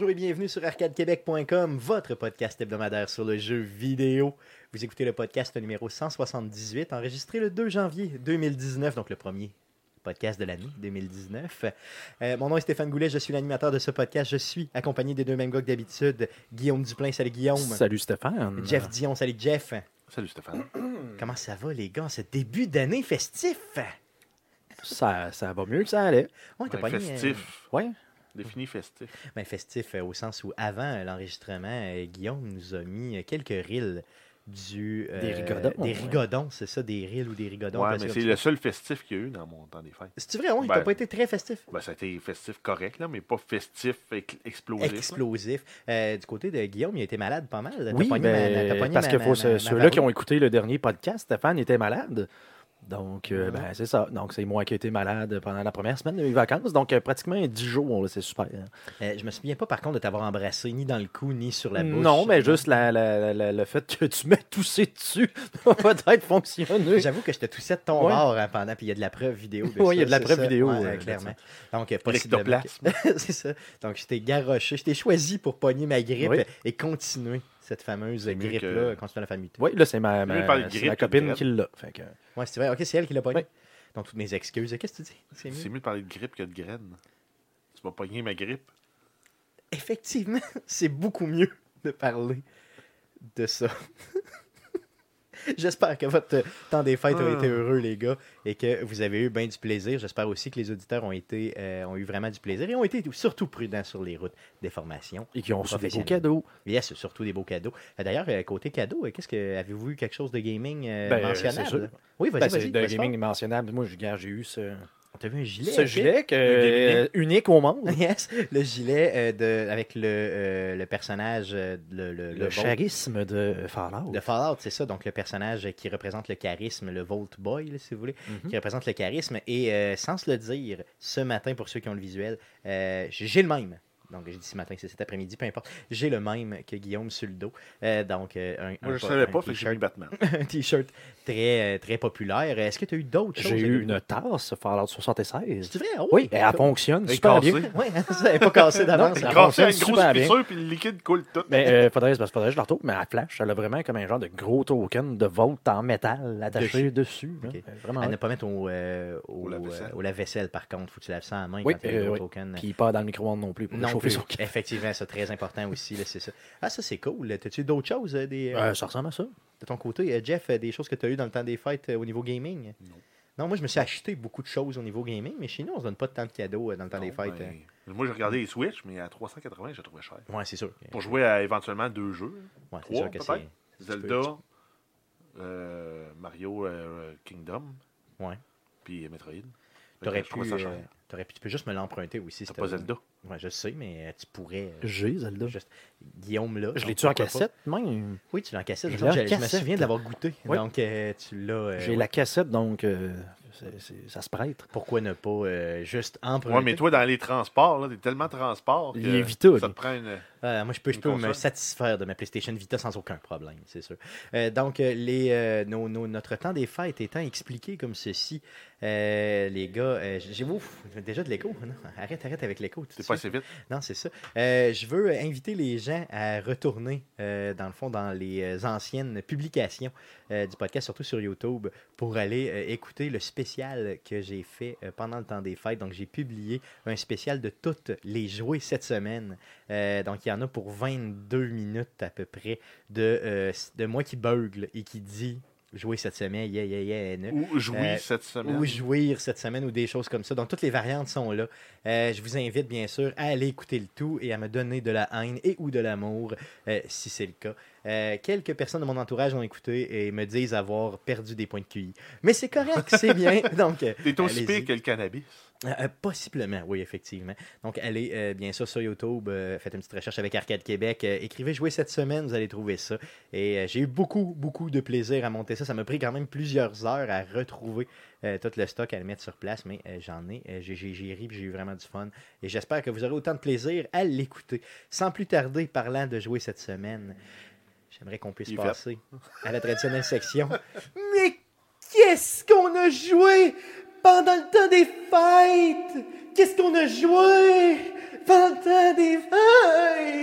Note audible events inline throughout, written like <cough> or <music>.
bonjour et bienvenue sur arcadequebec.com, votre podcast hebdomadaire sur le jeu vidéo. Vous écoutez le podcast numéro 178, enregistré le 2 janvier 2019, donc le premier podcast de l'année 2019. Euh, mon nom est Stéphane Goulet, je suis l'animateur de ce podcast. Je suis accompagné des deux mêmes gars que d'habitude. Guillaume Duplain, salut Guillaume. Salut Stéphane. Jeff Dion, salut Jeff. Salut Stéphane. <clears throat> Comment ça va les gars, ce début d'année festif? Ça, ça va mieux que ça allait. Ouais, t'as Ouais, pogné, euh, festif. Ouais. Défini festif. ben, festif euh, au sens où avant euh, l'enregistrement, euh, Guillaume nous a mis quelques reels du... euh, Des rigodons, Des ouais. rigodons, c'est ça, des reels ou des rigodons. Ouais, parce mais que c'est le seul festif qu'il y a eu dans mon temps des fêtes. C'est vrai, oui, Ben- t'as pas été très festif. Ben, ça a été festif correct, là, mais pas festif ex- explosif. là. Explosif. Euh, du côté de Guillaume, il a été malade pas mal. T'as Oui, pogné ben, ma- t'as pogné parce ma- que ma- faut ma- se- ma ceux-là qui ont écouté le dernier podcast, Stéphane était malade. Donc, euh, ben, c'est ça. Donc, c'est moi qui ai été malade pendant la première semaine de mes vacances. Donc, euh, pratiquement 10 jours, c'est super. Euh, je me souviens pas, par contre, de t'avoir embrassé ni dans le cou, ni sur la bouche. Non, mais juste la- la- la- la- le fait que tu m'aies toussé dessus <laughs> va peut-être fonctionner. J'avoue que je te toussais de ton Ouais. bord hein, pendant, puis il y a de la preuve vidéo. <laughs> Ouais, il y a de la preuve ça. vidéo, Ouais, clairement. Donc, euh, possiblement <laughs> c'est ça. Donc, je t'ai garoché, je t'ai choisi pour pogner ma grippe Oui. et continuer cette fameuse grippe-là, que- continuer la famille. Oui, là, c'est ma, ma, copine qui l'a. Que- Ouais, c'est vrai. Ok, c'est elle qui l'a. Oui. Donc, toutes mes excuses. Qu'est-ce que tu dis? C'est mieux. Mieux de parler de grippe que de graine. Tu m'as pogné ma grippe. Effectivement, <laughs> c'est beaucoup mieux de parler de ça. <laughs> <laughs> J'espère que votre temps des fêtes a été Ah. heureux, les gars, et que vous avez eu bien du plaisir. J'espère aussi que les auditeurs ont, été, euh, ont eu vraiment du plaisir et ont été surtout prudents sur les routes des formations. Et qui ont reçu des beaux cadeaux. Yes, surtout des beaux cadeaux. Euh, D'ailleurs, euh, côté cadeaux, euh, qu'est-ce que avez-vous eu quelque chose de gaming euh, Ben, mentionnable? Oui, vas-y, Ben, vas-y. c'est de gaming mentionnable. Moi, j'ai eu ce. T'as vu un gilet? ce gilet que- euh, unique au monde. <laughs> Yes, le gilet euh, de, avec le, euh, le personnage, le, charisme de Fallout. de Fallout, c'est ça. Donc, le personnage qui représente le charisme, le Volt Boy, là, si vous voulez, Mhm. qui représente le charisme. Et sans se le dire, ce matin, pour ceux qui ont le visuel, j'ai le même. Donc, j'ai dit ce matin, c'est cet après-midi, peu importe. J'ai le même que Guillaume sur le dos. Euh, donc, euh, un, Moi, un- je savais un pas, fait que j'ai mis t-shirt- Batman. <laughs> un t-shirt très, euh, très populaire. Est-ce que tu as eu d'autres choses? J'ai eu une tasse Fallout 76. C'est vrai? Oh, Oui, elle fonctionne Elle super cassée. bien. Oui, ça n'avait pas cassé d'avance. Grâce à une fonctionne grosse super bien. fissure, puis le liquide coule tout. Mais euh, <laughs> faudrait, parce que faudrait que je la retrouve, mais elle flash, elle a vraiment comme un genre de gros token de Volt en métal attaché dessus. là. Ok. Euh, Vraiment. À ne pas mettre au, euh, au, Au lave-vaisselle. euh, par contre. Faut que tu laves ça à la main Oui, quand tu as le token. Puis pas dans le micro-ondes non plus pour Non chauffer Effectivement, c'est très important aussi, là, c'est ça. Ah, ça, c'est cool. T'as-tu d'autres choses euh, des, euh, Euh, ça ressemble à ça. de ton côté? Euh, Jeff, des choses que tu as eues dans le temps des fêtes euh, au niveau gaming? Non. Non, moi, je me suis acheté beaucoup de choses au niveau gaming, mais chez nous, on se donne pas tant de cadeaux euh, dans le temps des fêtes. ben, Moi, j'ai regardé les Switch, mais à 380, j'ai trouvé cher. Ouais, c'est sûr. Pour jouer à éventuellement deux jeux Ouais, c'est trois, sûr que peut-être. c'est. Zelda, euh, Mario euh, Kingdom, Ouais. puis Metroid. T'aurais pu, euh, pu. Tu peux juste me l'emprunter aussi. T'as pas Zelda? Ouais, je sais, mais euh, tu pourrais. euh, J'ai Zelda. juste- Guillaume là. Je donc l'ai-tu en pourquoi pas. cassette, même? Oui, tu l'as en cassette. Je l'ai me cassette. souviens de l'avoir goûté. Oui. Donc, euh, tu l'as. euh, J'ai ouais. la cassette, donc euh, ça se prête. Pourquoi ne pas euh, juste emprunter? Ouais, mais toi, dans les transports, là, t'es tellement transport que Il est Vita, ça te prend une... Euh, moi, je peux, je peux me satisfaire de ma PlayStation Vita sans aucun problème, c'est sûr. Euh, donc, les, euh, nos- nos- notre temps des fêtes étant expliqué comme ceci, euh, les gars, euh, j'ai ouf, déjà de l'écho. Non, arrête, arrête avec l'écho. tout de C'est <laughs> Non, c'est ça. Euh, je veux inviter les gens à retourner, euh, dans le fond, dans les euh, anciennes publications du podcast, surtout sur YouTube, pour aller écouter le spécial que j'ai fait pendant le temps des fêtes. Donc, j'ai publié un spécial de toutes les jouets cette semaine. Donc, il y en a pour 22 minutes à peu près de, de moi qui bugle et qui dit jouer cette semaine, yeah, yeah, yeah, Ou jouer Euh, cette semaine. ou jouir cette semaine ou des choses comme ça. Donc, toutes les variantes sont là. Euh, je vous invite, bien sûr, à aller écouter le tout et à me donner de la haine et ou de l'amour, euh, si c'est le cas. Euh, quelques personnes de mon entourage ont écouté et me disent avoir perdu des points de QI. Mais c'est correct, <laughs> c'est bien. Donc, euh, T'es aussi pire que le cannabis. Euh, possiblement, oui, effectivement. Donc, allez euh, bien sûr sur YouTube, euh, faites une petite recherche avec Arcade Québec, écrivez jouer cette semaine, vous allez trouver ça. Et j'ai eu beaucoup, beaucoup de plaisir à monter ça. Ça m'a pris quand même plusieurs heures à retrouver tout le stock, à le mettre sur place, mais j'en ai, j'ai, ri, j'ai eu vraiment du fun. Et j'espère que vous aurez autant de plaisir à l'écouter. Sans plus tarder, parlant de jouer cette semaine, j'aimerais qu'on puisse Il passer à la traditionnelle section. <laughs> Mais qu'est-ce qu'on a joué pendant le temps des fêtes? Qu'est-ce qu'on a joué pendant le temps des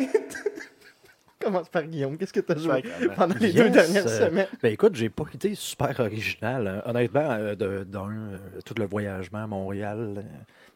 <laughs> <laughs> commence par Guillaume. Qu'est-ce que tu as joué pendant les Yes, deux dernières euh, semaines? Ben écoute, j'ai pas été super original. hein. Honnêtement, euh, de- d'un, euh, tout le voyagement à Montréal, euh,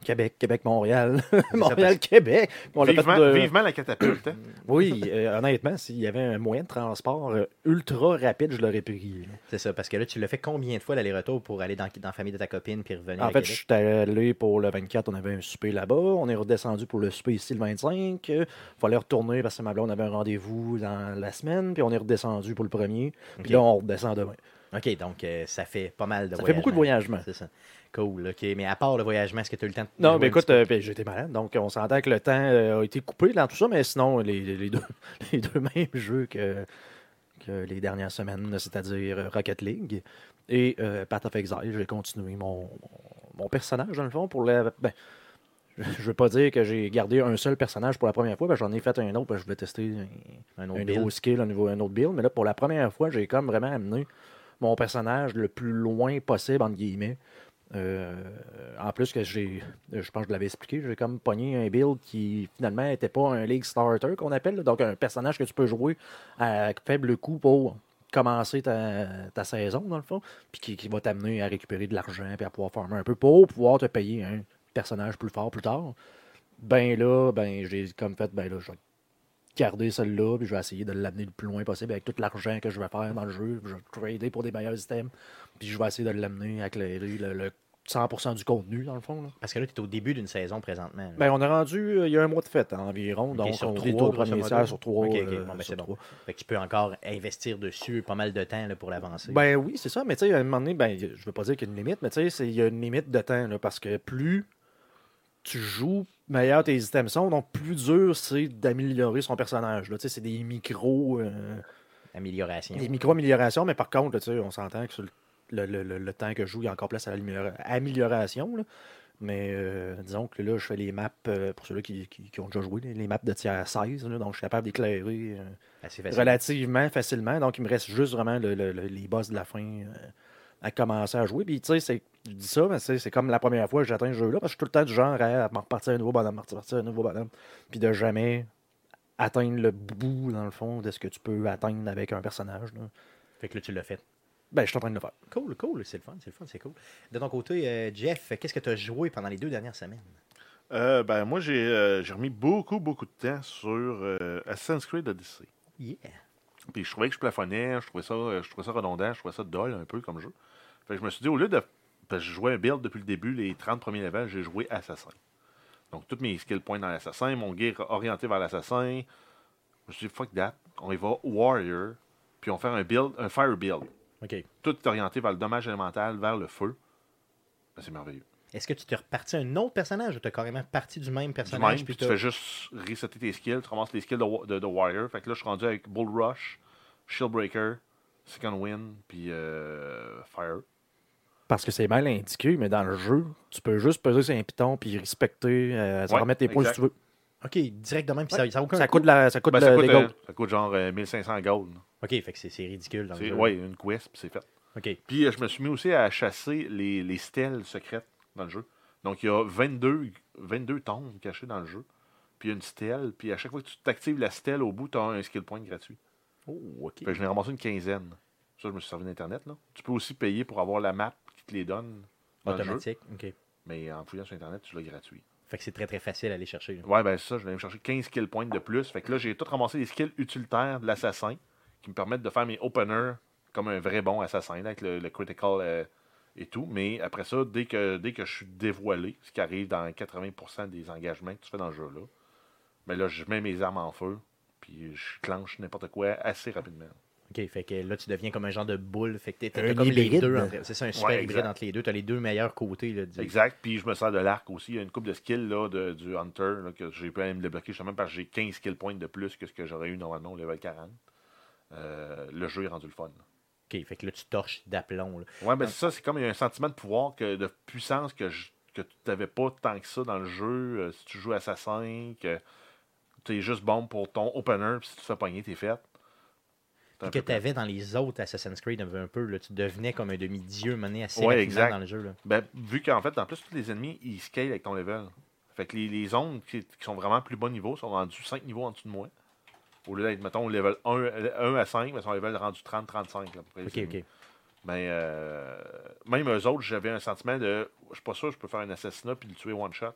Québec, Québec-Montréal, <laughs> Montréal-Québec. Vivement, de- vivement la catapulte. hein. <clears throat> Oui, euh, honnêtement, s'il y avait un moyen de transport ultra rapide, je l'aurais pris. C'est ça, parce que là, tu l'as fait combien de fois l'aller-retour pour aller dans, dans la famille de ta copine puis revenir En à fait, je suis allé pour le 24, on avait un souper là-bas. On est redescendu pour le souper ici le 25. Il fallait retourner parce que ma blonde avait un rendez-vous dans la semaine. Puis on est redescendu pour le premier. Puis là, on redescend demain. OK, donc euh, ça fait pas mal de Ça fait beaucoup de voyagement. C'est ça. Cool, OK. Mais à part le voyagement, est-ce que tu as eu le temps de Non, mais écoute, euh, ben, j'étais malade, donc on s'entend que le temps euh, a été coupé dans tout ça, mais sinon, les, les deux, <laughs> les deux mêmes jeux que, que les dernières semaines, c'est-à-dire Rocket League et Path of Exile, j'ai continué mon, mon, mon personnage, dans le fond, pour la... Ben, je ne veux pas dire que j'ai gardé un seul personnage pour la première fois, j'en ai fait un autre, je voulais tester un, Un un autre nouveau skill, un, nouveau, un autre build, mais là, pour la première fois, j'ai comme vraiment amené mon personnage le plus loin possible, entre guillemets. Euh, en plus que j'ai, je pense que je l'avais expliqué, j'ai comme pogné un build qui finalement n'était pas un League Starter qu'on appelle, là. donc un personnage que tu peux jouer à faible coût pour commencer ta, ta saison dans le fond, puis qui, qui va t'amener à récupérer de l'argent puis à pouvoir farmer un peu pour pouvoir te payer un personnage plus fort plus tard. Ben là, ben j'ai comme fait, ben là, je vais garder celle-là, puis je vais essayer de l'amener le plus loin possible avec tout l'argent que je vais faire dans le jeu. puis Je vais trader pour des meilleurs items, puis je vais essayer de l'amener à éclairer le, le 100% du contenu, dans le fond. là. Parce que là, tu es au début d'une saison présentement. là. Ben, on est rendu euh, il y a un mois de fête environ, donc sur on trois, est au grosso premier modo. tiers sur trois. Ok, ok, euh, bon, ben, c'est bon. trois. Fait que tu peux encore investir dessus pas mal de temps là, pour l'avancer. Ben oui, c'est ça, mais tu sais, à un moment donné, ben, je veux pas dire qu'il y a une limite, mais tu sais, il y a une limite de temps, là, parce que plus tu joues, meilleur tes items sont, donc plus dur c'est d'améliorer son personnage. là. Tu sais, c'est des micros. euh, Amélioration. des micro-améliorations, mais par contre, là, tu sais, on s'entend que sur le, le- le- le temps que je joue, il y a encore place à l'amélioration. Mais euh, disons que là, je fais les maps, euh, pour ceux-là qui, qui- qui ont déjà joué, les, maps de tiers 16, là, donc je suis capable d'éclairer euh, facile. relativement facilement. Donc, il me reste juste vraiment le- le- le- les boss de la fin à commencer à jouer. Puis, tu sais, c'est- je dis ça, mais tu sais, c'est comme la première fois que j'atteins ce jeu-là, parce que je suis tout le temps du genre à m'en repartir un nouveau bonhomme, m'en repartir un nouveau bonhomme, puis de jamais atteindre le bout, dans le fond, de ce que tu peux atteindre avec un personnage. là. Fait que là, tu l'as fait. Ben, je suis en train de le faire. Cool, cool. C'est le fun, c'est le fun, c'est cool. De ton côté, euh, Jeff, qu'est-ce que tu as joué pendant les deux dernières semaines? Euh, ben, moi, j'ai euh, j'ai remis beaucoup, beaucoup de temps sur euh, Assassin's Creed Odyssey. Yeah. Puis je trouvais que je plafonnais, je trouvais ça, euh, je trouvais ça redondant, je trouvais ça dol un peu comme jeu. Fait que je me suis dit, au lieu de. Parce que je jouais un build depuis le début, les 30 premiers levels, j'ai joué Assassin. Donc, tous mes skill points dans l'Assassin, mon gear orienté vers l'Assassin. Je me suis dit, fuck that, on y va Warrior, puis on fait un build, un Fire build. OK. Tout est orienté vers le dommage élémental, vers le feu. Ben, c'est merveilleux. Est-ce que tu t'es reparti un autre personnage ou tu as carrément parti du même Du personnage? même, puis tu t'as- fais juste resetter tes skills, tu ramasses les skills de, wa- de, de Warrior. Fait que là, je suis rendu avec Bull Rush, Shield Breaker, Second Wind, puis euh, Fire. Parce que c'est mal indiqué, mais dans le jeu, tu peux juste peser sur un piton puis respecter, euh, ça Ouais, remettre tes points si tu veux. OK, direct de même, puis ça, ça a aucun Ça coût. coûte, la, ça coûte Ben, le- ça, coûte, les euh, ça coûte genre euh, 1500 gold. OK, fait que c'est c'est ridicule dans le C'est jeu. ouais, une quest, puis c'est fait. OK. Puis euh, je me suis mis aussi à chasser les, les stèles secrètes dans le jeu. Donc il y a 22, 22 tombes cachées dans le jeu. Puis il y a une stèle, puis à chaque fois que tu t'actives la stèle au bout, tu as un skill point gratuit. Oh, OK. Fait que je l'ai ramassé une quinzaine. Ça, je me suis servi d'Internet. là. Tu peux aussi payer pour avoir la map te les donne dans le jeu. Automatique. OK. Mais en fouillant sur Internet, tu l'as gratuit. Fait que c'est très, très facile à aller chercher. là. Ouais, ben ça, je vais me chercher 15 skill points de plus. Fait que là, j'ai tout ramassé les skills utilitaires de l'assassin qui me permettent de faire mes openers comme un vrai bon assassin, là, avec le, le critical euh, et tout. Mais après ça, dès que, dès que je suis dévoilé, ce qui arrive dans 80% des engagements que tu fais dans le jeu-là, ben là, je mets mes armes en feu, puis je clenche n'importe quoi assez rapidement. OK, fait que là, tu deviens comme un genre de boule. Fait que t'es- t'as Un comme les deux. entre- C'est ça, un super Ouais, hybride entre les deux. Tu as les deux meilleurs côtés. Là, du- Exact. Puis je me sers de l'arc aussi. Il y a une coupe de skills là, de, du Hunter là, que j'ai pu aller me débloquer justement parce que j'ai 15 skill points de plus que ce que j'aurais eu normalement au level 40. Euh, le jeu est rendu le fun. OK, fait que là, tu torches d'aplomb. là. Ouais, ben c'est ça, c'est comme il y a un sentiment de pouvoir, que, de puissance que, je- que tu n'avais pas tant que ça dans le jeu. Euh, si tu joues Assassin, que tu es juste bon pour ton opener, puis si tu te fais pogner, t'es fait. Que tu avais dans les autres Assassin's Creed un peu, là, tu devenais comme un demi-dieu mené assez Ouais, exact. dans le jeu. Là. Ben, vu qu'en fait, en plus, tous les ennemis, ils scale avec ton level. Fait que les, les zones qui, qui sont vraiment plus bas niveau sont rendus 5 niveaux en dessous de moi. Au lieu d'être, mettons, level 1, 1 à 5, mais son level rendu 30-35. à peu près. Ok, ok. Mais euh, même eux autres, j'avais un sentiment de. Je suis pas sûr je peux faire un assassinat puis le tuer one shot.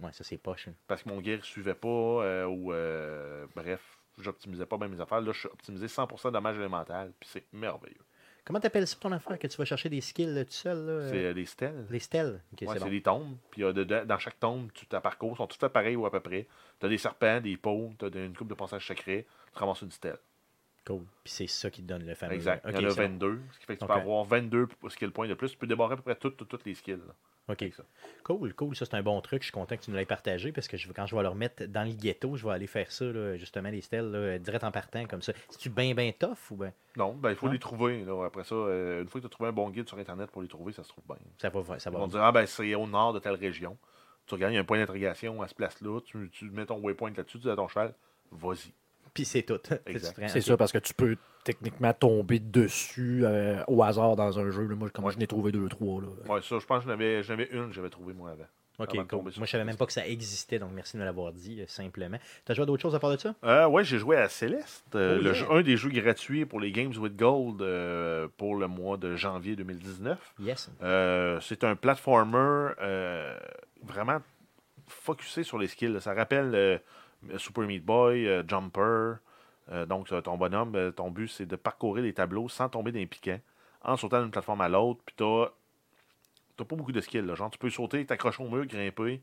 Ouais, ça c'est poche. hein. Parce que mon gear ne suivait pas. euh, ou euh, bref, j'optimisais pas bien mes affaires. Là, je suis optimisé 100% dommage élémental. Puis c'est merveilleux. Comment t'appelles ça ton affaire que tu vas chercher des skills là, tout seul là, C'est euh, des stèles. Les stèles. Ok, Ouais, c'est bon. des tombes. Puis euh, dans chaque tombe, tu ta parcours sont toutes pareilles ou à peu près. Tu as des serpents, des pots, tu as une coupe de passages secrets. Tu ramasses une stèle. Cool. Puis c'est ça qui te donne le fameux. Exact. Il y en a c'est bon. 22. Ce qui fait que tu Ok. peux avoir 22 skill points de plus. Tu peux débarrer à peu près toutes, les skills. là. Ok. Ça. Cool, cool. Ça, c'est un bon truc. Je suis content que tu nous l'aies partagé parce que je, quand je vais le remettre dans le ghetto, je vais aller faire ça, là, justement, les stèles, là, direct en partant, comme ça. C'est-tu bien, bien tough ou bien? Non, ben, il faut les trouver. Là. Après ça, euh, une fois que tu as trouvé un bon guide sur Internet pour les trouver, ça se trouve bien. ça va, ça va te dire, ah ben, c'est au nord de telle région. Tu regardes, il y a un point d'interrogation à ce place-là. Tu, tu mets ton waypoint là-dessus, tu dis à ton cheval, vas-y. Puis c'est tout. <laughs> Tu C'est ça, parce que tu peux techniquement tomber dessus euh, au hasard dans un jeu. là. Moi, comme Ouais. je n'ai trouvé deux, trois. Là. Ouais, ça, je pense que j'en avais, avais une que j'avais trouvée moi avant. Ok, avant cool. Moi, je savais même pas que ça existait, donc merci de me l'avoir dit, euh, simplement. T'as joué à d'autres choses à part de ça? Euh, ouais, j'ai joué à Céleste, euh, Oh, le yeah. jeu- un des jeux gratuits pour les Games with Gold euh, pour le mois de janvier 2019. Yes. Euh, c'est un platformer euh, vraiment focusé sur les skills. Ça rappelle euh, Super Meat Boy, euh, Jumper. Euh, donc, euh, ton bonhomme, euh, ton but, c'est de parcourir les tableaux sans tomber dans les piquants, en sautant d'une plateforme à l'autre. Puis, t'as t'as pas beaucoup de skills. là. Genre, tu peux sauter, t'accrocher au mur, grimper,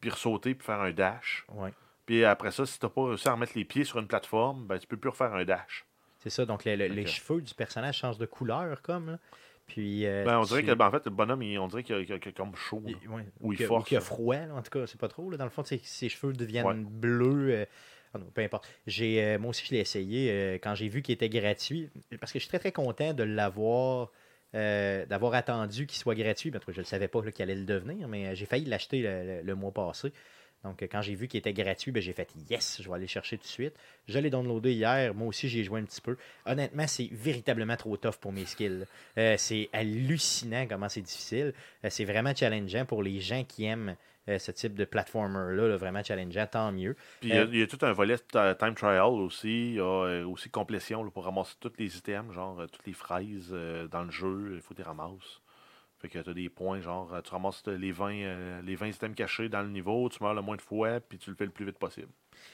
puis ressauter, puis faire un dash. Ouais. Puis après ça, si t'as pas réussi à remettre les pieds sur une plateforme, ben, tu peux plus refaire un dash. C'est ça. Donc, le- le- les cheveux du personnage changent de couleur, comme. là. Puis. euh, Ben, on tu- dirait que, ben, en fait, le bonhomme, il- on dirait qu'il a, a- comme chaud. il- ouais, Ou il force, qu'il a froid, là, en tout cas, c'est pas trop. Là. Dans le fond, que ses cheveux deviennent Ouais. bleus. euh, ah non, peu importe. J'ai, euh, moi aussi, je l'ai essayé quand j'ai vu qu'il était gratuit. Parce que je suis très, très content de l'avoir. d'avoir attendu qu'il soit gratuit. Tout cas, je ne savais pas qu'il allait le devenir, mais j'ai failli l'acheter le, le- le mois passé. Donc, quand j'ai vu qu'il était gratuit, ben, j'ai fait yes, je vais aller le chercher tout de suite. Je l'ai downloadé hier. Moi aussi, j'y ai joué un petit peu. Honnêtement, c'est véritablement trop tough pour mes skills. Euh, c'est hallucinant comment c'est difficile. Euh, c'est vraiment challengeant pour les gens qui aiment euh, ce type de platformer-là. là, vraiment challengeant, tant mieux. Puis il y a- il y, a tout un volet time trial aussi. Il y a aussi complétion là, pour ramasser tous les items, genre toutes les fraises euh, dans le jeu. Il faut que tu les ramasses. Fait que tu as des points, genre tu ramasses les 20, euh, les 20 items cachés dans le niveau, tu meurs le moins de fois, puis tu le fais le plus vite possible.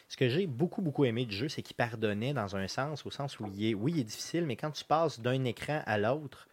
Ce que j'ai beaucoup, beaucoup aimé du jeu, c'est qu'il pardonnait dans un sens, au sens où il est, oui, il est difficile, mais quand tu passes d'un écran à l'autre,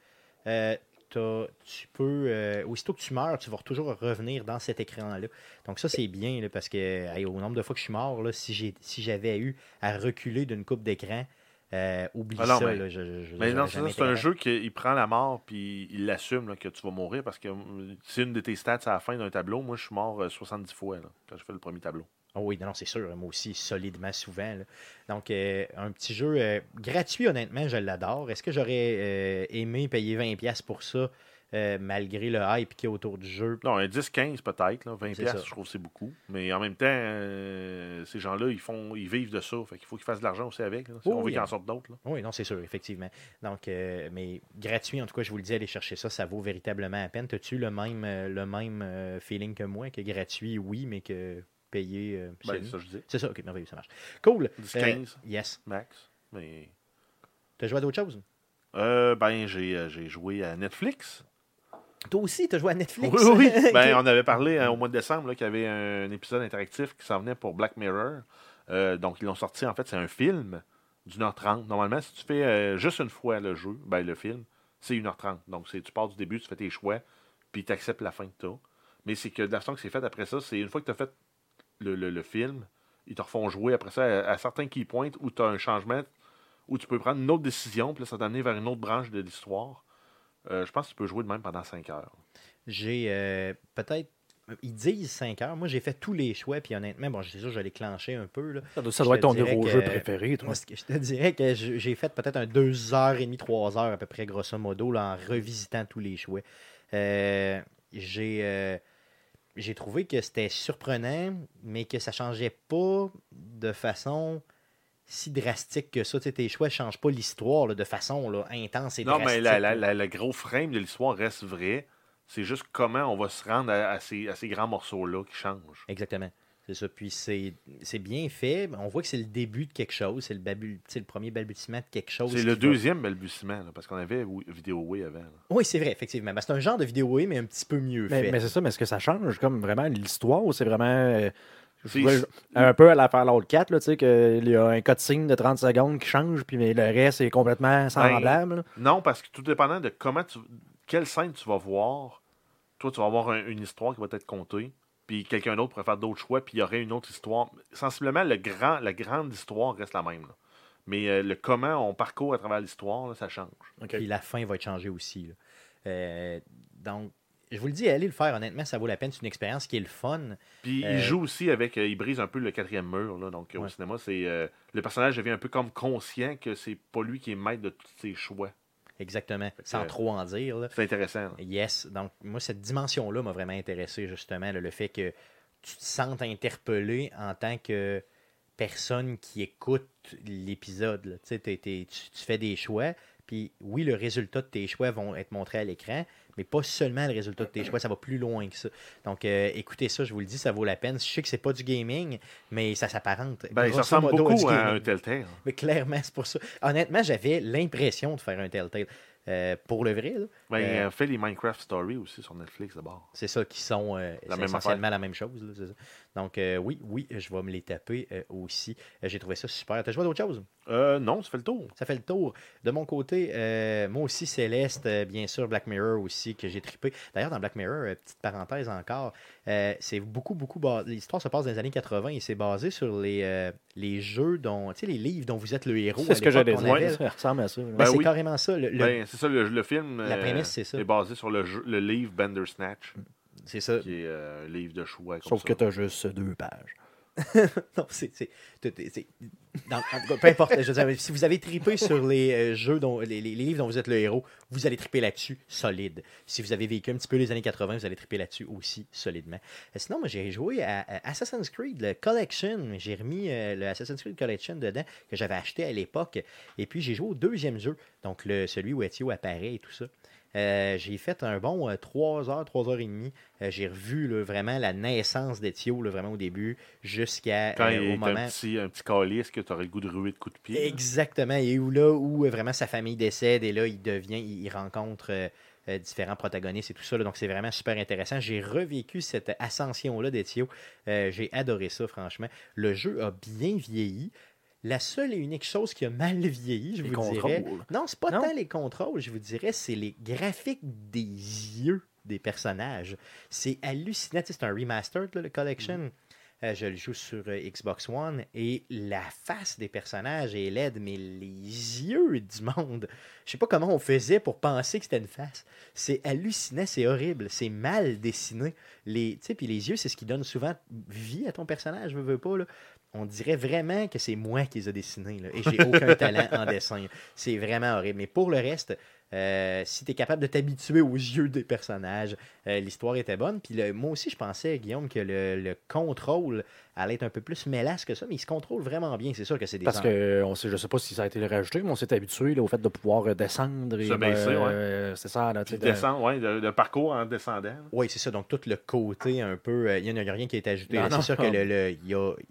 euh, tu peux, euh, aussitôt que tu meurs, tu vas toujours revenir dans cet écran-là. Donc ça, c'est bien, parce que au nombre de fois que je suis mort, là, si j'ai si j'avais eu à reculer d'une coupe d'écran, euh, oublie Ah non, ça. mais- là, je- je- je- Mais non, c'est un jeu qui prend la mort, puis il l'assume là, que tu vas mourir, parce que euh, c'est une de tes stats à la fin d'un tableau. Moi, je suis mort euh, 70 fois là, quand je fais le premier tableau. Oh oui, non, non, c'est sûr. Moi aussi, solidement souvent. là. Donc, euh, un petit jeu euh, gratuit, honnêtement, je l'adore. Est-ce que j'aurais euh, aimé payer 20$ pour ça, euh, malgré le hype qui est autour du jeu? Non, un 10-15 peut-être, là, 20 C'est piastres, ça. je trouve que c'est beaucoup. Mais en même temps, euh, ces gens-là, ils font, ils vivent de ça. Fait qu'il faut qu'ils fassent de l'argent aussi avec. là, si on veut qu'ils en sortent d'autres. Oui, non, c'est sûr, effectivement. Donc, euh, mais gratuit, en tout cas, je vous le dis, aller chercher ça, ça vaut véritablement la peine. As-tu le même, le même feeling que moi, que gratuit, oui, mais que payé, c'est Ben, ça, je dis. c'est ça, ok, merveilleux, ça marche. Cool. 10-15 Euh, yes. max. Mais. T'as joué à d'autres choses? Euh, ben, j'ai joué à Netflix. Toi aussi, t'as joué à Netflix? Oui, oui. <laughs> Ben, on avait parlé hein, au mois de décembre qu'il y avait un, épisode interactif qui s'en venait pour Black Mirror. Euh, donc, ils l'ont sorti. En fait, c'est un film d'une heure trente. Normalement, si tu fais euh, juste une fois le jeu, ben, le film, c'est une heure trente. Donc, tu pars du début, tu fais tes choix, puis tu acceptes la fin que tu as. Mais c'est que de la façon que c'est fait après ça, c'est une fois que tu as fait le, le- le film, ils te refont jouer après ça à, à certains key points où tu as un changement, où tu peux prendre une autre décision, puis là, ça t'amène vers une autre branche de l'histoire. Euh, je pense que tu peux jouer de même pendant 5 heures. J'ai euh, peut-être. Ils disent 5 heures. Moi, j'ai fait tous les choix, puis honnêtement, bon, c'est sûr, je l'ai clenché un peu. Là. Ça doit, ça être ton nouveau que- jeu préféré, toi. Moi, ce que je te dirais que j'ai fait peut-être un 2h30, 3 heures à peu près, grosso modo, là, en revisitant tous les choix. Euh, j'ai. euh, j'ai trouvé que c'était surprenant, mais que ça changeait pas de façon si drastique que ça. Tu sais, tes choix ne changent pas l'histoire de façon là, intense et Non, drastique. mais la- la- là. la- le gros frame de l'histoire reste vrai. C'est juste comment on va se rendre à, à ces, à ces grands morceaux-là qui changent. Exactement. C'est ça. Puis c'est bien fait. On voit que c'est le début de quelque chose. C'est le, premier balbutiement de quelque chose. C'est le va- deuxième balbutiement, là, parce qu'on avait Wi- Vidéo avant. là. Oui, c'est vrai, effectivement. Ben, c'est un genre de vidéo, oui, mais un petit peu mieux Mais, fait. mais c'est ça, mais est-ce que ça change comme vraiment l'histoire ou c'est vraiment. Je un peu à l'affaire l'autre 4, là, tu sais, qu'il y a un code signe de 30 secondes qui change, puis mais le reste est complètement semblable. là. Non, parce que tout dépendant de comment tu. Quelle scène tu vas voir, toi, tu vas avoir un- une histoire qui va être contée, puis quelqu'un d'autre pourrait faire d'autres choix, puis il y aurait une autre histoire. Sensiblement, le grand, la grande histoire reste la même. là. Mais euh, le comment on parcourt à travers l'histoire, là, ça change. Puis la fin va être changée aussi. Euh, donc, je vous le dis, allez le faire, honnêtement, ça vaut la peine. C'est une expérience qui est le fun. Puis Euh, il joue aussi avec. euh, il brise un peu le quatrième mur. Là, donc, euh, au cinéma, c'est. euh, le personnage devient un peu comme conscient que c'est pas lui qui est maître de tous ses choix. Exactement. que- Sans trop en dire. C'est intéressant. là. Yes. Donc, moi, cette dimension-là m'a vraiment intéressé, justement. là, le fait que tu te sentes interpellé en tant que personne qui écoute l'épisode. tu- tu fais des choix. Puis oui, le résultat de tes choix vont être montrés à l'écran, mais pas seulement le résultat de tes choix, ça va plus loin que ça. Donc euh, écoutez ça, je vous le dis, ça vaut la peine. Je sais que c'est pas du gaming, mais ça s'apparente. Ben, ça ressemble beaucoup à un Telltale. Mais clairement, c'est pour ça. Honnêtement, j'avais l'impression de faire un Telltale. Euh, pour le vrai, là, Ben, Euh, il a fait les Minecraft Stories aussi sur Netflix d'abord. c'est ça qui sont euh, La essentiellement la même chose. là, c'est ça. Donc euh, oui, oui, je vais me les taper euh, aussi. Euh, J'ai trouvé ça super. T'as joué à d'autres choses? Euh, non, ça fait le tour. Ça fait le tour. De mon côté, euh, moi aussi, Céleste, euh, bien sûr, Black Mirror aussi, que j'ai trippé. D'ailleurs, dans Black Mirror, euh, petite parenthèse encore, euh, c'est beaucoup, beaucoup. bas- L'histoire se passe dans les années 80 et c'est basé sur les, euh, les jeux dont. Tu sais, les livres dont vous êtes le héros. C'est ce que j'allais dire. Ça ressemble à ça. Ben, Ben c'est oui. carrément ça. Le- le- Ben, c'est ça, le, le film La euh, prémisse, c'est ça. est basé sur le, jeu- le livre Bandersnatch, c'est ça. qui est euh, livre de choix. Comme Sauf ça. que tu as juste deux pages. <laughs> non, c'est. c'est- c'est- peu importe. Je veux dire, si vous avez tripé sur les euh, jeux, dont, les, les- livres dont vous êtes le héros, vous allez triper là-dessus solide. Si vous avez vécu un petit peu les années 80, vous allez triper là-dessus aussi solidement. Euh, sinon, moi, j'ai joué à, à Assassin's Creed, le Collection. J'ai remis euh, le Assassin's Creed Collection dedans, que j'avais acheté à l'époque. Et puis, j'ai joué au deuxième jeu, donc le, celui où Ezio apparaît et tout ça. Euh, j'ai fait un bon 3 heures, 3 heures et demie. Euh, j'ai revu là, vraiment la naissance là, vraiment au début, jusqu'à Quand euh, il au moment. un petit, un petit calice que tu aurais le goût de ruer de coups de pied. Exactement. Et où là, où euh, vraiment sa famille décède et là, il devient, il, il rencontre euh, euh, différents protagonistes et tout ça. là. donc, c'est vraiment super intéressant. J'ai revécu cette ascension-là. Euh, J'ai adoré ça, franchement. Le jeu a bien vieilli. La seule et unique chose qui a mal vieilli, je Les vous dirais. contrôles. Non, c'est pas Non? tant les contrôles, je vous dirais, c'est les graphiques des yeux des personnages. C'est hallucinant. Tu sais, C'est un remastered, là, le collection. Euh, je le joue sur euh, Xbox One et la face des personnages est laide, mais les yeux du monde, je sais pas comment on faisait pour penser que c'était une face. C'est hallucinant, c'est horrible, c'est mal dessiné. Les, tu sais, puis les yeux, c'est ce qui donne souvent vie à ton personnage, veux, veux pas. Là. On dirait vraiment que c'est moi qui les ai dessinés là, et j'ai aucun <laughs> talent en dessin. C'est vraiment horrible. Mais pour le reste, euh, si tu es capable de t'habituer aux yeux des personnages, euh, l'histoire était bonne. Puis le- moi aussi, je pensais, Guillaume, que le, le contrôle allait être un peu plus mélasse que ça, mais il se contrôle vraiment bien. C'est sûr que c'est des Parce que on sait, je sais pas si ça a été rajouté, mais on s'est habitué là, au fait de pouvoir euh, descendre. Et, Se baisser, euh, C'est ça. Là, de- descendre, ouais, le, le parcours en descendant. Oui, c'est ça. Donc, tout le côté un peu. euh, Il n'y a, rien qui a été ajouté. C'est sûr qu'il y, a,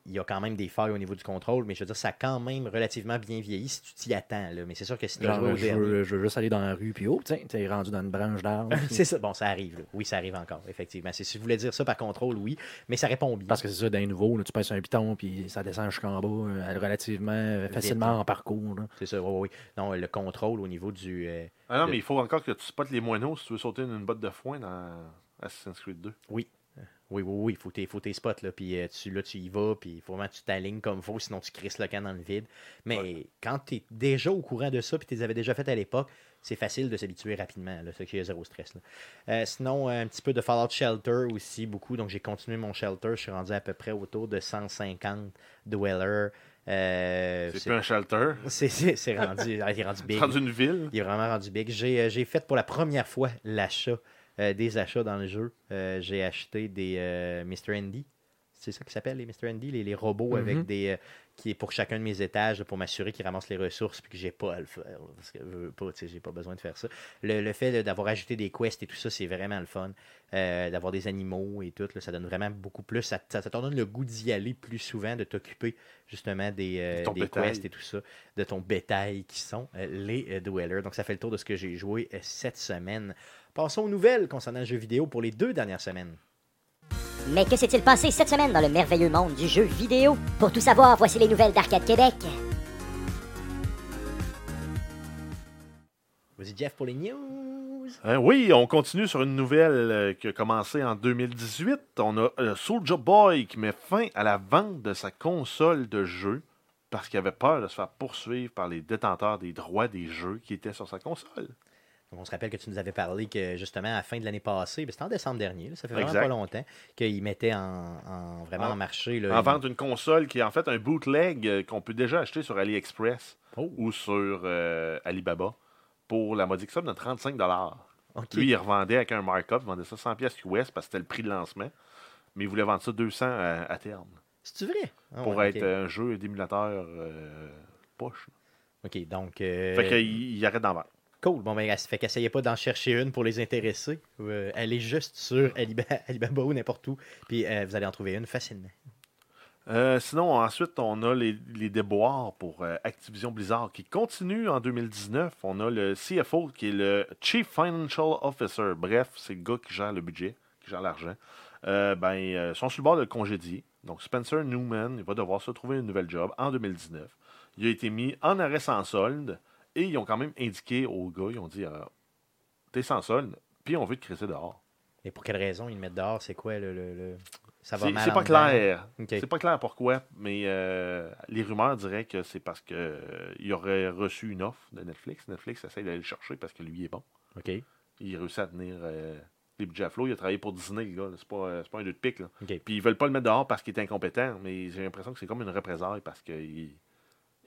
il y a quand même des failles au niveau du contrôle, mais je veux dire, ça a quand même relativement bien vieilli si tu t'y attends. Là. Mais c'est sûr que si tu je, je veux juste aller dans la rue, puis oh, tiens, t'es rendu dans une branche d'arbre. <laughs> C'est ça. Bon, ça arrive. là. Oui, ça arrive encore, effectivement. Si je voulais dire ça par contrôle, oui, mais ça répond bien. Parce que c'est ça, d'un nouveau, là, tu passes un piton, puis ça descend jusqu'en bas, euh, relativement euh, facilement en parcours. C'est ça, oui, oui. Non, le contrôle au niveau du. euh, Ah non, mais il faut encore que tu spottes les moineaux si tu veux sauter une botte de foin dans Assassin's Creed 2. Oui, oui, oui, il faut tes, faut tes spots, là, puis euh, tu, là, tu y vas, puis il faut vraiment que tu t'alignes comme il faut, sinon tu crisses le camp dans le vide. Mais quand tu es déjà au courant de ça, puis tu les avais déjà fait à l'époque, c'est facile de s'habituer rapidement, là, ça qui a zéro stress. là. Euh, sinon, un petit peu de Fallout Shelter aussi, beaucoup, donc j'ai continué mon Shelter, je suis rendu à peu près autour de 150 dwellers. Euh, C'est plus un shelter. <laughs> c'est c'est- c'est rendu, ah, il est rendu C'est big. <laughs> rendu une ville. Il est vraiment rendu big. J'ai, euh, j'ai fait pour la première fois l'achat, euh, des achats dans le jeu. Euh, j'ai acheté des euh, Mr. Andy. c'est ça qui s'appelle les Mr. Andy, les, les robots Mhm. avec des. Euh, qui est pour chacun de mes étages, là, pour m'assurer qu'ils ramassent les ressources puis que j'ai pas à le faire. Parce que je veux pas, tu sais, j'ai pas besoin de faire ça. Le, le fait d'avoir ajouté des quests et tout ça, c'est vraiment le fun. Euh, d'avoir des animaux et tout, là, ça donne vraiment beaucoup plus. Ça, ça, ça te donne le goût d'y aller plus souvent, de t'occuper justement des, euh, des quests et tout ça, de ton bétail qui sont euh, les euh, Dwellers. Donc ça fait le tour de ce que j'ai joué euh, cette semaine. Passons aux nouvelles concernant le jeu vidéo pour les deux dernières semaines. Mais que s'est-il passé cette semaine dans le merveilleux monde du jeu vidéo? Pour tout savoir, voici les nouvelles d'Arcade Québec. Vas-y, Jeff, pour les news. Hein, oui, on continue sur une nouvelle euh, qui a commencé en 2018. On a euh, Soulja Boy qui met fin à la vente de sa console de jeu parce qu'il avait peur de se faire poursuivre par les détenteurs des droits des jeux qui étaient sur sa console. Donc, on se rappelle que tu nous avais parlé que justement à la fin de l'année passée, ben, c'était en décembre dernier, là, ça fait vraiment Exact. pas longtemps, qu'ils mettaient en, en- vraiment En- en marché. Là, En vente une console qui est en fait un bootleg euh, qu'on peut déjà acheter sur AliExpress Oh, ou sur euh, Alibaba pour la modique somme de 35 ok. Lui, il revendait avec un markup, il vendait ça 100 pièces US parce que c'était le prix de lancement. Mais il voulait vendre ça 200 à, à terme C'est-tu vrai? Ah, pour ouais, être ok. un jeu d'émulateur euh, poche. Ok, donc. euh, Fait qu'il il arrête d'en vendre. Cool. Bon, ben, elle- fait qu'essayez pas d'en chercher une pour les intéresser. Euh, allez juste sur Aliba- <laughs> Alibaba ou n'importe où, puis euh, vous allez en trouver une facilement. Euh, sinon, ensuite, on a les, les déboires pour euh, Activision Blizzard qui continuent en 2019. On a le CFO qui est le Chief Financial Officer. Bref, c'est le gars qui gère le budget, qui gère l'argent. Euh, ben, euh, sont sur le bord de le. Donc, Spencer Newman, va devoir se trouver une nouvelle job en 2019. Il a été mis en arrêt sans solde et ils ont quand même indiqué au gars, ils ont dit euh, T'es sans solde, puis on veut te crisser dehors. Et pour quelle raison ils le mettent dehors? C'est quoi le. le- le- Ça va C'est mal c'est pas clair. C'est pas clair pourquoi, mais euh, les rumeurs diraient que c'est parce que euh, il aurait reçu une offre de Netflix. Netflix essaie d'aller le chercher parce que lui est bon. Ok. Il réussit à tenir euh, les budgets à flot. Il a travaillé pour Disney, le gars. C'est pas, pas un deux de pique. Là. Ok. Puis ils veulent pas le mettre dehors parce qu'il est incompétent, mais j'ai l'impression que c'est comme une représailles parce qu'il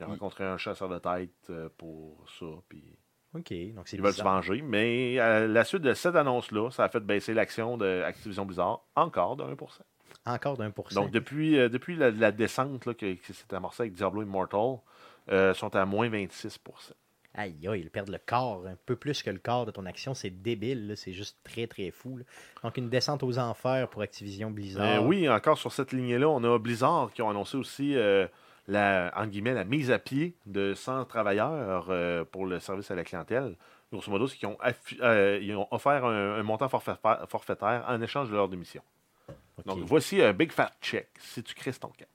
il a Il- rencontré un chasseur de tête euh, pour ça. Puis Ok. Donc c'est ils veulent se venger. Mais à la suite de cette annonce-là, ça a fait baisser l'action de Activision Blizzard encore de 1%. Encore d'un pour cent. Donc, depuis, euh, depuis la, la descente là, que- qui s'est amorcée avec Diablo Immortal, euh, sont à moins 26 Aïe, aïe, ils perdent le corps, un peu plus que le corps de ton action. C'est débile, c'est juste très, très fou. là. Donc, une descente aux enfers pour Activision Blizzard. Euh, oui, encore sur cette lignée-là, on a Blizzard qui ont annoncé aussi euh, la, entre guillemets, la mise à pied de 100 travailleurs euh, pour le service à la clientèle. Grosso modo, c'est qu'ils ont, euh, ils ont offert un, un montant forfaitaire, en échange de leur démission. Donc, voici un big fat check si tu crées ton camp.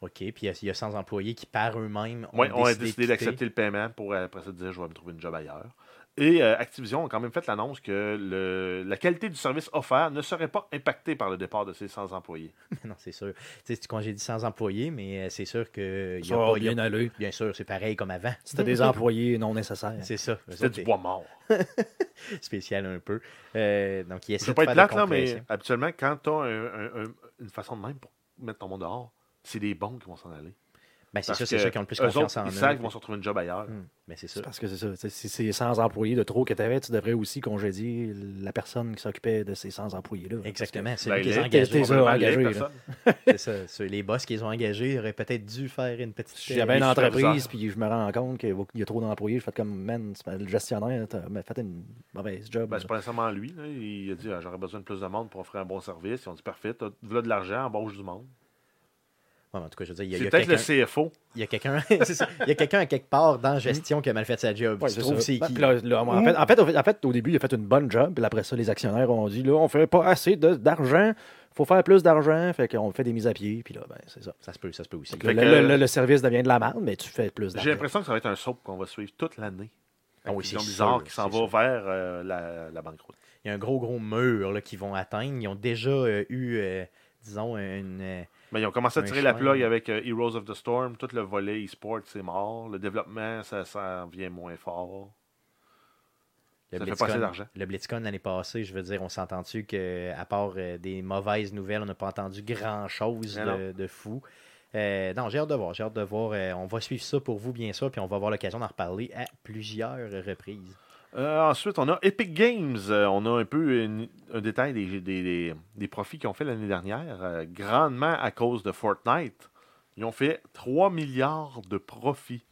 OK, puis il y a- il y, a 100 employés qui, par eux-mêmes, ont Oui, on a décidé, décidé d'accepter le paiement pour après ça dire je vais me trouver une job ailleurs. Et euh, Activision a quand même fait l'annonce que le- la qualité du service offert ne serait pas impactée par le départ de ces 100 employés. <laughs> non, c'est sûr. Tu sais, tu congédies 100 employés, mais euh, c'est sûr que... il y a va pas- a- bien aller. Bien sûr, c'est pareil comme avant. C'était des <laughs> employés non nécessaires. C'est ça. C'était du bois mort. <laughs> spécial un peu. Euh, donc, il Je essaie veux de pas faire être plate, là, mais habituellement, quand tu as une façon de même pour mettre ton monde dehors, c'est des bons qui vont s'en aller. Ben, c'est ça, c'est ceux qui ont le plus confiance autres, en ils eux. savent qu'ils vont se retrouver une job ailleurs. Hum, Ben, c'est ça. Parce que c'est ça. Si c'est 100 employés de trop que tu avais, tu devrais aussi congédier la personne qui s'occupait de ces 100 employés-là. Exactement. C'est Ben, lui qui les les- a engagés. les. C'est ça. Ceux- les boss qui les ont engagés auraient peut-être dû faire une petite. Si j'avais une les entreprise puis je me rends compte qu'il y a trop d'employés, je fais comme, man, c'est le gestionnaire, t'as mais fait une mauvaise job. Ben, c'est pas nécessairement lui. là. Il a dit ah, j'aurais besoin de plus de monde pour offrir un bon service. Ils ont dit parfait, tu as de l'argent, embauche du monde. Ouais, en tout cas, je veux dire, il y a, il peut-être quelqu'un. le CFO. Il y a quelqu'un. <laughs> Il y a quelqu'un à quelque part dans la gestion qui a mal fait sa job. Ouais, tu c'est trouves c'est Ben, qui? puis là, là, en, fait, en, fait, au fait- en fait, au début, il a fait une bonne job. Puis après ça, les actionnaires ont dit là, on fait pas assez de- d'argent. faut faire plus d'argent. Fait qu'on fait des mises à pied. Puis là, ben, c'est ça. Ça se peut, ça se peut aussi. Le, le- le- le service devient de la merde, mais tu fais plus J'ai d'argent. l'impression que ça va être un soap qu'on va suivre toute l'année. Ah oui, c'est sûr, qui s'en va sûr. vers euh, la, la banqueroute. Il y a un gros, gros mur là, qu'ils vont atteindre. Ils ont déjà euh, eu, euh, disons, une. Mais ils ont commencé à tirer la plug avec euh, Heroes of the Storm. Tout le volet e-sport, c'est mort. Le développement, ça, ça vient moins fort. Le Ça fait BlitzCon, pas assez d'argent. le BlitzCon l'année passée, je veux dire, on s'est entendu qu'à part euh, des mauvaises nouvelles, on n'a pas entendu grand-chose de, de fou. Euh, non, j'ai hâte de voir. J'ai hâte de voir. On va suivre ça pour vous, bien sûr, puis on va avoir l'occasion d'en reparler à plusieurs reprises. Euh, ensuite, on a Epic Games. Euh, on a un peu une- un détail des, des- des- des profits qu'ils ont fait l'année dernière, euh, grandement à cause de Fortnite. Ils ont fait 3 milliards de profits.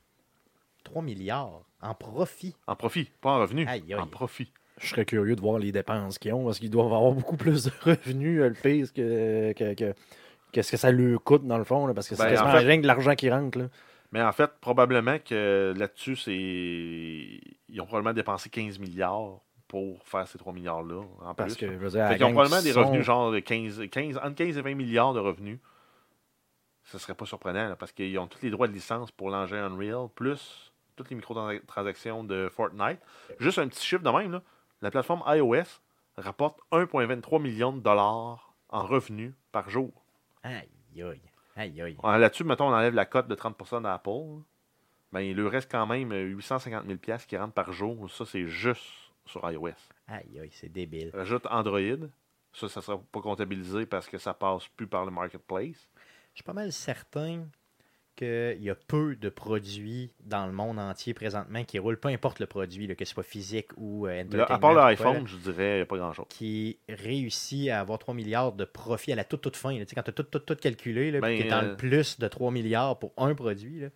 3 milliards? En profit? En profit, pas en revenus. Aïe, aïe. En profit. Je serais curieux de voir les dépenses qu'ils ont, parce qu'ils doivent avoir beaucoup plus de <laughs> revenus, le pire, que, que, que- qu'est-ce que ça lui coûte, dans le fond, là, parce que c'est Ben, quasiment en fait- rien que de l'argent qui rentre. Là. Mais en fait, probablement que là-dessus, c'est ils ont probablement dépensé 15 milliards pour faire ces 3 milliards-là. En Parce plus. que, je veux dire, à Fait la qu'ils ont probablement des sont- revenus genre de 15, 15, entre 15 et 20 milliards de revenus. Ce serait pas surprenant là, parce qu'ils ont tous les droits de licence pour l'engin Unreal, plus toutes les microtransactions de Fortnite. Juste un petit chiffre de même, là, la plateforme iOS rapporte 1,23 millions de dollars en revenus par jour. Aïe, aïe. Aïe, aïe. Là-dessus, mettons, on enlève la cote de 30% d'Apple. Ben, il lui reste quand même 850 000 piastres qui rentrent par jour. Ça, c'est juste sur iOS. Aïe, aïe, c'est débile. Rajoute Android. Ça, ça ne sera pas comptabilisé parce que ça passe plus par le marketplace. Je suis pas mal certain qu'il y a peu de produits dans le monde entier présentement qui roulent, peu importe le produit, là, que ce soit physique ou euh, Là, à part l'iPhone, je dirais, il n'y a pas grand-chose. qui réussit à avoir 3 milliards de profit à la toute, toute fin. là. Tu sais, quand tu as tout, tout, tout calculé, là, Ben, tu es dans euh, le plus de 3 milliards pour un produit, là,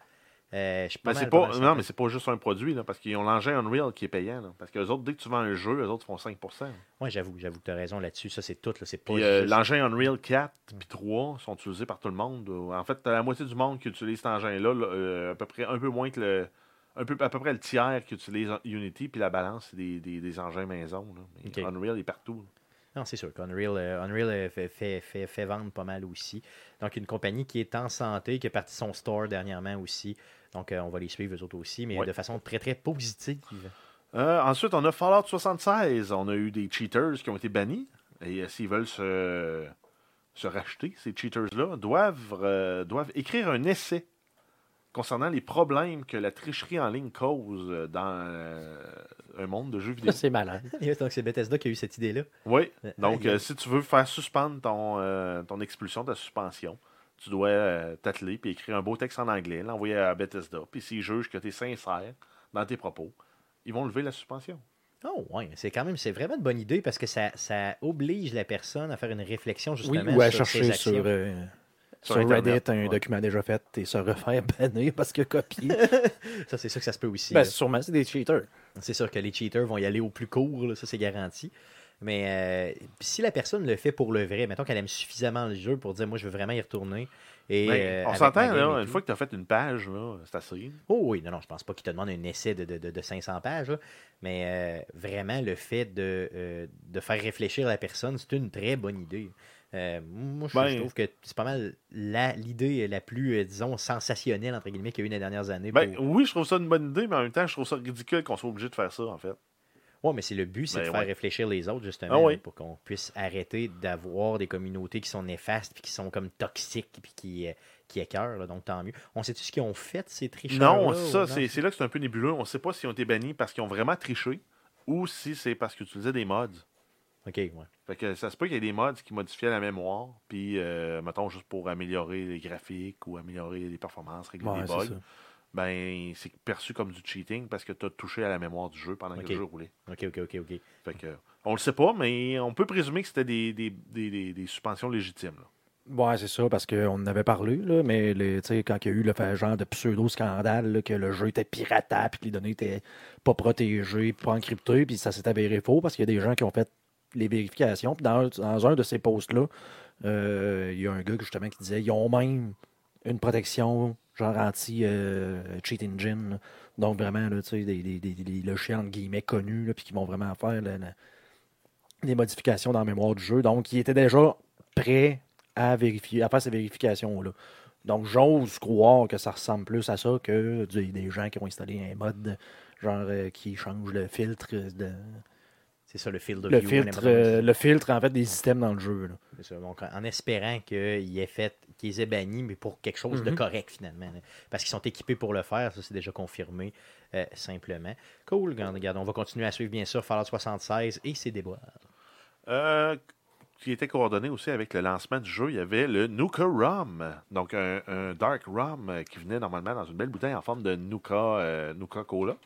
euh, je Mais c'est pas non, mais c'est pas juste un produit, là, parce qu'ils ont l'engin Unreal qui est payant. là. parce que les autres, dès que tu vends un jeu, les autres font 5% Ouais, j'avoue, j'avoue que tu as raison là-dessus. Ça, c'est tout. là. C'est pas Puis euh, l'engin Unreal 4 puis 3 sont utilisés par tout le monde. En fait, t'as la moitié du monde qui utilise cet engin-là, là, euh, à peu près un peu moins que le. Un peu, à peu près le tiers qui utilise Unity, puis la balance, c'est des, des, des engins maison. Mais. Unreal est partout. Non, c'est sûr qu'Unreal euh, Unreal, fait, fait, fait, fait vendre pas mal aussi. Donc, une compagnie qui est en santé, qui a parti son store dernièrement aussi. Donc, euh, on va les suivre, eux autres aussi, mais de façon très, très positive. Euh, ensuite, on a Fallout 76. On a eu des cheaters qui ont été bannis. Et euh, s'ils veulent se, se racheter, ces cheaters-là, doivent, euh, doivent écrire un essai concernant les problèmes que la tricherie en ligne cause dans un monde de jeux vidéo. <laughs> C'est malade. <laughs> Donc, c'est Bethesda qui a eu cette idée-là. Oui. Donc, si tu veux faire suspendre ton, ton expulsion, ta suspension, tu dois euh, t'atteler puis écrire un beau texte en anglais, l'envoyer à Bethesda. Puis s'ils jugent que tu es sincère dans tes propos, ils vont lever la suspension. Oh, ouais, c'est quand même, c'est vraiment une bonne idée parce que ça, ça oblige la personne à faire une réflexion Oui, justement ou à sur ses chercher actions. sur, euh, Sur sur Internet, Reddit un ouais. document déjà fait et se refaire bannir parce que copié. <laughs> Ça, c'est sûr que ça se peut aussi. ben, sûrement, c'est des cheaters. C'est sûr que les cheaters vont y aller au plus court, là, ça c'est garanti. Mais euh, si la personne le fait pour le vrai, mettons qu'elle aime suffisamment le jeu pour dire moi je veux vraiment y retourner. Et, Ben, euh, on s'entend, là, une fois que tu as fait une page, c'est assez. Oh oui, non, non, je pense pas qu'il te demande un essai de, de, de- de 500 pages, là. mais euh, vraiment le fait de, de faire réfléchir la personne, c'est une très bonne idée. Euh, moi, je, Ben- je trouve que c'est pas mal la- l'idée la plus, euh, disons, sensationnelle, entre guillemets, qu'il y a eu les dernières années. Ben, oui, je trouve ça une bonne idée, mais en même temps, je trouve ça ridicule qu'on soit obligé de faire ça, en fait. Mais c'est le but, c'est Ben de faire ouais. réfléchir les autres, justement, Ah oui. pour qu'on puisse arrêter d'avoir des communautés qui sont néfastes, puis qui sont comme toxiques, puis qui, euh, qui écœurent, là, donc tant mieux. On sait-tu ce qu'ils ont fait, ces tricheurs Non, ça, c'est là que c'est un peu nébuleux. On ne sait pas s'ils ont été bannis parce qu'ils ont vraiment triché ou si c'est parce qu'ils utilisaient des mods. Ok, ouais. Fait que ça se peut qu'il y ait des mods qui modifiaient la mémoire, puis, euh, mettons, juste pour améliorer les graphiques ou améliorer les performances, régler Ouais, les bugs. Ben, c'est perçu comme du cheating parce que tu as touché à la mémoire du jeu pendant que le jeu roulait. Ok, ok, ok, ok. Fait que, on le sait pas, mais on peut présumer que c'était des, des, des, des- suspensions légitimes. là. Ouais, c'est ça, parce qu'on en avait parlé, là, mais les- quand il y a eu le fait- genre de pseudo-scandale, que le jeu était piratable, puis que les données étaient pas protégées, pas encryptées, puis ça s'est avéré faux, parce qu'il y a des gens qui ont fait les vérifications. Puis dans, dans un de ces posts-là, euh, il y a un gars justement qui disait ils ont même une protection genre anti-cheat engine. là. Donc vraiment, là, tu sais, des, des, des, entre guillemets connus, puis qui vont vraiment faire des modifications dans la mémoire du jeu. Donc, ils étaient déjà prêts à vérifier, faire ces vérifications-là. Donc, j'ose croire que ça ressemble plus à ça que des gens qui ont installé un mode genre euh, qui change le filtre de, C'est ça le field of le view, filtre, euh, le filtre en fait des systèmes dans le jeu. C'est ça. Donc, en espérant qu'ils aient fait, qu'ils aient banni, mais pour quelque chose de Mhm. correct finalement. là. Parce qu'ils sont équipés pour le faire, ça c'est déjà confirmé euh, simplement. Cool, regarde, on va continuer à suivre bien sûr Fallout 76 et ses déboires. Euh, qui était coordonné aussi avec le lancement du jeu, il y avait le Nuka Rum. Donc, un, un Dark Rum qui venait normalement dans une belle bouteille en forme de Nuka, euh, Nuka Cola.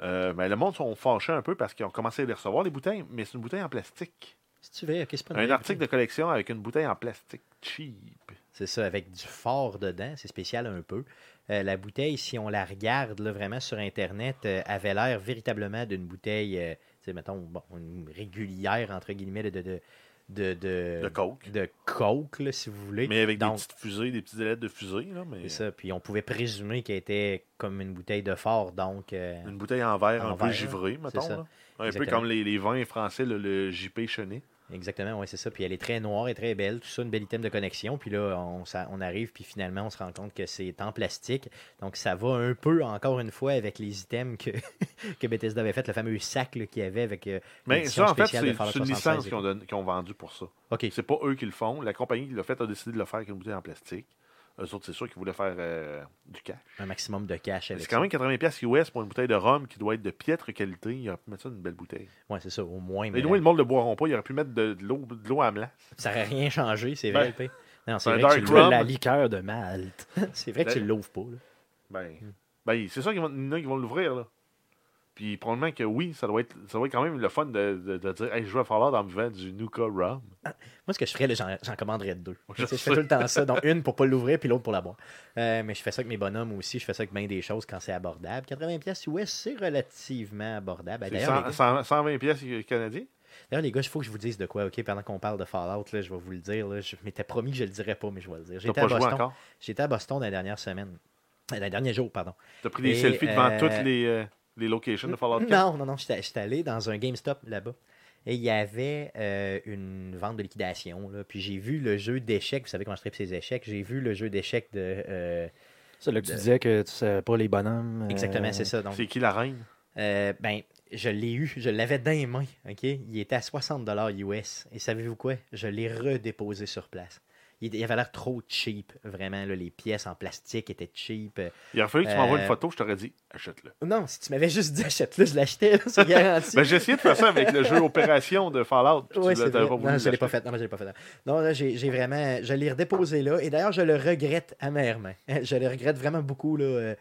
Euh, ben, le monde sont fâchés un peu parce qu'ils ont commencé à les recevoir, les bouteilles, mais c'est une bouteille en plastique. Si tu veux, ok, c'est pas une Un vraie article de bouteille. collection avec une bouteille en plastique cheap. C'est ça, avec du fort dedans. C'est spécial un peu. Euh, la bouteille, si on la regarde là, vraiment sur Internet, euh, avait l'air véritablement d'une bouteille, euh, tu sais, mettons, bon, une régulière, entre guillemets, de. de de, de, De coke. de coke, là, si vous voulez. Mais avec Donc, des petites fusées, des petites ailettes de fusée. Là, mais C'est ça. Puis on pouvait présumer qu'elle était comme une bouteille de fort, donc. euh, Une bouteille en verre En un peu verre, givrée, mettons. là. Un peu comme les, les vins français, le, le JP Chenet. Exactement, oui, c'est ça. Puis elle est très noire et très belle. Tout ça, une belle item de connexion. Puis là, on, ça- on arrive, puis finalement, on se rend compte que c'est en plastique. Donc, ça va un peu, encore une fois, avec les items que, <laughs> que Bethesda avait fait, le fameux sac qu'il y avait avec. euh, Mais ça, en fait, c'est une 76 licence qu'ils ont, ont vendue pour ça. OK. C'est pas eux qui le font. La compagnie qui l'a fait a décidé de le faire avec une bouteille en plastique. Eux autres, c'est sûr qu'ils voulaient faire euh, du cash. Un maximum de cash C'est quand même 80$ piastres US pour une bouteille de rhum qui doit être de piètre qualité. Il aurait pu mettre ça dans une belle bouteille. Ouais, c'est ça, au moins. Mais loin, le monde ne le boiront pas. Il aurait pu mettre de, de l'eau à melasse. ça n'aurait rien changé, c'est Ben, vrai. Non, c'est vrai, que tu la liqueur de Malte. <laughs> c'est vrai que tu Ben- l'ouvres pas. là. Ben, Hmm. ben c'est sûr qu'il y en a qui vont l'ouvrir. Puis probablement que oui, ça doit être, ça doit être quand même le fun de, de, de dire Hey, je joue à Fallout en buvant du Nuka Rum. Moi, ce que je ferais, j'en, commanderais deux. Je fais tout le temps ça. <laughs> Donc, une pour pas l'ouvrir, puis l'autre pour la boire. Euh, mais je fais ça avec mes bonhommes aussi. Je fais ça avec bien des choses quand c'est abordable. 80$ pièces US, c'est relativement abordable. Ben, C'est D'ailleurs, les, 100 gars, 100 120$ piastres canadiens? d'ailleurs, les gars, il faut que je vous dise de quoi, OK? Pendant qu'on parle de Fallout, là, je vais vous le dire. là. je m'étais promis que je le dirais pas, mais je vais le dire. J'étais à, Boston. J'étais à Boston dans la dernière semaine. Euh, Dans les derniers jours, pardon. Tu as pris des Et, selfies devant euh, toutes les, euh, les locations de Fallout 4. Non, non, non. J'étais allé dans un GameStop là-bas. Et il y avait euh, une vente de liquidation. Là. Puis j'ai vu le jeu d'échecs. Vous savez comment je tripe ces échecs? J'ai vu le jeu d'échecs de. euh, C'est là que tu disais que tu savais pas les bonhommes. euh, Exactement, c'est ça. C'est qui la reine? euh, ben, je l'ai eu. Je l'avais dans les mains. OK? Il était à 60$ US. Et savez-vous quoi? Je l'ai redéposé sur place. Il, il avait l'air trop cheap, vraiment. là. les pièces en plastique étaient cheap. Il aurait fallu que tu m'envoies Euh, une photo, je t'aurais dit achète-le. Non, si tu m'avais juste dit achète-le, je l'achetais, c'est <laughs> garanti. Ben, j'ai essayé de faire ça avec le jeu Opération de Fallout. Oui, c'est vrai. pas Non, je l'ai pas fait. Non, je l'ai pas fait. Non, là, j'ai j'ai vraiment. Je l'ai redéposé là. Et d'ailleurs, je le regrette amèrement. <laughs> Je le regrette vraiment beaucoup. Là.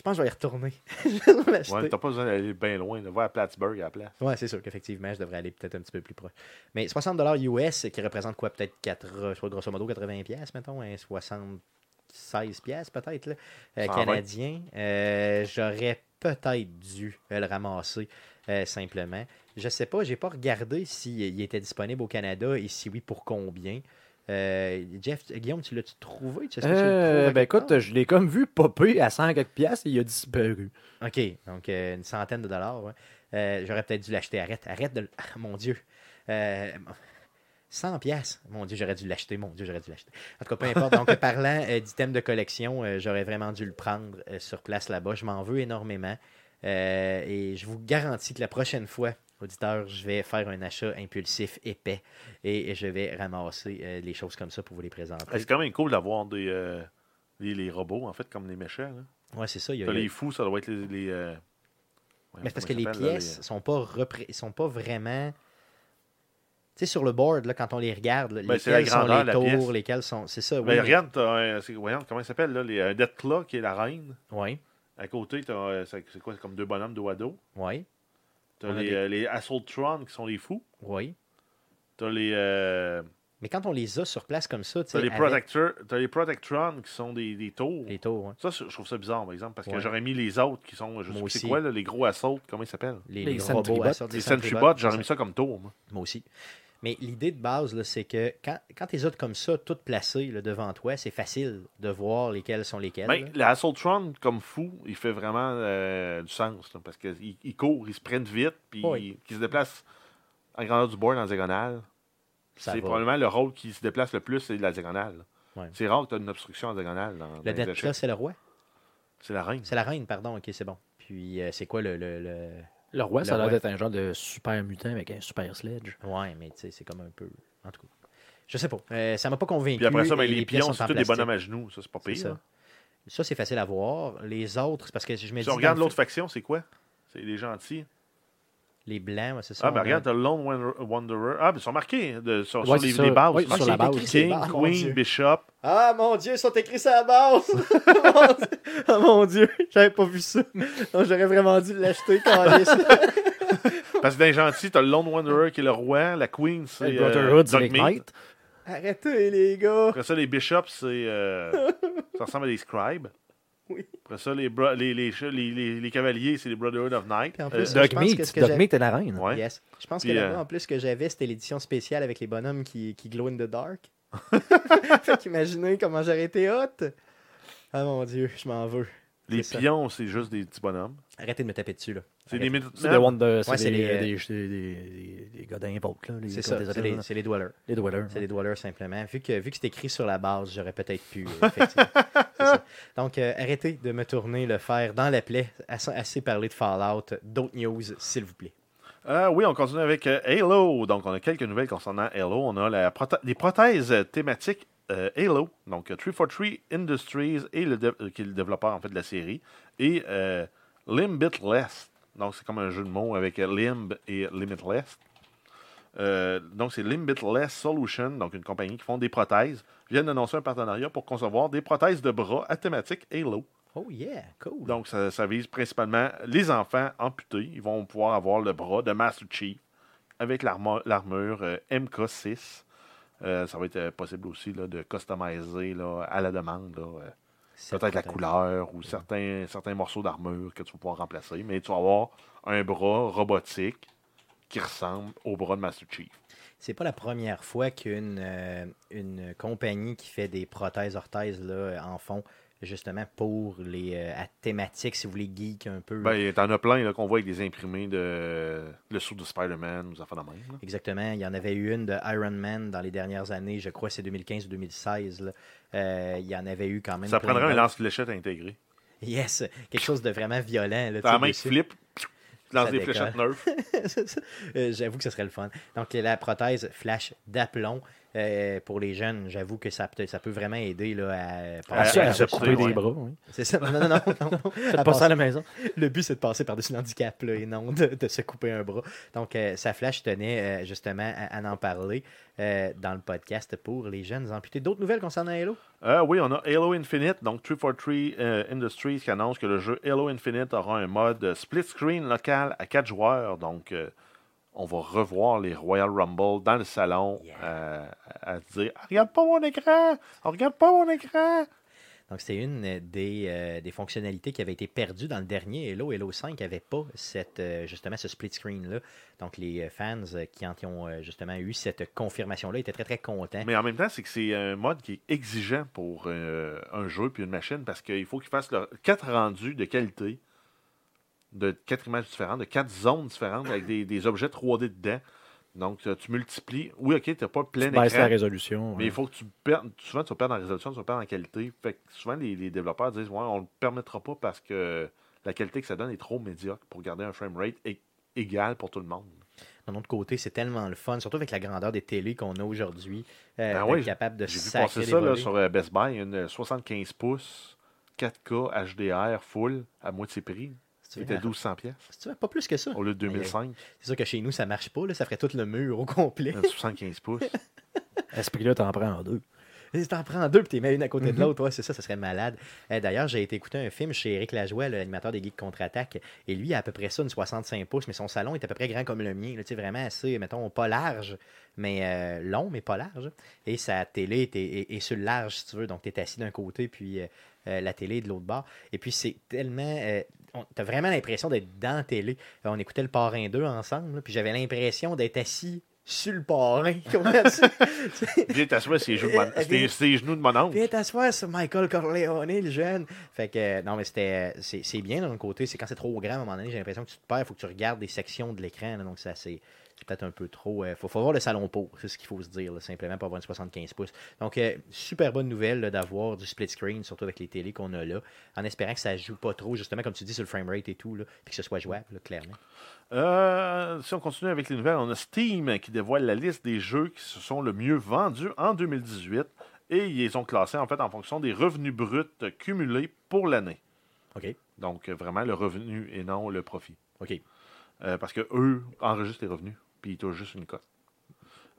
Je pense que je vais y retourner. <laughs> je. Ouais, t'as pas besoin d'aller bien loin. Va à Plattsburgh à la place. Ouais, c'est sûr qu'effectivement, je devrais aller peut-être un petit peu plus proche. Mais 60$ US, qui représente quoi Peut-être 4, je pas, grosso modo 80$, piastres, mettons, hein, 76$ piastres, peut-être, là, euh, 120. canadien. Euh, J'aurais peut-être dû euh, le ramasser euh, simplement. Je sais pas, j'ai pas regardé s'il était disponible au Canada et si oui, pour combien. Euh, Jeff, Guillaume, tu l'as-tu trouvé? Tu sais, tu Euh, ben écoute, je l'ai comme vu popper à 100 quelques piastres et il a disparu. OK, donc euh, une centaine de dollars. ouais. J'aurais peut-être dû l'acheter. Arrête, arrête de... le- Ah, mon Dieu. Euh, 100 pièces. Mon Dieu, j'aurais dû l'acheter. Mon Dieu, j'aurais dû l'acheter. En tout cas, peu <laughs> importe. Donc, parlant d'items de collection, j'aurais vraiment dû le prendre sur place là-bas. Je m'en veux énormément. Et je vous garantis que la prochaine fois, auditeur, je vais faire un achat impulsif épais et je vais ramasser euh, les choses comme ça pour vous les présenter. C'est quand même cool d'avoir des, euh, les, les robots, en fait, comme les méchants. là. Ouais, c'est ça. y a- T'as il y a- les fous, ça doit être les. les, euh, ouais, Mais parce que les ça pièces sont pas repré- sont pas vraiment. Tu sais, sur le board, là, quand on les regarde, là, Ben, la sont les la tours, pièce. lesquels sont. C'est ça, oui. Ben, regarde, un. Voyons, comment il s'appelle, là les, Un Deathclaw qui est la reine. Oui, À côté, t'as. C'est quoi C'est comme deux bonhommes dos à dos. oui, T'as les, des- euh, les Assaultron qui sont les fous. oui. T'as les. euh, Mais quand on les a sur place comme ça, tu sais. T'as les, avec Protector, t'as les Protectron qui sont des, des tours. Les tours, ouais. Ça, je trouve ça bizarre, par exemple, parce que Ouais. j'aurais mis les autres qui sont, je sais c'est aussi. quoi, là, les gros Assault, comment ils s'appellent? Les, Les les Sentry robots sorte Les des Sentry Sentry Bots, Bots, j'aurais mis ça comme tour, moi. Moi aussi. Mais l'idée de base, c'est que quand, quand les as comme ça, toutes placées là, devant toi, c'est facile de voir lesquelles sont lesquelles. Ben, le Assaultron, comme fou, il fait vraiment euh, du sens, là, parce qu'il il court, il sprint vite, puis Oui. il, il se déplace en grandeur du board en diagonale. C'est probablement le rôle qui se déplace le plus, c'est la diagonale. Ouais. C'est rare que tu as une obstruction en diagonale dans, Le Death c'est le roi? C'est la reine. C'est la reine, pardon. Ok, c'est bon. Puis euh, c'est quoi le. le, le- Le roi, ça a l'air d'être un genre de super mutant avec un super sledge. Ouais, mais tu sais, c'est comme un peu. En tout cas. Je sais pas. Euh, ça m'a pas convaincu. Puis après ça, ben, les, pions, sont c'est en tous des bonhommes à genoux. Ça, c'est pas C'est pire. ça. Ça, c'est facile à voir. Les autres, c'est parce que je me dis. Si on regarde l'autre faction, c'est quoi? C'est les gentils. Les blancs, ouais, c'est ça. Ah, ben a- regarde, t'as Lone Wan- Wanderer. Ah, ben ils sont marqués de- sur, sur les, les bases. Oui, Ah, sur c'est la base. King, Ah, mon Dieu. Queen, Bishop. Ah mon dieu, ils sont écrits sur la base! oh <laughs> mon dieu, j'avais pas vu ça. Non, j'aurais vraiment dû l'acheter quand <laughs> Parce que dans les gentils, t'as le Lone Wanderer qui est le roi. La Queen, c'est. Le euh, Brotherhood, Dogmeat. Knights. Arrêtez les gars! Après ça, les Bishops, c'est. euh, ça ressemble à des scribes. Oui. Après ça, les, les, les, les, les, les cavaliers, c'est les Brotherhood of Night. Puis en Euh, plus, est la reine. ouais. Yes. Je pense Puis, que là-bas, euh, en plus, ce que j'avais, c'était l'édition spéciale avec les bonhommes qui, qui glow in the dark. <laughs> fait qu'imaginez comment j'aurais été hot! Ah mon dieu, je m'en veux. Les pions, c'est juste des petits bonhommes. Arrêtez de me taper dessus, là. C'est des C'est des Wonder. C'est Ouais, c'est des, les, euh, des, des, des, des- des gars d'invoke, là. les- C'est ça, les c'est les, les dwellers. Les dwellers. C'est les dwellers simplement. Vu que, vu que c'est écrit sur la base, j'aurais peut-être pu. euh, <laughs> ça. Donc, euh, arrêtez de me tourner le fer dans la plaie. Assez, assez parlé de Fallout. D'autres news, s'il vous plaît. Euh, oui, on continue avec euh, Halo. Donc, on a quelques nouvelles concernant Halo. On a la des prothèses euh, thématiques euh, Halo. Donc, euh, 343 Industries, et le euh, qui est le développeur en fait de la série. Et euh, Limitless. Donc, c'est comme un jeu de mots avec Limb et Limitless. Euh, donc, c'est Limitless Solution, donc une compagnie qui font des prothèses. Viennent d'annoncer un partenariat pour concevoir des prothèses de bras à thématique Halo. Oh yeah, cool. Donc, ça, ça vise principalement les enfants amputés. Ils vont pouvoir avoir le bras de Master Chief avec l'armure euh, MK6. Euh, ça va être possible aussi là, de customiser là, à la demande. là, Peut-être la couleur ou certains, certains morceaux d'armure que tu vas pouvoir remplacer. Mais tu vas avoir un bras robotique qui ressemble au bras de Master Chief. C'est pas la première fois qu'une euh, une compagnie qui fait des prothèses orthèses là, en font justement pour les euh, à thématique, si vous voulez, geek un peu. Ben, t'en as plein qu'on voit avec des imprimés de le sou de Spider-Man ou des affaires de même. là. Exactement. Il y en avait eu une de Iron Man dans les dernières années. Je crois c'est 2015 ou 2016. là. Euh, il y en avait eu quand même. Ça prendrait un lance-fléchette intégré. Yes, quelque chose de vraiment violent. Là, la main qui flippe, lances Ça des fléchettes ça. <laughs> Euh, j'avoue que ce serait le fun. Donc, la prothèse flash d'aplomb euh, pour les jeunes, j'avoue que ça peut, ça peut vraiment aider là, à À- passer à À à se couper ouais. des bras. oui. C'est ça. Non, non, non. non, <laughs> non. À pas ça passer- à la maison. Le but, c'est de passer par-dessus l'handicap là, et non de, de se couper un bras. Donc, euh, ça flash tenait euh, justement à, à en parler euh, dans le podcast pour les jeunes amputés. D'autres nouvelles concernant Halo? Euh, oui, on a Halo Infinite, donc 343 euh, Industries qui annonce que le jeu Halo Infinite aura un mode split screen local à 4 joueurs. Donc, euh, on va revoir les Royal Rumble dans le salon Yeah. euh, à dire Ah, Regarde pas mon écran Regarde pas mon écran Donc, c'est une des, euh, des fonctionnalités qui avait été perdue dans le dernier Halo. Halo 5 n'avait pas cette, euh, justement ce split screen-là. Donc, les fans qui en ont justement eu cette confirmation-là étaient très, très contents. Mais en même temps, c'est que c'est un mode qui est exigeant pour euh, un jeu puis une machine parce qu'il faut qu'ils fassent 4 rendus de qualité de quatre images différentes, de quatre zones différentes avec des, des objets 3D dedans. Donc, euh, tu multiplies. Oui, ok, tu n'as pas plein Tu baisses la résolution. Mais il faut que tu perdes. Souvent, tu vas perdre en résolution, tu vas perdre en qualité. Fait que souvent, les, les développeurs disent Ouais, on ne le permettra pas parce que la qualité que ça donne est trop médiocre pour garder un framerate é- égal pour tout le monde. D'un autre côté, c'est tellement le fun, surtout avec la grandeur des télés qu'on a aujourd'hui, euh, Ben oui, capable de J'ai vu passer ça là, sur euh, Best Buy, une 75 pouces, 4K HDR full à moitié prix. C'était 1200 pièces pas plus que ça. au lieu de 2005. C'est sûr que chez nous, ça marche pas. Là, ça ferait tout le mur au complet. Un 75 pouces. <laughs> À ce prix-là, t'en prends en deux. Tu t'en prends deux puis t'es mets une à côté Mhm. de l'autre. Ouais, c'est ça, ça serait malade. Euh, D'ailleurs, j'ai été écouter un film chez Eric Lajoie, l'animateur des Geeks Contre-Attaque. Et lui, il a à peu près ça, une 65 pouces, mais son salon est à peu près grand comme le mien. Là, vraiment assez, mettons, pas large, mais euh, long, mais pas large. Et sa télé est, est- est sur le large, si tu veux. Donc, tu es assis d'un côté, puis euh, euh, la télé est de l'autre bord. Et puis, c'est tellement. euh, T'as vraiment l'impression d'être dans la télé. Euh, on écoutait le Parrain 2 ensemble, là, puis j'avais l'impression d'être assis sur le parrain. <laughs> <laughs> Viens t'asseoir sur les genoux de mon- Euh, oncle. Viens t'asseoir sur Michael Corleone, le jeune. Fait que, non, mais c'était, c'est, bien d'un côté. C'est quand c'est trop grand, à un moment donné, j'ai l'impression que tu te perds. Il faut que tu regardes des sections de l'écran. donc, ça, c'est, peut-être un peu trop. Il faut, faut voir le salon pour. C'est ce qu'il faut se dire, là, simplement, pour avoir une 75 pouces. Donc, euh, super bonne nouvelle d'avoir du split screen, surtout avec les télés qu'on a là, en espérant que ça joue pas trop, justement, comme tu dis, sur le framerate et tout, là, puis que ce soit jouable, là, clairement. Euh, si on continue avec les nouvelles, on a Steam qui dévoile la liste des jeux qui se sont le mieux vendus en 2018 et ils les ont classés en fait en fonction des revenus bruts cumulés pour l'année. OK. Donc euh, vraiment le revenu et non le profit. OK. Euh, parce que eux enregistrent les revenus, puis ils touchent juste une cote.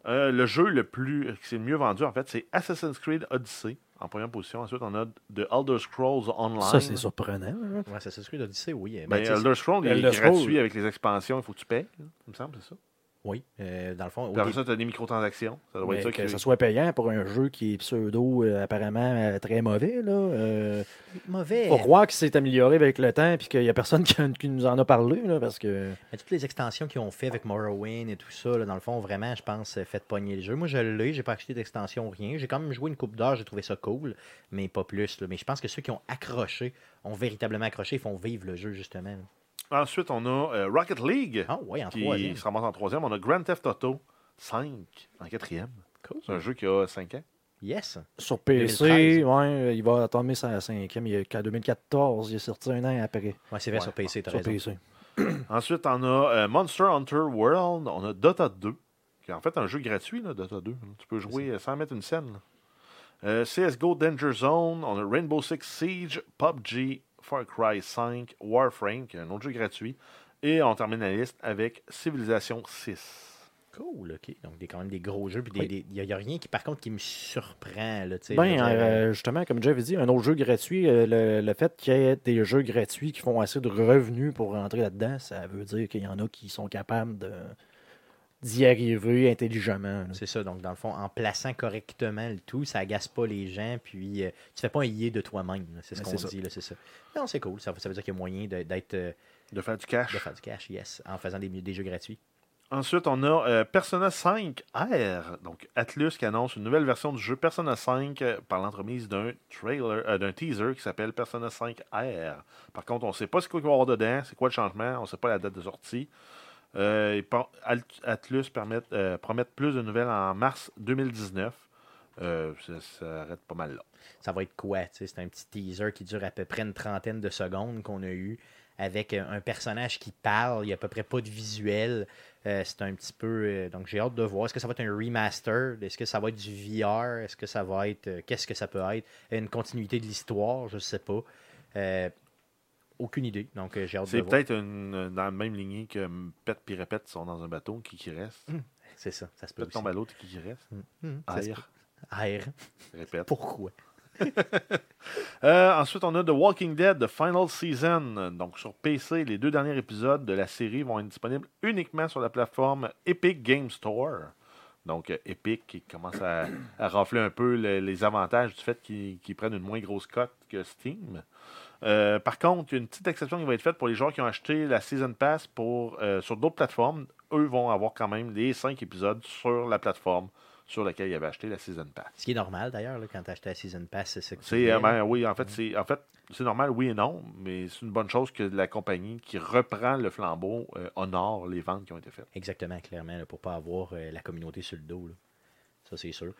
Euh, le jeu le plus qui c'est le mieux vendu, en fait, c'est Assassin's Creed Odyssey en première position. Ensuite, on a The Elder Scrolls Online. Ça, c'est surprenant. hein? Ouais, Assassin's Creed Odyssey, oui. Ben, Ben, sais, Elder Scrolls, il est gratuit avec les expansions, il faut que tu payes. Il me semble, c'est ça. Oui, euh, dans le fond. après ça, tu as des microtransactions. Ça doit être ça que ça soit payant pour un jeu qui est pseudo euh, apparemment euh, très mauvais. Là, euh, mauvais. faut croire qu'il s'est amélioré avec le temps et qu'il n'y a personne <laughs> qui, qui nous en a parlé. Là, parce que Mais toutes les extensions qu'ils ont fait avec Morrowind et tout ça, là, dans le fond, vraiment, je pense, euh, fait pogner le jeu. Moi, je l'ai, j'ai pas acheté d'extension, rien. J'ai quand même joué une coupe d'heure, j'ai trouvé ça cool, mais pas plus. là. Mais je pense que ceux qui ont accroché ont véritablement accroché, ils font vivre le jeu, justement. Ensuite, on a euh, Rocket League, Ah, ouais, en qui troisième. se ramasse en troisième. On a Grand Theft Auto 5 en quatrième. Cool. C'est un jeu qui a 5 ans. Yes. sur PC, 2013. ouais, il va tomber sa cinquième. Il est en 2014, il est sorti un an après. Ouais, c'est vrai, Ouais, sur PC, t'as Sur raison. PC. <clears throat> Ensuite, on a euh, Monster Hunter World. On a Dota 2, qui est en fait un jeu gratuit, là, Dota 2. Tu peux jouer euh, sans mettre une scène. Euh, CSGO Danger Zone. On a Rainbow Six Siege, PUBG, Far Cry 5, Warframe, qui est un autre jeu gratuit. Et on termine la liste avec Civilization 6. Cool, ok. Donc, des, quand même des gros jeux. Puis il n'y a, rien qui, par contre, qui me surprend. Là, Ben, dire, euh, justement, comme Jeff dit, un autre jeu gratuit, euh, le, le fait qu'il y ait des jeux gratuits qui font assez de revenus pour rentrer là-dedans, ça veut dire qu'il y en a qui sont capables de d'y arriver intelligemment. C'est ça, donc dans le fond, en plaçant correctement le tout, ça agace pas les gens, puis euh, tu fais pas un yé de toi-même, c'est ce qu'on dit, là, c'est ça. Non, c'est cool, ça, ça veut dire qu'il y a moyen de- d'être, euh, De faire du cash. de faire du cash, yes, en faisant des, des jeux gratuits. Ensuite, on a euh, Persona 5 R. Donc, Atlus qui annonce une nouvelle version du jeu Persona 5 euh, par l'entremise d'un trailer, euh, d'un teaser qui s'appelle Persona 5 R. Par contre, on ne sait pas ce qu'il va y avoir dedans, c'est quoi le changement, on ne sait pas la date de sortie. Euh, Atlus permet, euh, promet plus de nouvelles en mars 2019. Euh, ça s'arrête pas mal là. Ça va être quoi, c'est un petit teaser qui dure à peu près une trentaine de secondes qu'on a eu, avec euh, un personnage qui parle, il y a à peu près pas de visuel, c'est un petit peu, donc j'ai hâte de voir, est-ce que ça va être un remaster, est-ce que ça va être du VR, est-ce que ça va être, qu'est-ce que ça peut être, une continuité de l'histoire, je sais pas. Aucune idée, donc euh, j'ai hâte C'est peut-être une- dans la même lignée que Pet puis Répète sont dans un bateau, qui qui reste. C'est ça, ça se peut Peut-être tombe à l'autre, qui qui reste. Se Air. Air. répète. Pourquoi? <laughs> Euh, ensuite, on a The Walking Dead, The Final Season. Donc, sur PC, les deux derniers épisodes de la série vont être disponibles uniquement sur la plateforme Epic Game Store. Donc, euh, Epic qui commence à, à rafler un peu le- les avantages du fait qu'ils qu'ils prennent une moins grosse cote que Steam. Euh, par contre, il y a une petite exception qui va être faite pour les joueurs qui ont acheté la Season Pass pour, euh, sur d'autres plateformes. Eux vont avoir quand même les cinq épisodes sur la plateforme sur laquelle ils avaient acheté la Season Pass. Ce qui est normal d'ailleurs, quand tu acheté la Season Pass, c'est ça que tu euh, ben, oui, en fait, c'est en fait normal, oui et non, mais c'est une bonne chose que la compagnie qui reprend le flambeau euh, honore les ventes qui ont été faites. Exactement, clairement, là, pour pas avoir la communauté sur le dos. là. Ça, c'est sûr.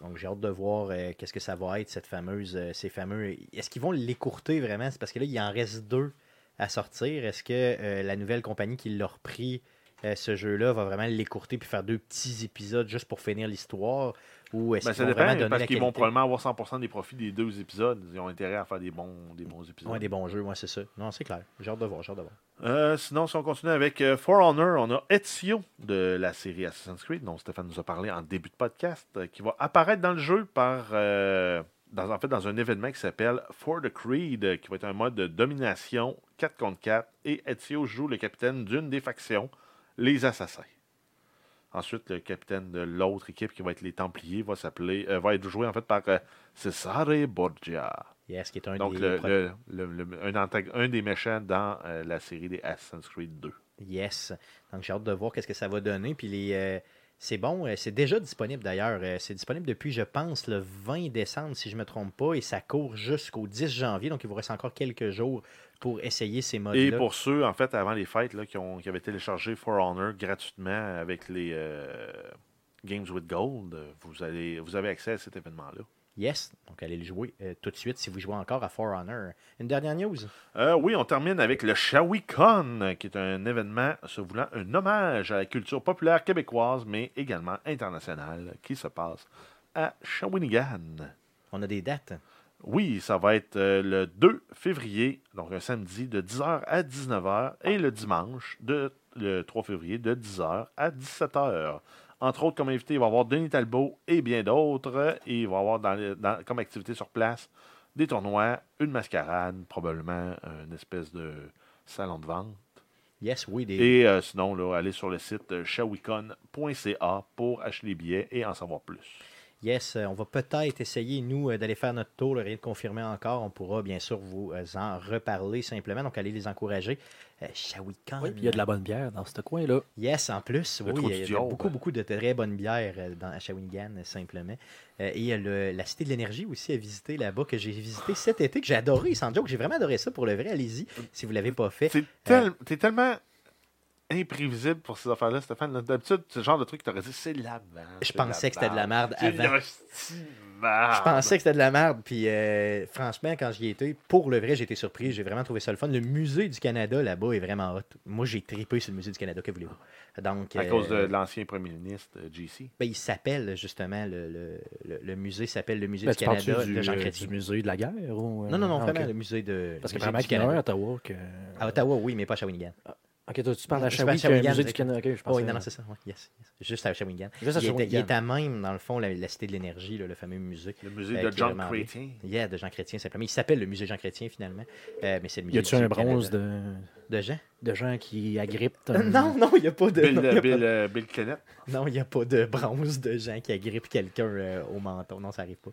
Donc, j'ai hâte de voir euh, qu'est-ce que ça va être, cette fameuse, euh, ces fameux. Est-ce qu'ils vont l'écourter vraiment? C'est parce que là, il en reste deux à sortir. Est-ce que euh, la nouvelle compagnie qui l'a repris ce jeu-là va vraiment l'écourter puis faire deux petits épisodes juste pour finir l'histoire? Ou est-ce Ben, qu'ils vraiment dépend, donner parce qu'ils vont probablement avoir 100% des profits des deux épisodes. Ils ont intérêt à faire des bons, des bons épisodes. Ouais, des bons jeux, ouais, c'est ça. Non, c'est clair. J'ai hâte de voir, j'ai hâte de voir. Euh, sinon, si on continue avec euh, For Honor, on a Ezio de la série Assassin's Creed, dont Stéphane nous a parlé en début de podcast, euh, qui va apparaître dans le jeu par, euh, dans, en fait, dans un événement qui s'appelle For the Creed, qui va être un mode de domination 4 contre 4, et Ezio joue le capitaine d'une des factions, les Assassins. Ensuite, le capitaine de l'autre équipe, qui va être les Templiers, va s'appeler, euh, va être joué en fait par euh, Cesare Borgia. Yes, qui est un Donc, des. le, pro- le- le- le- un, des méchants dans euh, la série des Assassin's Creed 2. Yes. Donc j'ai hâte de voir qu'est-ce que ça va donner. Puis les, c'est bon, c'est déjà disponible d'ailleurs. C'est disponible depuis, je pense, le 20 décembre, si je ne me trompe pas, et ça court jusqu'au 10 janvier. Donc il vous reste encore quelques jours pour essayer ces modes-là. Et pour ceux, en fait, avant les fêtes, là, qui, ont, qui avaient téléchargé For Honor gratuitement avec les euh, Games with Gold, vous, allez, vous avez accès à cet événement-là. Yes. Donc allez le jouer euh, tout de suite si vous jouez encore à For Honor. Une dernière news. Euh, oui, on termine avec le ShawiCon, qui est un événement se voulant un hommage à la culture populaire québécoise, mais également internationale, qui se passe à Shawinigan. On a des dates. Oui, ça va être euh, le 2 février, donc un samedi de 10h à 19h, et le dimanche de le 3 février de 10h à 17h. Entre autres, comme invité, il va y avoir Denis Talbot et bien d'autres. Et il va y avoir dans le- dans- comme activité sur place des tournois, une mascarade, probablement une espèce de salon de vente. Yes, oui, des... Et euh, sinon, là, allez sur le site euh, shawicon.ca pour acheter les billets et en savoir plus. Yes, euh, on va peut-être essayer, nous, euh, d'aller faire notre tour, rien de confirmer encore. On pourra bien sûr vous euh, en reparler simplement. Donc, allez les encourager. Euh. Oui, puis il y a de la bonne bière dans ce coin-là. Yes, en plus, Le oui, il y a beaucoup, beaucoup de très bonnes bières dans, à Shawinigan, simplement. Euh, et il y a le- la Cité de l'Énergie aussi à visiter là-bas, que j'ai visité cet été, que j'ai adoré, sans joke. J'ai vraiment adoré ça pour le vrai. Allez-y, si vous ne l'avez pas fait. Tel- T'es tellement imprévisible pour ces affaires-là, Stéphane. D'habitude, c'est le genre de truc que t'aurais dit, c'est de la merde. Je pensais que c'était de la merde avant. Je pensais que c'était de la merde, puis euh, franchement, quand j'y étais, pour le vrai, j'ai été surpris. J'ai vraiment trouvé ça le fun. Le musée du Canada là-bas est vraiment hot. Moi, j'ai tripé sur le musée du Canada, que voulez-vous. Donc, À euh, cause de l'ancien premier ministre, euh, JC. ben, il s'appelle justement, le, le- le- le musée s'appelle le musée Ben, du tu Canada du, de Jean euh, Chrétien. du musée de la guerre? Ou, euh, Non, non, non, ah, vraiment le musée de Parce que musée vraiment, du qu'il y en a un à Canada. Ottawa. Que... À Ottawa, oui, mais pas à Shawinigan. Ok, toi, tu parles à Shawinigan, musée du ok. Canada. Ok, je Oh, oui, non, non, c'est ça. ouais, yes, yes. Juste à Shawinigan. Juste à il, était, il était à même, dans le fond, la, la Cité de l'Énergie, le fameux musée. Le musée Euh, de vraiment Chrétien. Yeah, de Jean Chrétien, simplement. Il s'appelle le musée Jean Chrétien, finalement. Euh, mais c'est le musée Y a-tu un bronze de, de Jean de gens qui agrippent Euh, <laughs> un- Non, non, il n'y a pas de. Bill, non, a Bill, pas- euh, Bill. Non, il n'y a pas de bronze de gens qui agrippent quelqu'un euh, au menton. Non, ça n'arrive pas.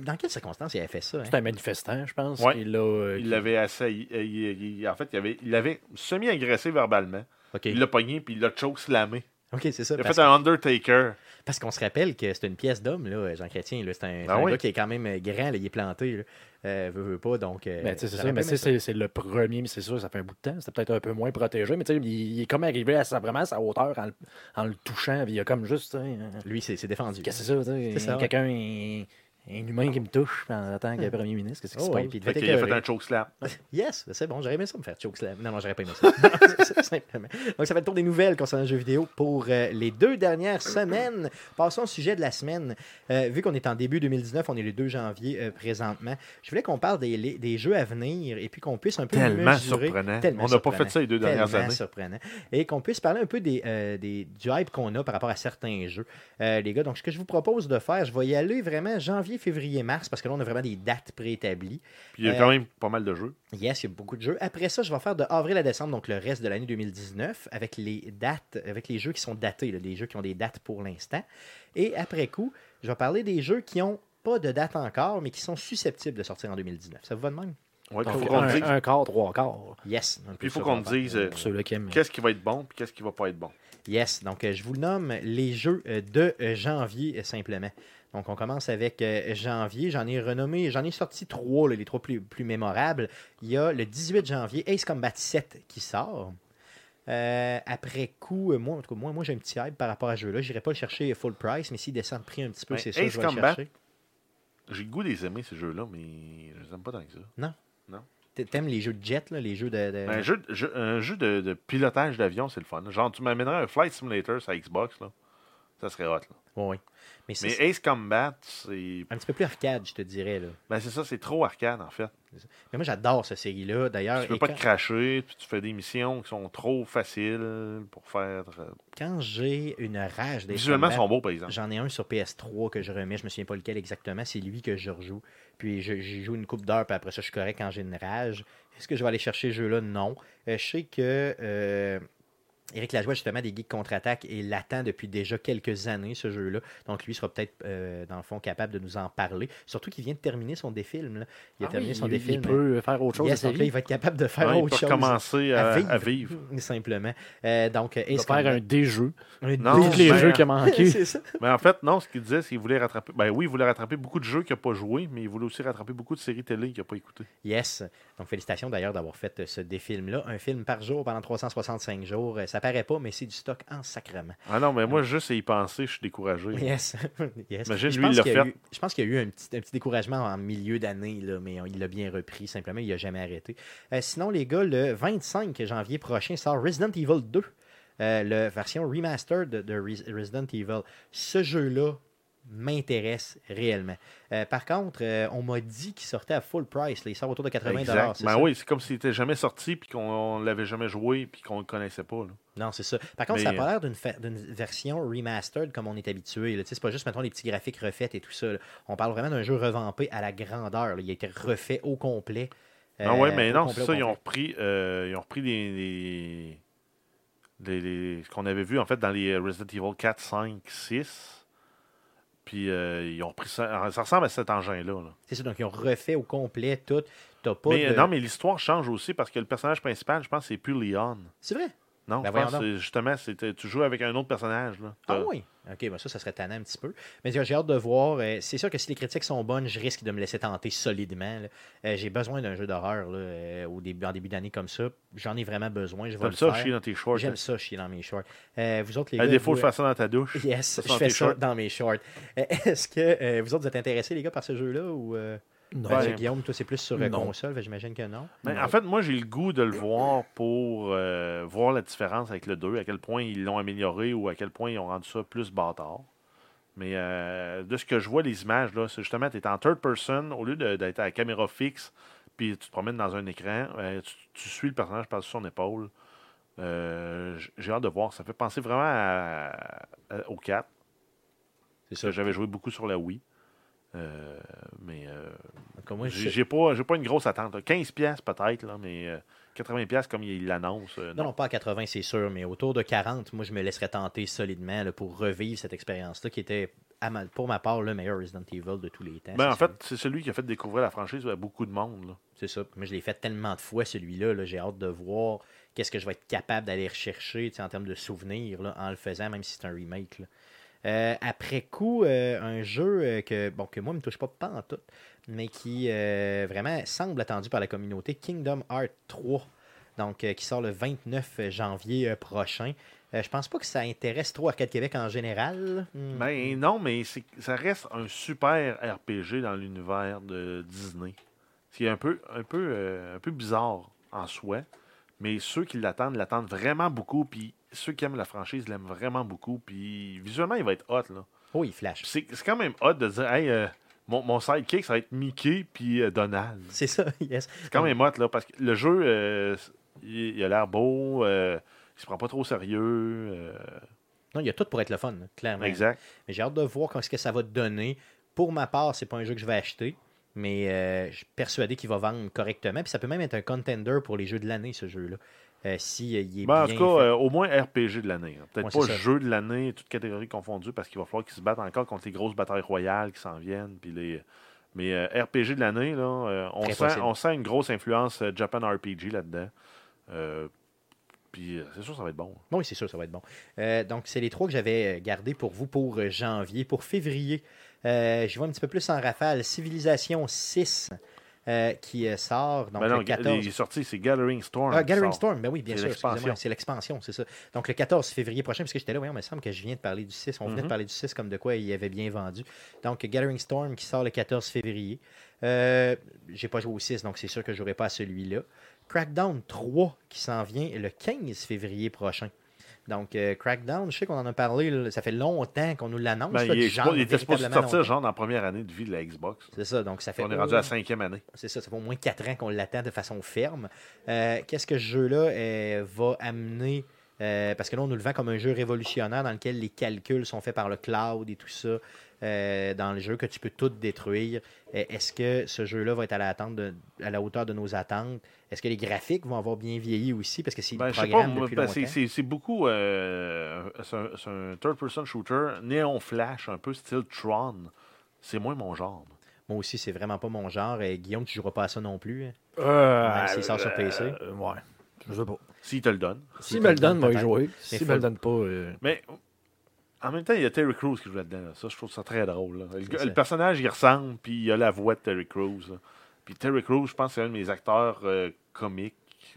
Dans quelles circonstances il avait fait ça? hein? C'est un manifestant, je pense. Ouais. euh, Il qui- l'avait assailli. il- il- en fait, il avait, il semi-agressé verbalement. OK, Il l'a pogné puis il l'a choke-slamé. Ok, c'est ça. Il a fait un Undertaker. parce qu'on se rappelle que c'est une pièce d'homme, là, Jean Chrétien. là. C'est un, Ah oui. gars qui est quand même euh, grand, là, il est planté. Là. Euh, veut, veut pas, donc. euh, Ben, tu sais, c'est ça, mais c'est- le premier, mais c'est sûr, ça fait un bout de temps. C'était peut-être un peu moins protégé, mais tu sais, il, il est comme arrivé à sa, vraiment à sa hauteur en, le- en le touchant. il a comme juste, Lui, c'est c'est défendu. qu'est-ce que c'est ça, ça, ouais. quelqu'un, un, humain qui me touche en tant que premier ministre, qu'est-ce qui Oh, se oui, passe? puis il Fait a fait un chokeslam. <laughs> Yes, c'est bon, j'aurais aimé ça me faire chokeslam. Non, non, j'aurais pas aimé <laughs> ça. Simplement. Donc, ça fait le tour des nouvelles concernant le jeu vidéo pour euh, les deux dernières semaines. Passons au sujet de la semaine. Euh, vu qu'on est en début 2019, on est le 2 janvier euh, présentement, je voulais qu'on parle des, les- des jeux à venir et puis qu'on puisse un peu Tellement mesurer... surprenant. Tellement On n'a pas fait ça les deux dernières Tellement années. surprenant. Et qu'on puisse parler un peu des, des- du hype qu'on a par rapport à certains jeux. Les gars, donc ce que je vous propose de faire, je vais y aller vraiment janvier, février, mars, parce que là, on a vraiment des dates préétablies. Puis il y a Euh, quand même pas mal de jeux. Yes, il y a beaucoup de jeux. Après ça, je vais faire de avril à décembre, donc le reste de l'année 2019, avec les dates, avec les jeux qui sont datés, là, des jeux qui ont des dates pour l'instant. Et après coup, je vais parler des jeux qui ont pas de date encore, mais qui sont susceptibles de sortir en 2019. Ça vous va de même? Ouais, il Donc, faut qu'on un, dise, un quart, trois quarts, Yes. puis il faut qu'on dise euh, pour ceux-là qui aiment. qu'est-ce qui va être bon puis qu'est-ce qui va pas être bon. Yes, donc euh, je vous le nomme les jeux euh, de euh, janvier euh, simplement. Donc on commence avec euh, janvier. J'en ai renommé, j'en ai sorti trois, là, les trois plus, plus mémorables. Il y a le 18 janvier Ace Combat 7 qui sort. Euh, après coup, euh, moi, en tout cas, moi, moi j'ai un petit hype par rapport à ce jeu-là. Je n'irai pas le chercher full price, mais s'il descend de prix un petit peu, c'est ça que je vais le Combat, chercher. J'ai le goût des aimer ces jeux-là, mais je les aime pas tant que ça. T- T'aimes les jeux de jet, là, les jeux de. de- Un jeu, jeu- un jeu de, de pilotage d'avion, c'est le fun. Genre, tu m'amènerais un Flight Simulator sur Xbox, là. Ça serait hot, là. Ouais. Mais Ace Combat, c'est. un petit peu plus arcade, je te dirais. Là. Ben, c'est ça, c'est trop arcade, en fait. Mais moi, j'adore cette série-là. D'ailleurs, Tu peux pas quand- te cracher, puis tu fais des missions qui sont trop faciles pour faire. euh, quand j'ai une rage des Visuellement, ils sont beaux, par exemple. J'en ai un sur PS3 que je remets, je me souviens pas lequel exactement, c'est lui que je rejoue. Puis je- j'y joue une coupe d'heures, puis après ça, je suis correct quand j'ai une rage. Est-ce que je vais aller chercher ce jeu-là? Non. Euh, je sais que euh, Éric Lajoie, justement, des Geeks contre-attaque, et l'attend depuis déjà quelques années, ce jeu-là. Donc lui sera peut-être, euh, dans le fond, capable de nous en parler. Surtout qu'il vient de terminer son défilm. là. Il a Ah terminé oui, son il, défilm. il peut faire autre chose Yes, il va être capable de faire Ouais, il autre peut chose. commencer à, à vivre. <laughs> Simplement. Euh, donc, Il va faire un déjeu. un Non, les jeux qu'il a <laughs> ça. Mais en fait, non, ce qu'il disait, c'est qu'il voulait rattraper. Ben oui, il voulait rattraper beaucoup de jeux qu'il n'a pas joué, mais il voulait aussi rattraper beaucoup de séries télé qu'il n'a pas écoutées. Yes. Donc, félicitations d'ailleurs d'avoir fait euh, ce défilm-là. Un film par jour pendant 365 jours. Euh, Ça paraît pas, mais c'est du stock en sacrement. Ah non, mais moi, juste à y penser, je suis découragé. Yes. <laughs> yes. Imagine, Je lui, pense il l'a qu'il y a fait. eu- Je pense qu'il y a eu un petit, un petit découragement en milieu d'année, là, mais on- il l'a bien repris. Simplement, il n'a jamais arrêté. Euh, sinon, les gars, le 25 janvier prochain sort Resident Evil 2. Euh, la version remastered de, de Res- Resident Evil. Ce jeu-là m'intéresse réellement. Euh, par contre, euh, on m'a dit qu'il sortait à full price. là. il sort autour de 80 Exact. c'est Ben ça? oui, c'est comme s'il était jamais sorti puis qu'on l'avait jamais joué puis qu'on le connaissait pas. là. Non, c'est ça. Par contre, Mais- ça n'a pas l'air d'une fa- version remastered comme on est habitué. C'est pas juste, mettons, les petits graphiques refaits et tout ça. là. On parle vraiment d'un jeu revampé à la grandeur. Il a été refait au complet. Ah ouais, Euh, mais non, c'est ça, ils ont repris, euh, ils ont repris les- les- ce qu'on avait vu en fait dans les Resident Evil 4, 5, 6. Puis euh, ils ont repris ça. Ça ressemble à cet engin-là. là. C'est ça. Donc, ils ont refait au complet tout. Pas Mais, de- euh, Non, mais l'histoire change aussi parce que le personnage principal, je pense, c'est plus Leon. C'est vrai? Non, Ben je pense voyons que c'est- justement, c'était tu joues avec un autre personnage. Là. Ah oui? OK, ben ça, ça serait tannant un petit peu. Mais j'ai hâte de voir. Euh, c'est sûr que si les critiques sont bonnes, je risque de me laisser tenter solidement. Euh, j'ai besoin d'un jeu d'horreur là, euh, au début, en début d'année comme ça. J'en ai vraiment besoin. Je vais le ça faire. chier dans tes shorts. J'aime hein? ça chier dans mes shorts. Vous autres, les À gars, défaut de faire ça dans ta douche. Yes, je fais ça shorts. dans mes shorts. <laughs> Est-ce que vous autres, vous êtes intéressés, les gars, par ce jeu-là ou Non. ben, Ouais. Guillaume, toi, c'est plus sur euh, Non. console, j'imagine que non. Mais en fait, moi, j'ai le goût de le voir pour euh, voir la différence avec le 2, à quel point ils l'ont amélioré ou à quel point ils ont rendu ça plus bâtard. Mais euh, de ce que je vois, les images, là, c'est justement, tu es en third person, au lieu d'être à la caméra fixe, puis tu te promènes dans un écran, euh, tu, tu suis le personnage par son épaule. Euh, j'ai hâte de voir. Ça fait penser vraiment à- à- au 4, C'est que j'avais joué beaucoup sur la Wii. Euh, mais euh, j'ai pas, j'ai pas une grosse attente. là. 15$ piastres peut-être, là, mais euh, 80$ piastres comme il l'annonce. euh, Non, non, pas à 80, c'est sûr, mais autour de 40, moi, je me laisserais tenter solidement là, pour revivre cette expérience-là qui était, pour ma part, le meilleur Resident Evil de tous les temps. Ben, en fait, c'est celui qui a fait découvrir la franchise à beaucoup de monde. c'est ça. Moi, je l'ai fait tellement de fois, celui-là. là, J'ai hâte de voir qu'est-ce que je vais être capable d'aller rechercher en termes de souvenirs là, en le faisant, même si c'est un remake. Euh, après coup, euh, un jeu euh, que, bon, que moi, ne me touche pas pas en mais qui vraiment semble attendu par la communauté, Kingdom Hearts 3, donc, qui sort le 29 janvier prochain. Je pense pas que ça intéresse trop Arcade Québec en général. Hmm. Ben non, mais ça reste un super RPG dans l'univers de Disney. C'est un peu, un, peu, un peu bizarre en soi, mais ceux qui l'attendent l'attendent vraiment beaucoup, puis ceux qui aiment la franchise l'aiment vraiment beaucoup, puis visuellement, il va être hot. Là. Oh, il flash. C'est c'est quand même hot de dire, hey, euh, mon, mon sidekick, ça va être Mickey puis euh, Donald. C'est ça, <laughs> yes. C'est quand même hot, là, parce que le jeu, euh, il, il a l'air beau, il se prend pas trop au sérieux. Non, il y a tout pour être le fun, clairement. exact. Mais j'ai hâte de voir ce que ça va te donner. Pour ma part, c'est pas un jeu que je vais acheter, mais euh, je suis persuadé qu'il va vendre correctement. Puis ça peut même être un contender pour les jeux de l'année, ce jeu-là. Euh, si il est Ben, en tout cas, euh, au moins RPG de l'année. hein. Peut-être Ouais, pas jeu de l'année, toutes catégories confondues, parce qu'il va falloir qu'ils se battent encore contre les grosses batailles royales qui s'en viennent. Puis les... Mais euh, RPG de l'année, là, euh, on, Très sent, possible. on sent une grosse influence Japan RPG là-dedans. Puis c'est sûr que ça va être bon. Oui, c'est sûr, ça va être bon. Euh, donc, c'est les trois que j'avais gardés pour vous pour janvier. Pour février, euh, je vois un petit peu plus en rafale. Civilisation 6 euh, qui euh, sort. Donc, Ben non, le 14. il est sorti, c'est Gathering Storm. Ah, Gathering. Storm, ben oui, bien sûr. C'est l'expansion, c'est ça. Donc le 14 février prochain, parce que j'étais là, voyons, il me semble que je viens de parler du 6. On venait de Mhm. parler du 6 comme de quoi il avait bien vendu. Donc Gathering Storm qui sort le 14 février. Euh, J'ai pas joué au 6, donc c'est sûr que je n'aurai pas à celui-là. Crackdown 3 qui s'en vient le 15 février prochain. Donc, euh, Crackdown, je sais qu'on en a parlé, ça fait longtemps qu'on nous l'annonce. Ben, il, était supposé sortir longtemps. genre dans la première année de vie de la Xbox. C'est ça, donc ça fait On est rendu à la cinquième année. c'est ça, ça fait au moins 4 ans qu'on l'attend de façon ferme. Euh, Qu'est-ce que ce jeu-là euh, va amener euh, Parce que là, on nous le vend comme un jeu révolutionnaire dans lequel les calculs sont faits par le cloud et tout ça. euh, dans le jeu que tu peux tout détruire. Euh, Est-ce que ce jeu-là va être à la, attente de- à la hauteur de nos attentes? Est-ce que les graphiques vont avoir bien vieilli aussi? Parce que c'est Ben, programme depuis ben, longtemps. c'est- beaucoup. euh, c'est un, third-person shooter, néon flash, un peu style Tron. C'est moins mon genre. Moi aussi, c'est vraiment pas mon genre. Et Guillaume, tu joueras pas à ça non plus. hein? Euh, Même s'il sort sur PC. euh, ouais. Je sais pas. S'il te le donne. S'il me le donne, va y peut-être. jouer. Mais S'il me le donne pas. euh, Mais en même temps, il y a Terry Crews qui joue là-dedans. là. Ça, je trouve ça très drôle. là. Le, personnage, il ressemble, puis il a la voix de Terry Crews. Puis Terry Crews, je pense que c'est un de mes acteurs euh, comiques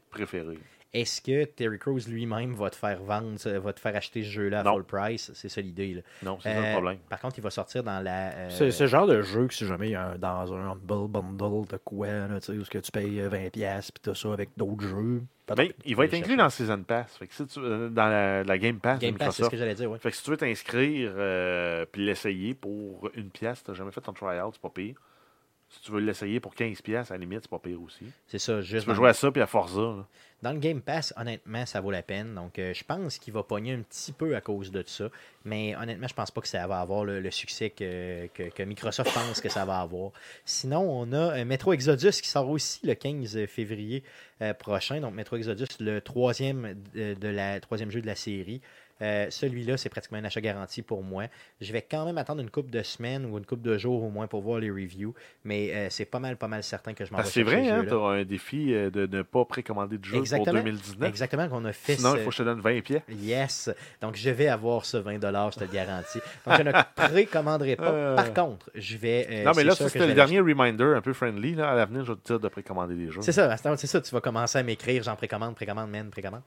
préférés. Est-ce que Terry Crews lui-même va te faire vendre, euh, va te faire acheter ce jeu-là à Non. full price? C'est ça l'idée. là. Non, c'est ça Euh, le problème. Par contre, il va sortir dans la. euh, C'est le genre de jeu que si jamais il y a un- dans un humble bundle de quoi, là, tu sais, où ce que tu payes euh, 20$ puis t'as ça avec d'autres jeux. Ben, il va être inclus dans le Season Pass. Fait que si tu, euh, dans la, la Game Pass Game Pass, c'est ce que j'allais dire, oui. Fait que si tu veux t'inscrire euh, puis l'essayer pour une pièce, tu n'as jamais fait ton tryout, c'est pas pire. Si tu veux l'essayer pour 15 pièces, à la limite, c'est pas pire aussi. C'est ça, Tu juste. peux dans- jouer à ça puis à Forza. là. Dans le Game Pass, honnêtement, ça vaut la peine. Donc, euh, je pense qu'il va pogner un petit peu à cause de ça. Mais honnêtement, je pense pas que ça va avoir le, le succès que, que- que Microsoft pense que ça va avoir. Sinon, on a euh, Metro Exodus qui sort aussi le 15 février euh, prochain. Donc, Metro Exodus, le troisième, de la, troisième jeu de la série. Euh, Celui-là, c'est pratiquement un achat garanti pour moi. Je vais quand même attendre une couple de semaines ou une couple de jours au moins pour voir les reviews. Mais euh, c'est pas mal, pas mal certain que je m'en vais c'est vrai, hein, tu as un défi euh, de ne pas précommander de jeu Exactement. pour 2019. Exactement, qu'on a fait Sinon, ce- il faut que je te donne 20 pièces. Yes. Donc, je vais avoir ce 20 je te le garantis. Donc, je ne précommanderai pas. Par contre, je vais. euh, non, mais là, c'était le dernier reminder un peu friendly. Là. À l'avenir, je vais te dire de précommander des jeux. C'est ça, c'est ça. Tu vas commencer à m'écrire, j'en précommande, précommande, man, précommande.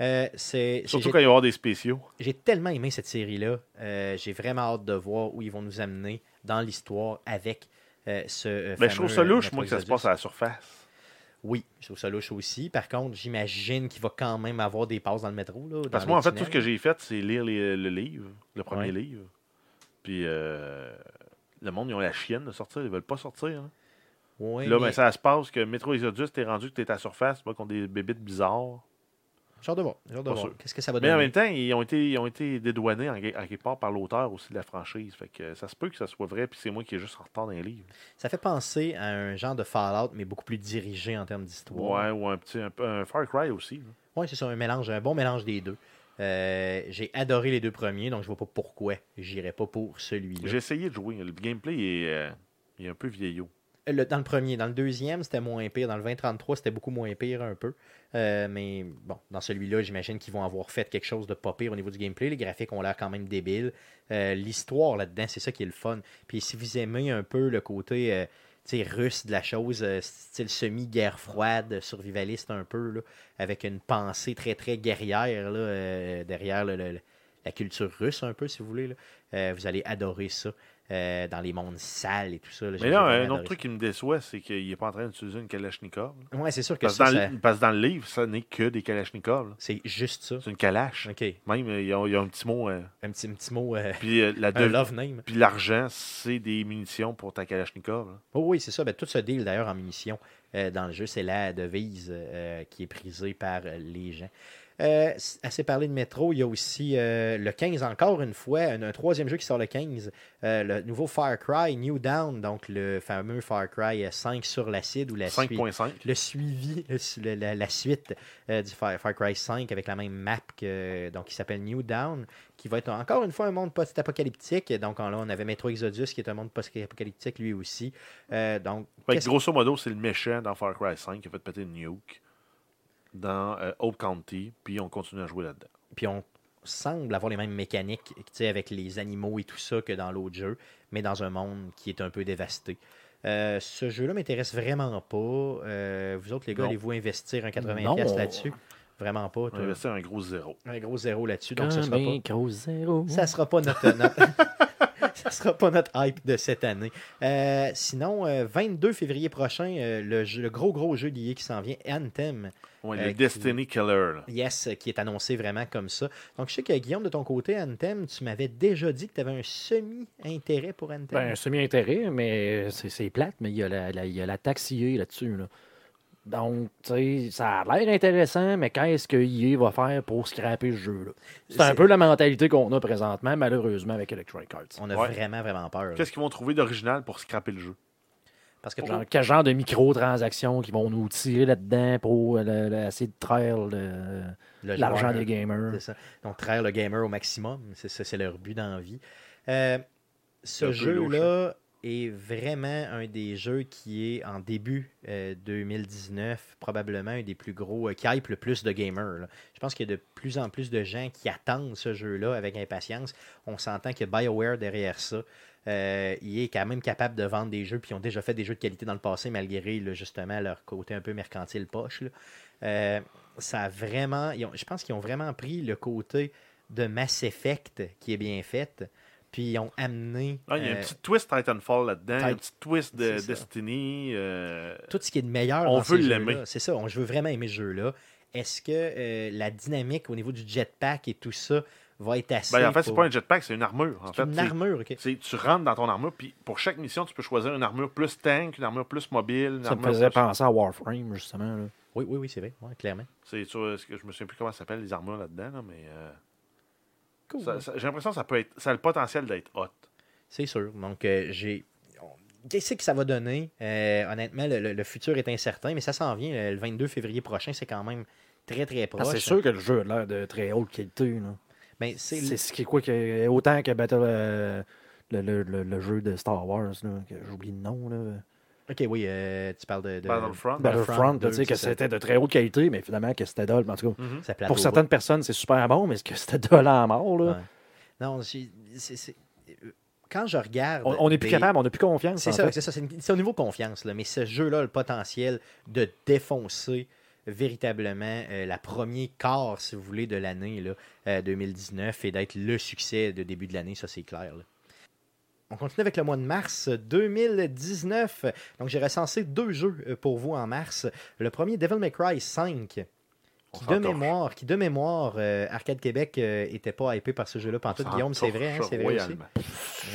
Euh, c'est, Surtout quand il va y avoir des spéciaux. j'ai tellement aimé cette série-là. Euh, j'ai vraiment hâte de voir où ils vont nous amener dans l'histoire avec euh, ce. euh, Ben, je trouve ça louche, moi, que ça se passe à la surface. Oui, je trouve ça louche aussi. Par contre, j'imagine qu'il va quand même avoir des passes dans le métro. Là, Parce que moi, en fait, tout ce que j'ai fait, c'est lire les- le livre, le premier Ouais. livre. Puis, le monde, ils ont la chienne de sortir. Ils veulent pas sortir. hein. Là, mais- ben, ça se passe que Metro Exodus, t'es rendu que t'es à la surface, pas contre des bébites bizarres. J'ai hâte de voir. j'ai hâte de Pas voir. sûr. Qu'est-ce que ça va Mais en donner? même temps, ils ont été, ils ont été dédouanés en, en quelque part par l'auteur aussi de la franchise. Fait que ça se peut que ça soit vrai, puis c'est moi qui est juste en retard dans les livres. Ça fait penser à un genre de Fallout, mais beaucoup plus dirigé en termes d'histoire. Ouais, ou un petit un, peu- un Far Cry aussi. Ouais, c'est ça, un mélange, un bon mélange des deux. Euh, j'ai adoré les deux premiers, donc je vois pas pourquoi j'irais pas pour celui-là. J'ai essayé de jouer. Le gameplay est, euh, est un peu vieillot. Dans le premier, dans le deuxième, c'était moins pire. Dans le 2033, c'était beaucoup moins pire un peu. Euh, mais bon, dans celui-là, j'imagine qu'ils vont avoir fait quelque chose de pas pire au niveau du gameplay. Les graphiques ont l'air quand même débiles. Euh, L'histoire là-dedans, c'est ça qui est le fun. Puis si vous aimez un peu le côté euh, russe de la chose, style semi-guerre froide, survivaliste un peu, avec une pensée très très guerrière là, derrière la culture russe un peu, si vous voulez, vous allez adorer ça. Euh, dans les mondes sales et tout ça. là. Mais là, un autre truc qui me déçoit, c'est qu'il n'est pas en train d'utiliser une Kalachnikov. Ouais, c'est sûr que Parce, ça, dans parce que dans le livre, ça n'est que des Kalachnikov. là. c'est juste ça. C'est une Kalash. OK. Même, il y, a, un petit mot. euh, Un petit, un petit mot, euh, <laughs> puis la un dev- love name. puis l'argent, c'est des munitions pour ta Kalachnikov. là. Oh oui, c'est ça. Ben, tout ce deal d'ailleurs en munitions dans le jeu, c'est la devise qui est prisée par les gens. Euh, assez parlé de métro, il y a aussi euh, le 15 encore une fois, un, un troisième jeu qui sort le 15, euh, le nouveau Far Cry New Down, donc le fameux Far Cry euh, 5 sur l'acide ou la suite. 5.5. le suivi, <laughs> le la, la suite euh, du Far, Far Cry 5 avec la même map que, donc, qui s'appelle New Down, qui va être encore une fois un monde post-apocalyptique. Donc là, on avait Metro Exodus qui est un monde post-apocalyptique lui aussi. Euh, donc, grosso modo, c'est le méchant dans Far Cry 5 qui a fait péter une nuke dans euh, Hope County, puis on continue à jouer là-dedans. puis on semble avoir les mêmes mécaniques tu sais, avec les animaux et tout ça que dans l'autre jeu, mais dans un monde qui est un peu dévasté. Euh, ce jeu-là m'intéresse vraiment pas. Euh, vous autres, les gars, allez-vous investir un 80$ Non. piastres là-dessus? Vraiment pas. On toi. a investi un gros zéro. Un gros zéro là-dessus. Donc, ce sera pas. Gros zéro? Ça sera pas notre, notre- <laughs> ça sera pas notre hype de cette année. Euh, sinon, euh, 22 février prochain, euh, le, jeu- le gros gros jeu d'IA qui s'en vient, Anthem, Ouais, Euh, le qui- Destiny Killer. là. yes, euh, qui est annoncé vraiment comme ça. Donc, je sais que Guillaume, de ton côté, Anthem, tu m'avais déjà dit que tu avais un semi-intérêt pour Anthem. Ben, un semi-intérêt, mais c'est plate, mais il y a la, la- il y a la taxe là-dessus. là. Donc, tu sais, ça a l'air intéressant, mais qu'est-ce que EA va faire pour scraper ce jeu-là? C'est un peu la mentalité qu'on a présentement, malheureusement, avec Electronic Arts. On a Ouais. vraiment, vraiment peur. Qu'est-ce qu'ils vont trouver d'original pour scraper le jeu? Parce que Genre, quel genre de microtransactions qui vont nous tirer là-dedans pour le- le- essayer de traire l'argent des gamers? C'est ça. Donc, traire le gamer au maximum. C'est leur but dans la vie. Euh, ce jeu-là, est vraiment un des jeux qui est en début euh, 2019, probablement un des plus gros, euh, qui hype le plus de gamers. Je pense qu'il y a de plus en plus de gens qui attendent ce jeu-là avec impatience. On s'entend que BioWare derrière ça, euh, il est quand même capable de vendre des jeux, puis ils ont déjà fait des jeux de qualité dans le passé, malgré justement leur côté un peu mercantile poche. Euh, ça vraiment, je pense qu'ils ont vraiment pris le côté de Mass Effect qui est bien fait, puis ils ont amené Ah, il y a euh, un petit twist Titanfall là-dedans, un petit twist de C'est. Destiny. euh, tout ce qui est de meilleur On dans veut l'aimer. C'est ça, on, je veux vraiment aimer ce jeu-là. Est-ce que euh, la dynamique au niveau du jetpack et tout ça va être assez Ben, en fait, c'est pour- pas un jetpack, c'est une armure. En C'est fait, une C'est- armure, ok. c'est- tu rentres dans ton armure, puis pour chaque mission, tu peux choisir une armure plus tank, une armure plus mobile. Une Ça me faisait plus- penser à Warframe, justement. là. Oui, oui, oui, c'est vrai, ouais, clairement. C'est je me souviens plus comment ça s'appelle les armures là-dedans, là, mais euh, Cool. ça- ça- j'ai l'impression que ça peut être, ça a le potentiel d'être hot. C'est sûr. Donc, euh, j'ai. on- Qu'est-ce que ça va donner? Euh, honnêtement, le, le- le futur est incertain, mais ça s'en vient. Le 22 février prochain, c'est quand même très, très proche. Ah, c'est sûr que le jeu a l'air de très haute qualité. là. Ben, c'est C'est ce qui est quoi que autant que Battle, euh, le, le- le- le jeu de Star Wars, là, que j'oublie le nom. Là. Ok, oui, euh, tu parles de. de- Battlefront. Battlefront, tu sais, que c'était de très haute qualité, mais finalement que c'était dole. En tout cas, Mhm. plateau pour bas. certaines personnes, c'est super bon, mais est-ce que c'était dole à mort? Là? Ouais. Non, c'est- quand je regarde. On n'est plus des- capable, on n'a plus confiance. C'est ça, c'est ça. C'est au niveau confiance, là, mais ce jeu-là a le potentiel de défoncer véritablement euh, la première quart, si vous voulez, de l'année là, euh, 2019 et d'être le succès de début de l'année, ça c'est clair. là. On continue avec le mois de mars 2019. Donc j'ai recensé deux jeux euh, pour vous en mars. Le premier, Devil May Cry 5. On Qui de, mémoire, qui de mémoire, euh, Arcade Québec euh, était pas hypé par ce jeu-là. Pantoute, Guillaume, c'est vrai, hein, c'est vrai aussi. royalement.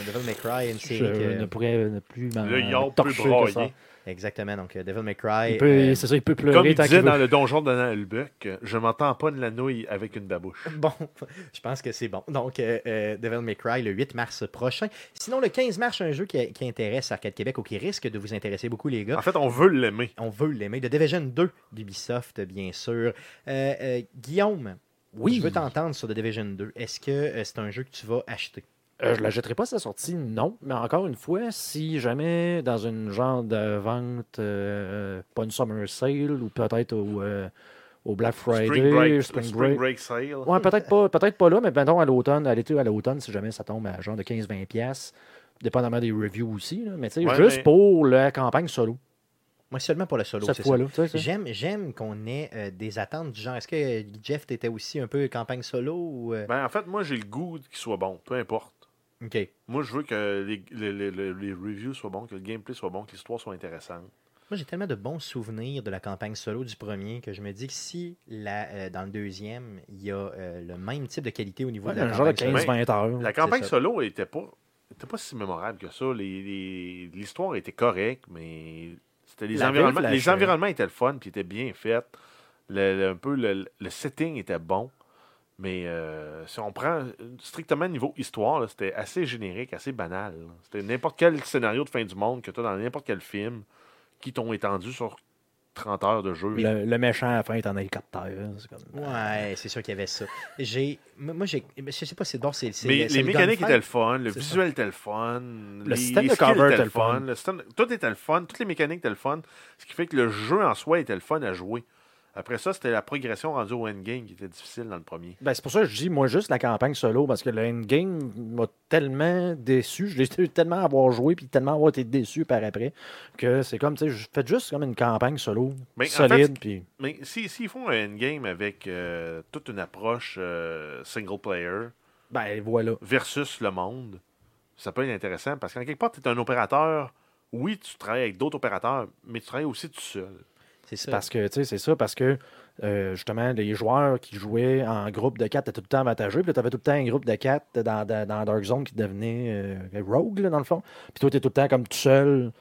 Devil May Cry, une Je ne pourrais ne plus m'en torcher que ça. Exactement, donc euh, Devil May Cry. Il peut, euh, c'est ça, il peut Comme pleurer il tant disait qu'il dans le donjon de Nalbuck, je m'entends pas de la nouille avec une babouche. <laughs> Bon, je pense que c'est bon. Donc, euh, Devil May Cry le 8 mars prochain. Sinon, le 15 mars, un jeu qui, qui intéresse Arcade Québec ou qui risque de vous intéresser beaucoup, les gars. En fait, on veut l'aimer. On veut l'aimer. The Division 2 d'Ubisoft, bien sûr. Euh, euh, Guillaume, Oui. je veux t'entendre sur The Division 2. Est-ce que euh, c'est un jeu que tu vas acheter? Euh, je ne la jetterai pas à sa sortie, non. Mais encore une fois, si jamais dans une genre de vente, euh, pas une summer sale ou peut-être au, euh, au Black Friday, Spring Break, Spring Spring Break. Break Sale. Ouais, peut-être pas, peut-être pas là, mais mettons à l'automne, à l'été à l'automne, si jamais ça tombe à genre de 15-20$, piastres, dépendamment des reviews aussi. là. mais tu sais, Ouais, juste mais- pour la campagne solo, Moi, seulement pour le solo. cette fois-là. J'aime, j'aime qu'on ait euh, des attentes du genre. Est-ce que Jeff, t'étais aussi un peu campagne solo ou. euh, Ben, en fait, moi, j'ai le goût qu'il soit bon, peu importe. Ok. Moi, je veux que les, les, les- les- les reviews soient bons, que le gameplay soit bon, que l'histoire soit intéressante. Moi, j'ai tellement de bons souvenirs de la campagne solo du premier que je me dis que si la, euh, dans le deuxième, il y a euh, le même type de qualité au niveau Ouais, de la genre de campagne solo. 15-20 heures. La campagne ça. solo était pas, était pas si mémorable que ça. Les- les- L'histoire était correcte, mais c'était les La environnements. Les environnements étaient le fun, puis étaient bien faits. Le, le- un peu le, le setting était bon. Mais euh, si on prend strictement niveau histoire, là, c'était assez générique, assez banal. là. C'était n'importe quel scénario de fin du monde que tu as dans n'importe quel film qui t'ont étendu sur 30 heures de jeu. Le, le méchant à la fin est en hélicoptère. hein, c'est comme- Ouais, c'est sûr qu'il y avait ça. J'ai, moi, j'ai, je sais pas, c'est bon, c'est, c'est Mais c'est les le mécaniques étaient le fun, le C'est visuel était le fun, le système de cover était le fun. le système- tout était le fun, toutes les mécaniques étaient le fun, ce qui fait que le jeu en soi était le fun à jouer. Après ça, c'était la progression rendue au endgame qui était difficile dans le premier. Ben, c'est pour ça que je dis, moi, juste la campagne solo, parce que le endgame m'a tellement déçu. Je l'ai tellement avoir joué, puis tellement avoir été déçu par après, que c'est comme, tu sais, je fais juste comme une campagne solo, Mais en solide, puis... Mais s'ils si, s'ils font un endgame avec euh, toute une approche euh, single player Ben, voilà. versus le monde, ça peut être intéressant parce qu'en quelque part, tu es un opérateur. Oui, tu travailles avec d'autres opérateurs, mais tu travailles aussi tout seul. C'est ça. Parce que, tu sais, c'est ça, parce que, euh, justement, les joueurs qui jouaient en groupe de 4 étaient tout le temps avantageux, puis tu avais tout le temps un groupe de 4 dans, dans, dans Dark Zone qui devenait euh, rogue, là, dans le fond. Puis toi, tu es tout le temps comme tout seul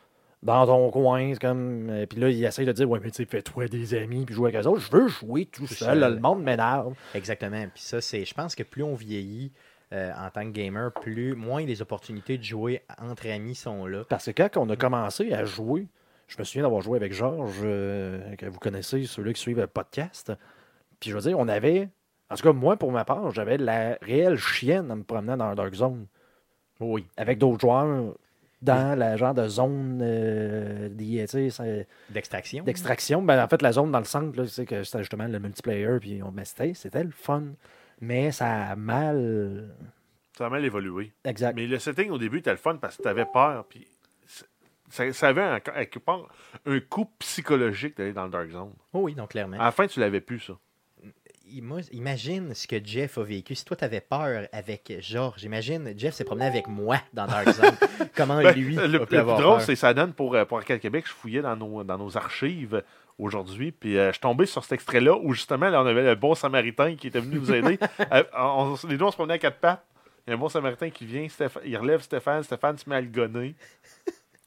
dans ton coin. Comme, euh, puis là, ils essayent de dire, ouais, mais tu sais, fais-toi des amis, puis jouer avec eux autres. Je veux jouer tout, seul, seul. là, le monde m'énerve. Exactement. Puis ça, c'est, je pense que plus on vieillit euh, en tant que gamer, plus moins les opportunités de jouer entre amis sont là. Parce que quand on a commencé à jouer, je me souviens d'avoir joué avec Georges, euh, que vous connaissez, ceux-là qui suivent le podcast. Puis je veux dire, on avait, en tout cas, moi, pour ma part, j'avais la réelle chienne en me promenant dans Dark Zone. Oui. Avec d'autres joueurs dans la genre de zone euh, c'est- D'extraction. d'extraction. Ben, en fait, la zone dans le centre, là, sais, que c'était justement le multiplayer, puis on, ben, c'était, c'était le fun. Mais ça a mal. Ça a mal évolué. Exact. Mais le setting au début était le fun parce que tu avais peur. Puis c'est- ça, ça avait un, quelque part un coup psychologique d'aller dans le Dark Zone. Oh oui, donc clairement. À la fin, tu l'avais plus, ça. Imagine ce que Jeff a vécu. Si toi, tu avais peur avec Georges, imagine, Jeff s'est promené avec moi dans Dark Zone. <laughs> Comment Ben, lui le, a le plus drôle, c'est ça donne pour, euh, pour Arcade Québec. Je fouillais dans nos, dans nos archives aujourd'hui. Puis euh, je suis tombé sur cet extrait-là où justement, là, on avait le bon samaritain qui était venu nous aider. <laughs> Euh, on- les deux, on se promenait à quatre pattes. Il y a un bon samaritain qui vient, Stéph- il relève Stéphane, Stéphane se met à le gonner.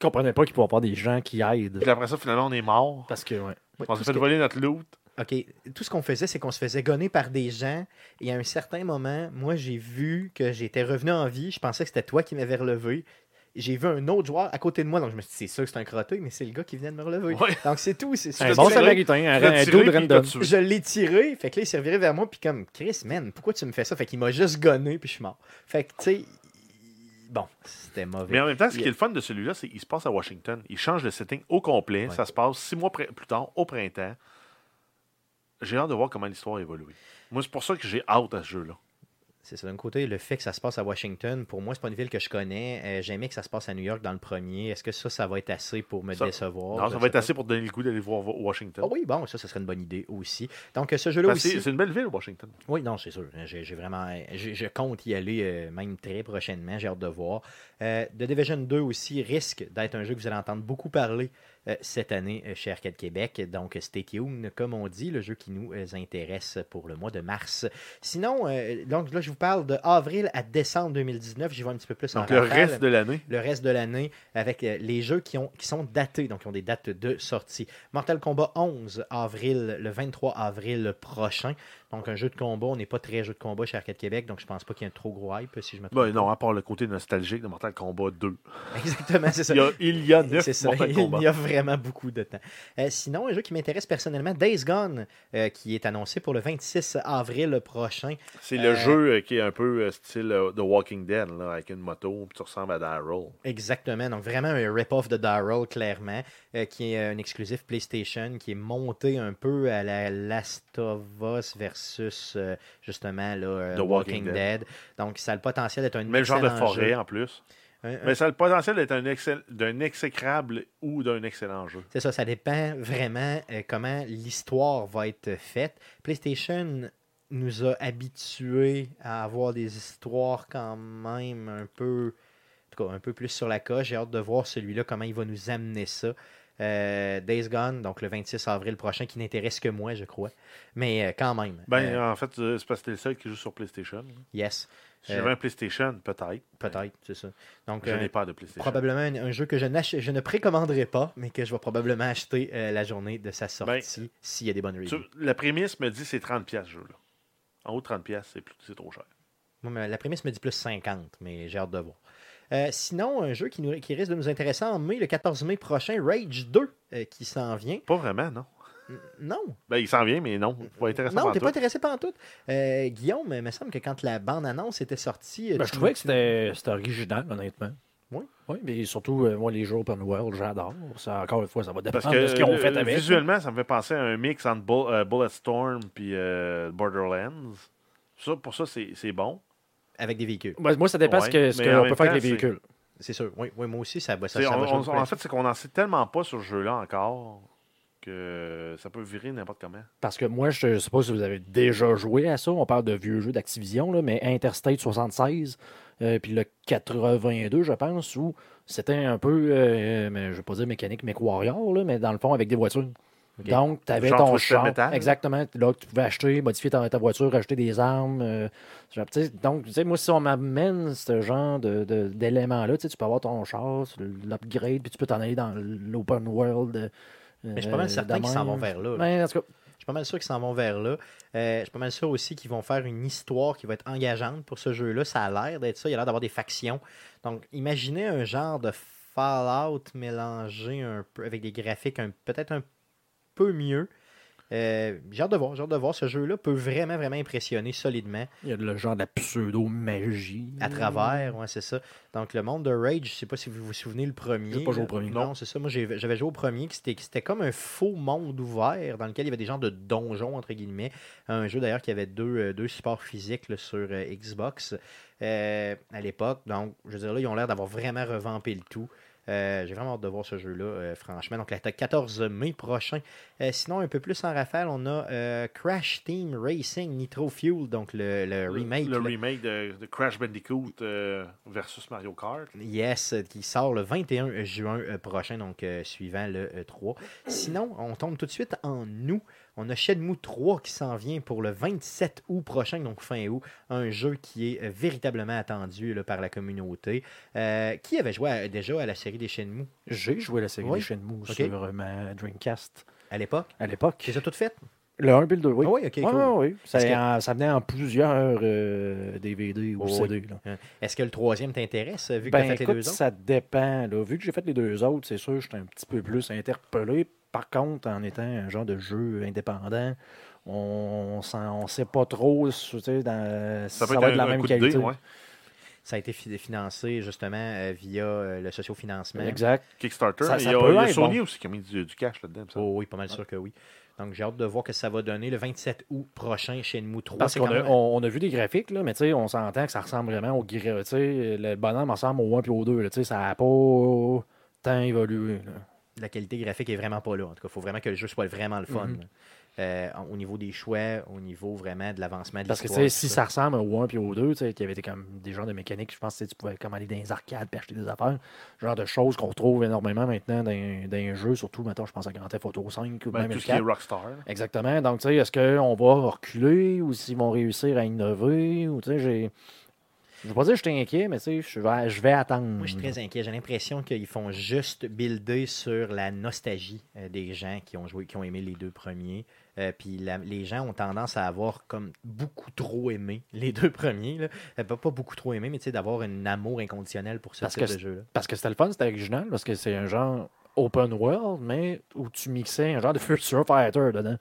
Je comprenais pas qu'il pouvait y avoir des gens qui aident. Puis après ça, finalement, on est mort. Parce que, ouais. Ouais, On s'est fait que- voler notre loot. OK, tout ce qu'on faisait, c'est qu'on se faisait gonner par des gens. Et à un certain moment, moi, j'ai vu que j'étais revenu en vie. Je pensais que c'était toi qui m'avais relevé. J'ai vu un autre joueur à côté de moi. Donc, je me suis dit, c'est sûr que c'est un crotté, mais c'est le gars qui venait de me relever. Ouais. Donc, c'est tout. C'est Un bon tiré, samaritain, un, un tiré, t'a random. Je l'ai tiré. Fait que là, il s'est reviré vers moi. Puis comme, Chris, man, pourquoi tu me fais ça? Fait qu'il m'a juste gonné. Puis je suis mort. Fait que, tu sais, bon, c'était mauvais. Mais en même temps, ce qui est le fun de celui-là, c'est qu'il se passe à Washington. Il change le setting au complet. Ouais. Ça se passe six mois plus tard, au printemps. J'ai hâte de voir comment l'histoire a évolué. Moi, c'est pour ça que j'ai hâte à ce jeu-là. C'est ça. D'un côté, le fait que ça se passe à Washington, pour moi, c'est pas une ville que je connais. Euh, J'aimais que ça se passe à New York dans le premier. Est-ce que ça, ça va être assez pour me Ça- décevoir? non, ça va être assez pour donner le goût d'aller voir Washington. Ah oui, bon, ça, ça serait une bonne idée aussi. Donc, euh, ce jeu-là que aussi. c'est une belle ville, Washington. Oui, non, c'est sûr. J'ai vraiment. j'ai- Je compte y aller euh, même très prochainement. J'ai hâte de voir. Euh, The Division 2 aussi risque d'être un jeu que vous allez entendre beaucoup parler euh, cette année euh, chez Arcade Québec. Donc, stay tuned, comme on dit, le jeu qui nous euh, intéresse pour le mois de mars. Sinon, euh, donc là, je vous parle de avril à décembre 2019. J'y vais un petit peu plus en Donc, le rafale reste de l'année. le reste de l'année avec euh, les jeux qui, ont, qui sont datés, donc qui ont des dates de sortie. Mortal Kombat 11, avril, le 23 avril prochain. Donc un jeu de combat, on n'est pas très jeu de combat chez Arcade Québec, donc je pense pas qu'il y ait un trop gros hype si je me trompe. Ben, non, à part le côté nostalgique de Mortal Kombat 2. pas. <laughs> Exactement, c'est ça. Il y a, il y a neuf C'est ça, Mortal Kombat. il y a vraiment beaucoup de temps. Euh, sinon, un jeu qui m'intéresse personnellement, Days Gone, euh, qui est annoncé pour le 26 avril prochain. C'est le Euh, jeu qui est un peu style The Walking Dead, là, avec une moto, puis tu ressembles à Daryl. Exactement. Donc, vraiment un rip-off de Daryl, clairement, qui est un exclusif PlayStation, qui est monté un peu à la Last of Us versus, euh, justement, là, euh, The Walking, Walking Dead. Donc, ça a le potentiel d'être un Même genre de forêt jeu. en plus. Un- un- Mais ça a le potentiel d'être un excell- d'un exécrable ou d'un excellent jeu. C'est ça, ça dépend vraiment euh, comment l'histoire va être faite. PlayStation nous a habitués à avoir des histoires quand même un peu, en tout cas, un peu plus sur la coche. J'ai hâte de voir celui-là, comment il va nous amener ça. Euh, Days Gone, donc le 26 avril prochain, qui n'intéresse que moi, je crois. Mais euh, quand même. Ben, euh, en fait, c'est parce que t'es le seul qui joue sur PlayStation. yes, Si j'avais un PlayStation, peut-être. peut-être, c'est ça. Donc, Je n'ai pas de PlayStation. probablement un, un jeu que je, je ne précommanderai pas, mais que je vais probablement acheter la journée de sa sortie, s'il y a des bonnes Tu- reviews. la prémisse me dit c'est 30$ ce jeu-là. En haut de 30$, c'est plus- c'est trop cher. Moi, la prémisse me dit plus 50, mais j'ai hâte de voir. Euh, sinon, un jeu qui, nous, qui risque de nous intéresser en mai, le 14 mai prochain, Rage 2, euh, qui s'en vient. Pas vraiment, non. Non, Ben, il s'en vient, mais non. Pas intéressant non, t'es pas intéressé par tout. Euh, Guillaume, il me semble que quand la bande-annonce était sortie... Ben, je trouvais que c'était c'était original, honnêtement. Oui. Oui, mais surtout, euh, moi, les jeux open world, j'adore. Ça, encore une fois, ça va Parce dépendre que de ce qu'ils ont fait avec. visuellement, ça me fait penser à un mix entre Bull- euh, Bulletstorm puis euh, Borderlands. Ça, pour ça, c'est c'est bon. Avec des véhicules, moi, ça dépend Ouais, ce que- ce mais qu'on peut faire avec les véhicules. c'est sûr. Oui, oui, moi aussi, ça, ça, on- on- en fait, c'est qu'on n'en sait tellement pas sur ce jeu-là encore que ça peut virer n'importe comment. Parce que moi, je ne sais pas si vous avez déjà joué à ça. On parle de vieux jeux d'Activision, là, mais Interstate 76, euh, puis le 82, je pense, où c'était un peu, euh, mais je ne vais pas dire mécanique MechWarrior, là, mais dans le fond, avec des voitures. Ok. Donc, tu avais Genre ton char. Metal. Exactement. Là, tu pouvais acheter, modifier ta, ta voiture, acheter des armes. euh, genre, donc, tu sais, moi, si on m'amène ce genre de- de- d'éléments-là, tu peux avoir ton char, l'upgrade, puis tu peux t'en aller dans l'open world. euh, Mais je suis pas mal certain qu'ils s'en vont vers là. là. Ben, en tout cas, Je suis pas mal sûr qu'ils s'en vont vers là. Euh, je suis pas mal sûr aussi qu'ils vont faire une histoire qui va être engageante pour ce jeu-là. Ça a l'air d'être ça. Il a l'air d'avoir des factions. Donc, imaginez un genre de Fallout mélangé un peu avec des graphiques peut-être un peu mieux. Euh, j'ai hâte de voir, j'ai hâte de voir. Ce jeu-là peut vraiment, vraiment impressionner solidement Il y a le genre de la pseudo-magie. à travers, ouais, c'est ça. Donc, le monde de Rage, je sais pas si vous vous souvenez le premier. J'ai pas joué au premier. Non, c'est ça. Moi, j'avais joué au premier, qui c'était, comme un faux monde ouvert dans lequel il y avait des genres de donjons, entre guillemets. Un jeu d'ailleurs qui avait deux, euh, deux supports physiques là, sur euh, Xbox euh, à l'époque. Donc, je veux dire, là, ils ont l'air d'avoir vraiment revampé le tout. Euh, j'ai vraiment hâte de voir ce jeu-là, euh, franchement. Donc, le 14 mai prochain. Euh, sinon, un peu plus en rafale, on a Crash Team Racing Nitro Fuel, donc le, le remake. Le remake de, de Crash Bandicoot versus Mario Kart. Yes, qui sort le 21 juin prochain, donc suivant le euh, 3. Sinon, on tombe tout de suite en août. On a Shenmue 3 qui s'en vient pour le 27 août prochain, donc fin août. Un jeu qui est euh, véritablement attendu là, par la communauté. Euh, qui avait joué à- déjà à la série des Shenmue? J'ai joué la série Oui. des Shenmue Ok. sur euh, ma Dreamcast à l'époque? À l'époque. C'est ça tout fait? Le 1 puis le 2, oui. Ah oui, ok, cool. ouais. Ça, Est-ce que- en- ça venait en plusieurs euh, DVD ou Oh, CD. Est-ce que le troisième t'intéresse, vu que Ben, fait écoute, les deux autres? ça dépend. Là. Vu que j'ai fait les deux autres, c'est sûr, j'étais un petit peu plus interpellé. Par contre, en étant un genre de jeu indépendant, on ne sait pas trop si tu sais, dans, si Ça ça, peut va être de la même qualité. dé, ouais. Ça a été fi- financé justement euh, via euh, le sociofinancement. Exact. Kickstarter. Ça- il ça y a, peut il y a être Sony bon. aussi qui a mis du, du cash là-dedans. ça. Oh oui, pas mal sûr que oui. Donc j'ai hâte de voir que ça va donner le 27 août prochain chez Shenmue 3. Parce qu'on a, même- on, on a vu des graphiques, là, mais tu sais, on s'entend que ça ressemble vraiment au gra- tu sais, Le bonhomme ressemble au 1 et au 2. là, tu sais, ça n'a pas tant évolué. là. La qualité graphique est vraiment pas là. En tout cas, il faut vraiment que le jeu soit vraiment le fun. Mhm. Euh, au niveau des choix, au niveau vraiment de l'avancement de Parce que tu l'histoire, sais, si ça ressemble au 1 puis au 2, tu sais, qu'il y avait des, comme, des genres de mécaniques, je pense que tu pouvais comme aller dans les arcades et acheter des affaires. Genre de choses qu'on retrouve énormément maintenant dans, dans les jeux, surtout maintenant, je pense à Grand Theft Auto 5 ou Ben, même tout ce qui est 4. Rockstar. Exactement. Donc, tu sais, est-ce qu'on va reculer ou s'ils vont réussir à innover ou tu sais, j'ai. Je ne veux pas dire que je suis inquiet, mais tu sais, je vais, je vais attendre. Moi, je suis très inquiet. J'ai l'impression qu'ils font juste builder sur la nostalgie euh, des gens qui ont joué, qui ont aimé les deux premiers. Euh, puis les gens ont tendance à avoir comme beaucoup trop aimé les <laughs> deux premiers. Là. Euh, pas, beaucoup trop aimé, mais tu sais, d'avoir un amour inconditionnel pour ce Parce type que de jeu-là. Parce que c'était le fun, c'était original, parce que c'est un genre open world, mais où tu mixais un genre de <laughs> Future Fighter dedans.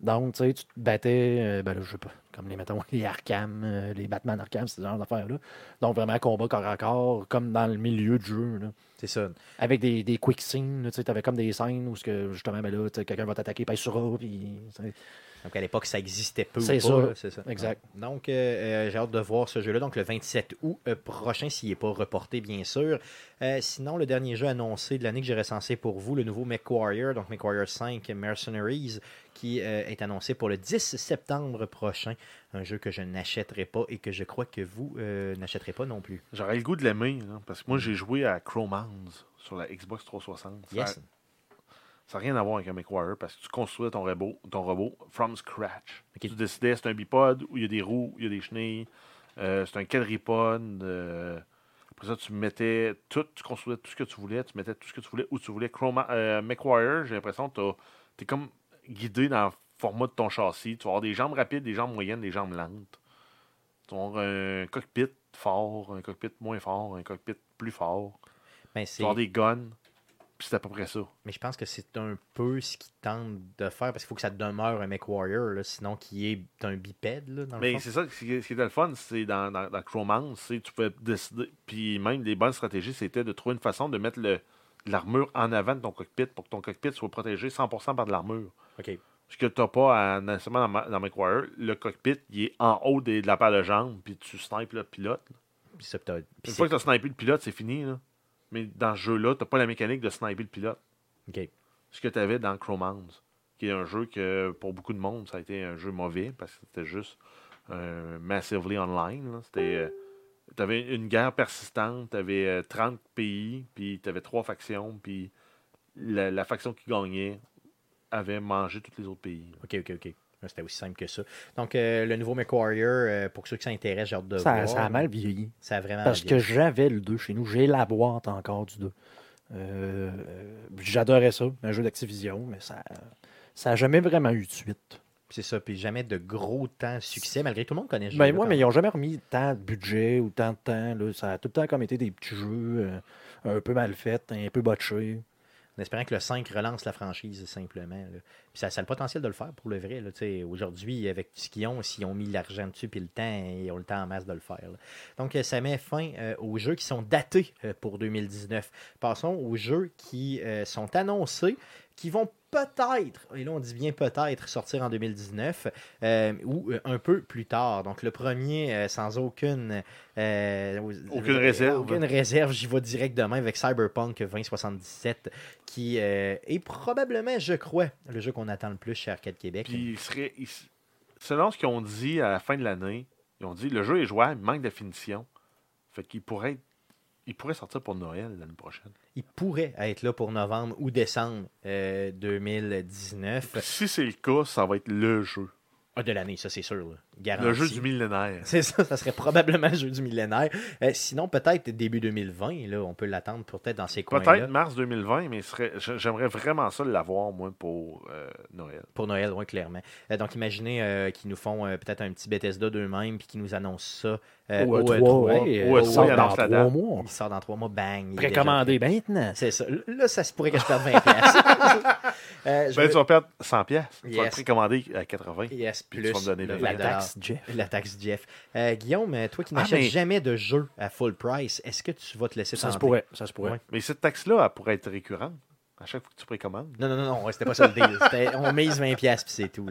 Donc, tu sais, tu te battais, euh, ben là, je sais pas, comme les, mettons, les Arkham, euh, les Batman Arkham, ce genre d'affaires-là. Donc, vraiment, combat corps à corps, comme dans le milieu du jeu. C'est ça. Avec des, des quick scenes, tu sais, t'avais comme des scènes où, que, justement, ben là, quelqu'un va t'attaquer, pèse sur A, puis... Donc à l'époque, ça existait peu ou C'est pas, ça. ça. Exact. Donc euh, euh, j'ai hâte de voir ce jeu-là. Donc le 27 août euh, prochain, s'il n'est pas reporté, bien sûr. Euh, sinon, le dernier jeu annoncé de l'année que j'ai recensé pour vous, le nouveau MechWarrior, donc MechWarrior 5 Mercenaries, qui euh, est annoncé pour le 10 septembre prochain. Un jeu que je n'achèterai pas et que je crois que vous euh, n'achèterez pas non plus. J'aurais le goût de l'aimer, là, parce que moi, j'ai joué à Cromans sur la Xbox 360. Ça- Yes. Ça n'a rien à voir avec un MechWarrior parce que tu construisais ton robot, ton robot from scratch. Tu décidais c'est un bipode où il y a des roues, il y a des chenilles, euh, c'est un quadripode. euh, après ça, tu mettais tout, tu construisais tout ce que tu voulais, tu mettais tout ce que tu voulais où tu voulais. Chroma, euh, MechWarrior, j'ai l'impression que tu es comme guidé dans le format de ton châssis. Tu vas avoir des jambes rapides, des jambes moyennes, des jambes lentes. Tu vas avoir un cockpit fort, un cockpit moins fort, un cockpit plus fort. Ben, Tu vas avoir des guns. Puis c'est à peu près ça. Mais je pense que c'est un peu ce qu'ils tentent de faire parce qu'il faut que ça demeure un MechWarrior, là, sinon qui est un bipède. Là, dans Mais c'est ça, ce qui était le fun, c'est dans, dans, dans Cromance, c'est tu pouvais décider. Puis même des bonnes stratégies, c'était de trouver une façon de mettre l'armure en avant de ton cockpit pour que ton cockpit soit protégé 100% par de l'armure. OK. Ce que tu n'as pas à, nécessairement dans, dans McWire, le cockpit, il est en haut des- de la paire de jambes, puis tu snipes le pilote. là. Une fois que tu as snipé le pilote, c'est fini. Là. Mais dans ce jeu-là, tu n'as pas la mécanique de sniper le pilote. OK. ce que tu avais dans Cromance, qui est un jeu que pour beaucoup de monde, ça a été un jeu mauvais parce que c'était juste euh, massively online. C'était. tu avais une guerre persistante, tu avais 30 pays, puis tu avais trois factions, puis la, la faction qui gagnait avait mangé tous les autres pays. là. OK, OK, OK. C'était aussi simple que ça. Donc, euh, le nouveau MechWarrior, euh, pour ceux qui s'intéressent, j'ai hâte de Ça, voir. ça a mal vieilli. Ça a vraiment Parce que j'avais le 2 chez nous. J'ai la boîte encore du 2. Euh, J'adorais ça, un jeu d'Activision, mais ça ça n'a jamais vraiment eu de suite. C'est ça, puis jamais de gros temps de succès, malgré tout le monde connaît Ben, moi, mais ils n'ont jamais remis tant de budget ou tant de temps. Là. Ça a tout le temps comme été des petits jeux euh, un peu mal faits, un peu botchés. En espérant que le 5 relance la franchise, simplement. là. Puis ça, ça a le potentiel de le faire pour le vrai. Aujourd'hui, avec ce qu'ils ont, s'ils ont mis l'argent dessus puis le temps, ils ont le temps en masse de le faire. là. Donc, euh, ça met fin euh, aux jeux qui sont datés euh, pour 2019. Passons aux jeux qui euh, sont annoncés, qui vont peut-être, et là on dit bien peut-être, sortir en 2019 euh, ou un peu plus tard. Donc le premier, euh, sans aucune, euh, Aucune réserve. Aucune réserve, j'y vais direct demain avec Cyberpunk 2077, qui est probablement, je crois, le jeu qu'on attend le plus chez Arcade Québec. Puis, il serait, il selon ce qu'ils ont dit à la fin de l'année, ils ont dit le jeu est jouable, il manque de finition. Fait qu'il pourrait, être- il pourrait sortir pour Noël l'année prochaine. Il pourrait être là pour novembre ou décembre euh, 2019. Puis si c'est le cas, ça va être le jeu. Ah, de l'année, ça c'est sûr. là. Le jeu du millénaire. C'est ça, ça serait probablement le jeu du millénaire. Euh, sinon, peut-être début 2020, là, on peut l'attendre peut-être dans ces coins-là. Peut-être mars 2020, mais j'aimerais vraiment ça l'avoir, moi, pour euh, Noël. Pour Noël, oui, clairement. Euh, donc, imaginez euh, qu'ils nous font euh, peut-être un petit Bethesda d'eux-mêmes puis qu'ils nous annoncent ça euh, Au au E3, E3. ouais, au euh, E3, sort il dans trois mois. Il sort dans trois mois, bang. il Précommandé déjà- maintenant. C'est ça. Là, ça se pourrait que je perde 20 pièces. <laughs> euh, Ben, veux- tu vas perdre 100 pièces. Tu vas Yes. le précommander à 80. Yes, Puis plus tu vas me donner le le- 20 La taxe, Jeff. La taxe Jeff. Euh, Guillaume, toi qui Ah, n'achètes mais- jamais de jeu à full price, est-ce que tu vas te laisser Ça se pourrait. Ça se pourrait. Ouais. Mais cette taxe-là, elle pourrait être récurrente à chaque fois que tu précommandes. Non, non, non, non, c'était pas ça le deal. <laughs> On mise 20$ pièces puis c'est tout.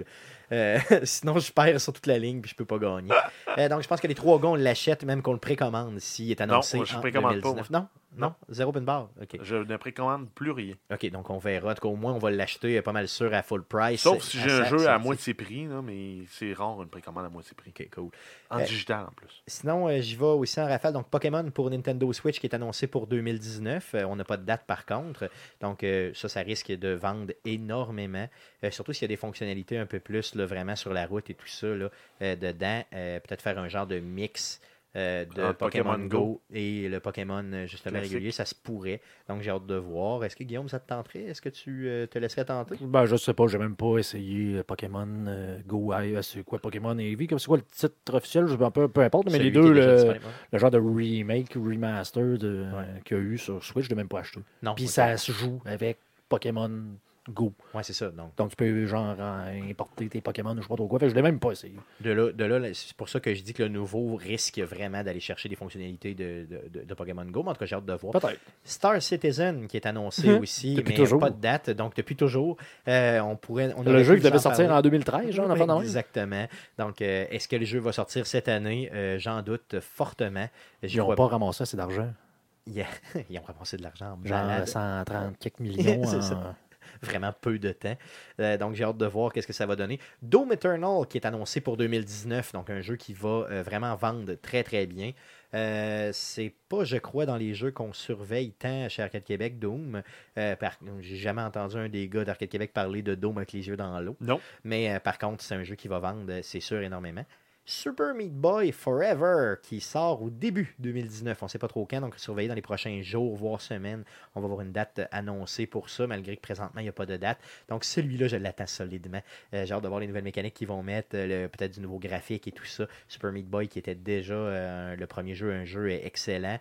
Euh, <laughs> sinon, je perds sur toute la ligne puis je peux pas gagner. Euh, donc, je pense que les trois gars, on l'achète même qu'on le précommande s'il est annoncé moi, je en précommande pas, 2019. Non, non, zéro pin bar. OK. Je ne précommande plus rien. OK, donc on verra. En tout cas, au moins, on va l'acheter euh, pas mal sûr à full price. Sauf si j'ai un jeu à moitié prix, là, mais c'est rare une précommande à moitié prix. OK, cool. En Euh, digital en plus. Sinon, euh, j'y vais aussi en rafale. Donc, Pokémon pour Nintendo Switch qui est annoncé pour 2019. Euh, on n'a pas de date par contre. Donc, ça, ça risque de vendre énormément. Surtout s'il y a des fonctionnalités un peu plus là, vraiment sur la route et tout ça là, dedans. Peut-être faire un genre de mix. Euh, de Pokémon, Pokémon Go, Go. et le Pokémon euh, justement Classique. régulier, ça se pourrait. Donc j'ai hâte de voir. Est-ce que Guillaume, ça te tenterait? Est-ce que tu euh, te laisserais tenter? Ben, je sais pas, j'ai même pas essayé Pokémon euh, Go. C'est quoi Pokémon Heavy comme C'est quoi le titre officiel? Je peu, peu importe, mais Celui les deux, le, le genre de remake, remaster de, Ouais. qu'il y a eu sur Switch, je l'ai même pas acheté. Non. Puis ça se joue avec Pokémon Go. Ouais, c'est ça. Donc Donc tu peux genre en- importer tes Pokémon ou je sais pas trop quoi. Fait que je l'ai même pas essayé. De là, de là, c'est pour ça que je dis que le nouveau risque vraiment d'aller chercher des fonctionnalités de, de- Pokémon Go. Mais en tout cas, j'ai hâte de voir. Peut-être. Star Citizen qui est annoncé Mhm. aussi, Depuis mais toujours. pas de date. Donc, depuis toujours, euh, on pourrait. On Le jeu qui devait en sortir parler. en 2013, genre, en de même. Exactement. Donc, euh, est-ce que le jeu va sortir cette année? Euh, J'en doute fortement. Ils n'ont pas ramassé assez d'argent. Ils <laughs> ils ont ramassé de l'argent. Genre malade. 130 quelques millions. <laughs> C'est en- ça. Vraiment peu de temps. Euh, donc j'ai hâte de voir qu'est-ce que ça va donner. Doom Eternal qui est annoncé pour 2019, donc un jeu qui va euh, vraiment vendre très très bien. Euh, c'est pas, je crois, dans les jeux qu'on surveille tant chez Arcade Québec, Doom. Euh, par- J'ai jamais entendu un des gars d'Arcade Québec parler de Doom avec les yeux dans l'eau. Non. Mais euh, par contre, c'est un jeu qui va vendre, c'est sûr, énormément. Super Meat Boy Forever qui sort au début 2019. On ne sait pas trop quand, donc surveillez dans les prochains jours, voire semaines. On va avoir une date annoncée pour ça, malgré que présentement, il n'y a pas de date. Donc celui-là, je l'attends solidement. Euh, J'ai hâte de voir les nouvelles mécaniques qu'ils vont mettre, euh, peut-être du nouveau graphique et tout ça. Super Meat Boy qui était déjà euh, le premier jeu, un jeu excellent.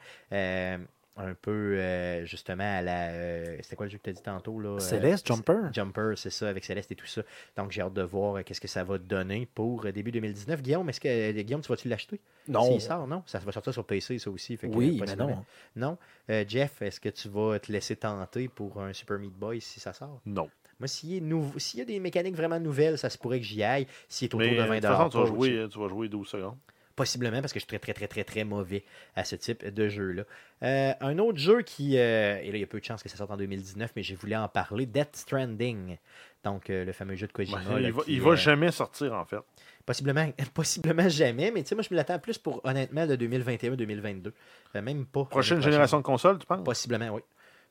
Un peu euh, justement à la. euh, C'était quoi le jeu que tu as dit tantôt là? Euh, Céleste, Jumper? Jumper, c'est ça, avec Céleste et tout ça. Donc j'ai hâte de voir euh, qu'est-ce que ça va donner pour euh, début 2019. Guillaume, est-ce que euh, Guillaume, tu vas-tu l'acheter? Non. S'il sort, non? Ça va sortir sur PC, ça aussi. fait que, Oui, euh, mais non. Non. Euh, Jeff, est-ce que tu vas te laisser tenter pour un Super Meat Boy si ça sort? Non. Moi, s'il est nouveau- s'il y a des mécaniques vraiment nouvelles, ça se pourrait que j'y aille. S'il est autour Mais de euh, 20 de toute façon, tu vas, jouer, tu vas jouer 12 secondes. Possiblement parce que je suis très très très très très mauvais à ce type de jeu-là. Euh, un autre jeu qui, euh, et là il y a peu de chances que ça sorte en 2019, mais j'ai voulu en parler, Death Stranding. Donc euh, le fameux jeu de Kojima. Ouais, là, il va, qui, il va jamais sortir, en fait. Possiblement, <laughs> possiblement jamais, mais tu sais, moi je me l'attends plus pour honnêtement de 2021-2022. Euh, même pas. Prochaine génération de consoles, tu penses? Possiblement, oui.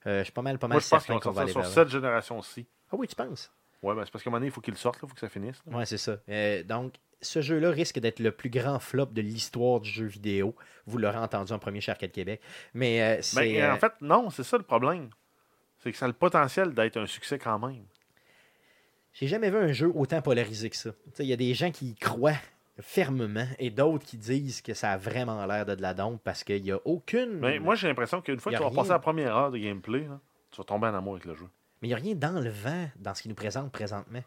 Je suis pas mal, pas mal Moi, je pense qu'on va aller sur vers cette génération-ci. Ah oui, tu penses? Ouais, ben, c'est parce qu'à un moment donné, il faut qu'il sorte, il faut que ça finisse. Ouais, c'est ça. Euh, donc, ce jeu-là risque d'être le plus grand flop de l'histoire du jeu vidéo. Vous l'aurez entendu en premier chez Arcade Québec. Mais euh, c'est. Ben, euh, en fait, non, c'est ça le problème. C'est que ça a le potentiel d'être un succès quand même. J'ai jamais vu un jeu autant polarisé que ça. Il y a des gens qui y croient fermement et d'autres qui disent que ça a vraiment l'air de de la dompe parce qu'il n'y a aucune. Mais moi, j'ai l'impression qu'une fois que tu vas passer la première heure de gameplay, là, tu vas tomber en amour avec le jeu. Mais il n'y a rien dans le vent dans ce qu'ils nous présentent présentement.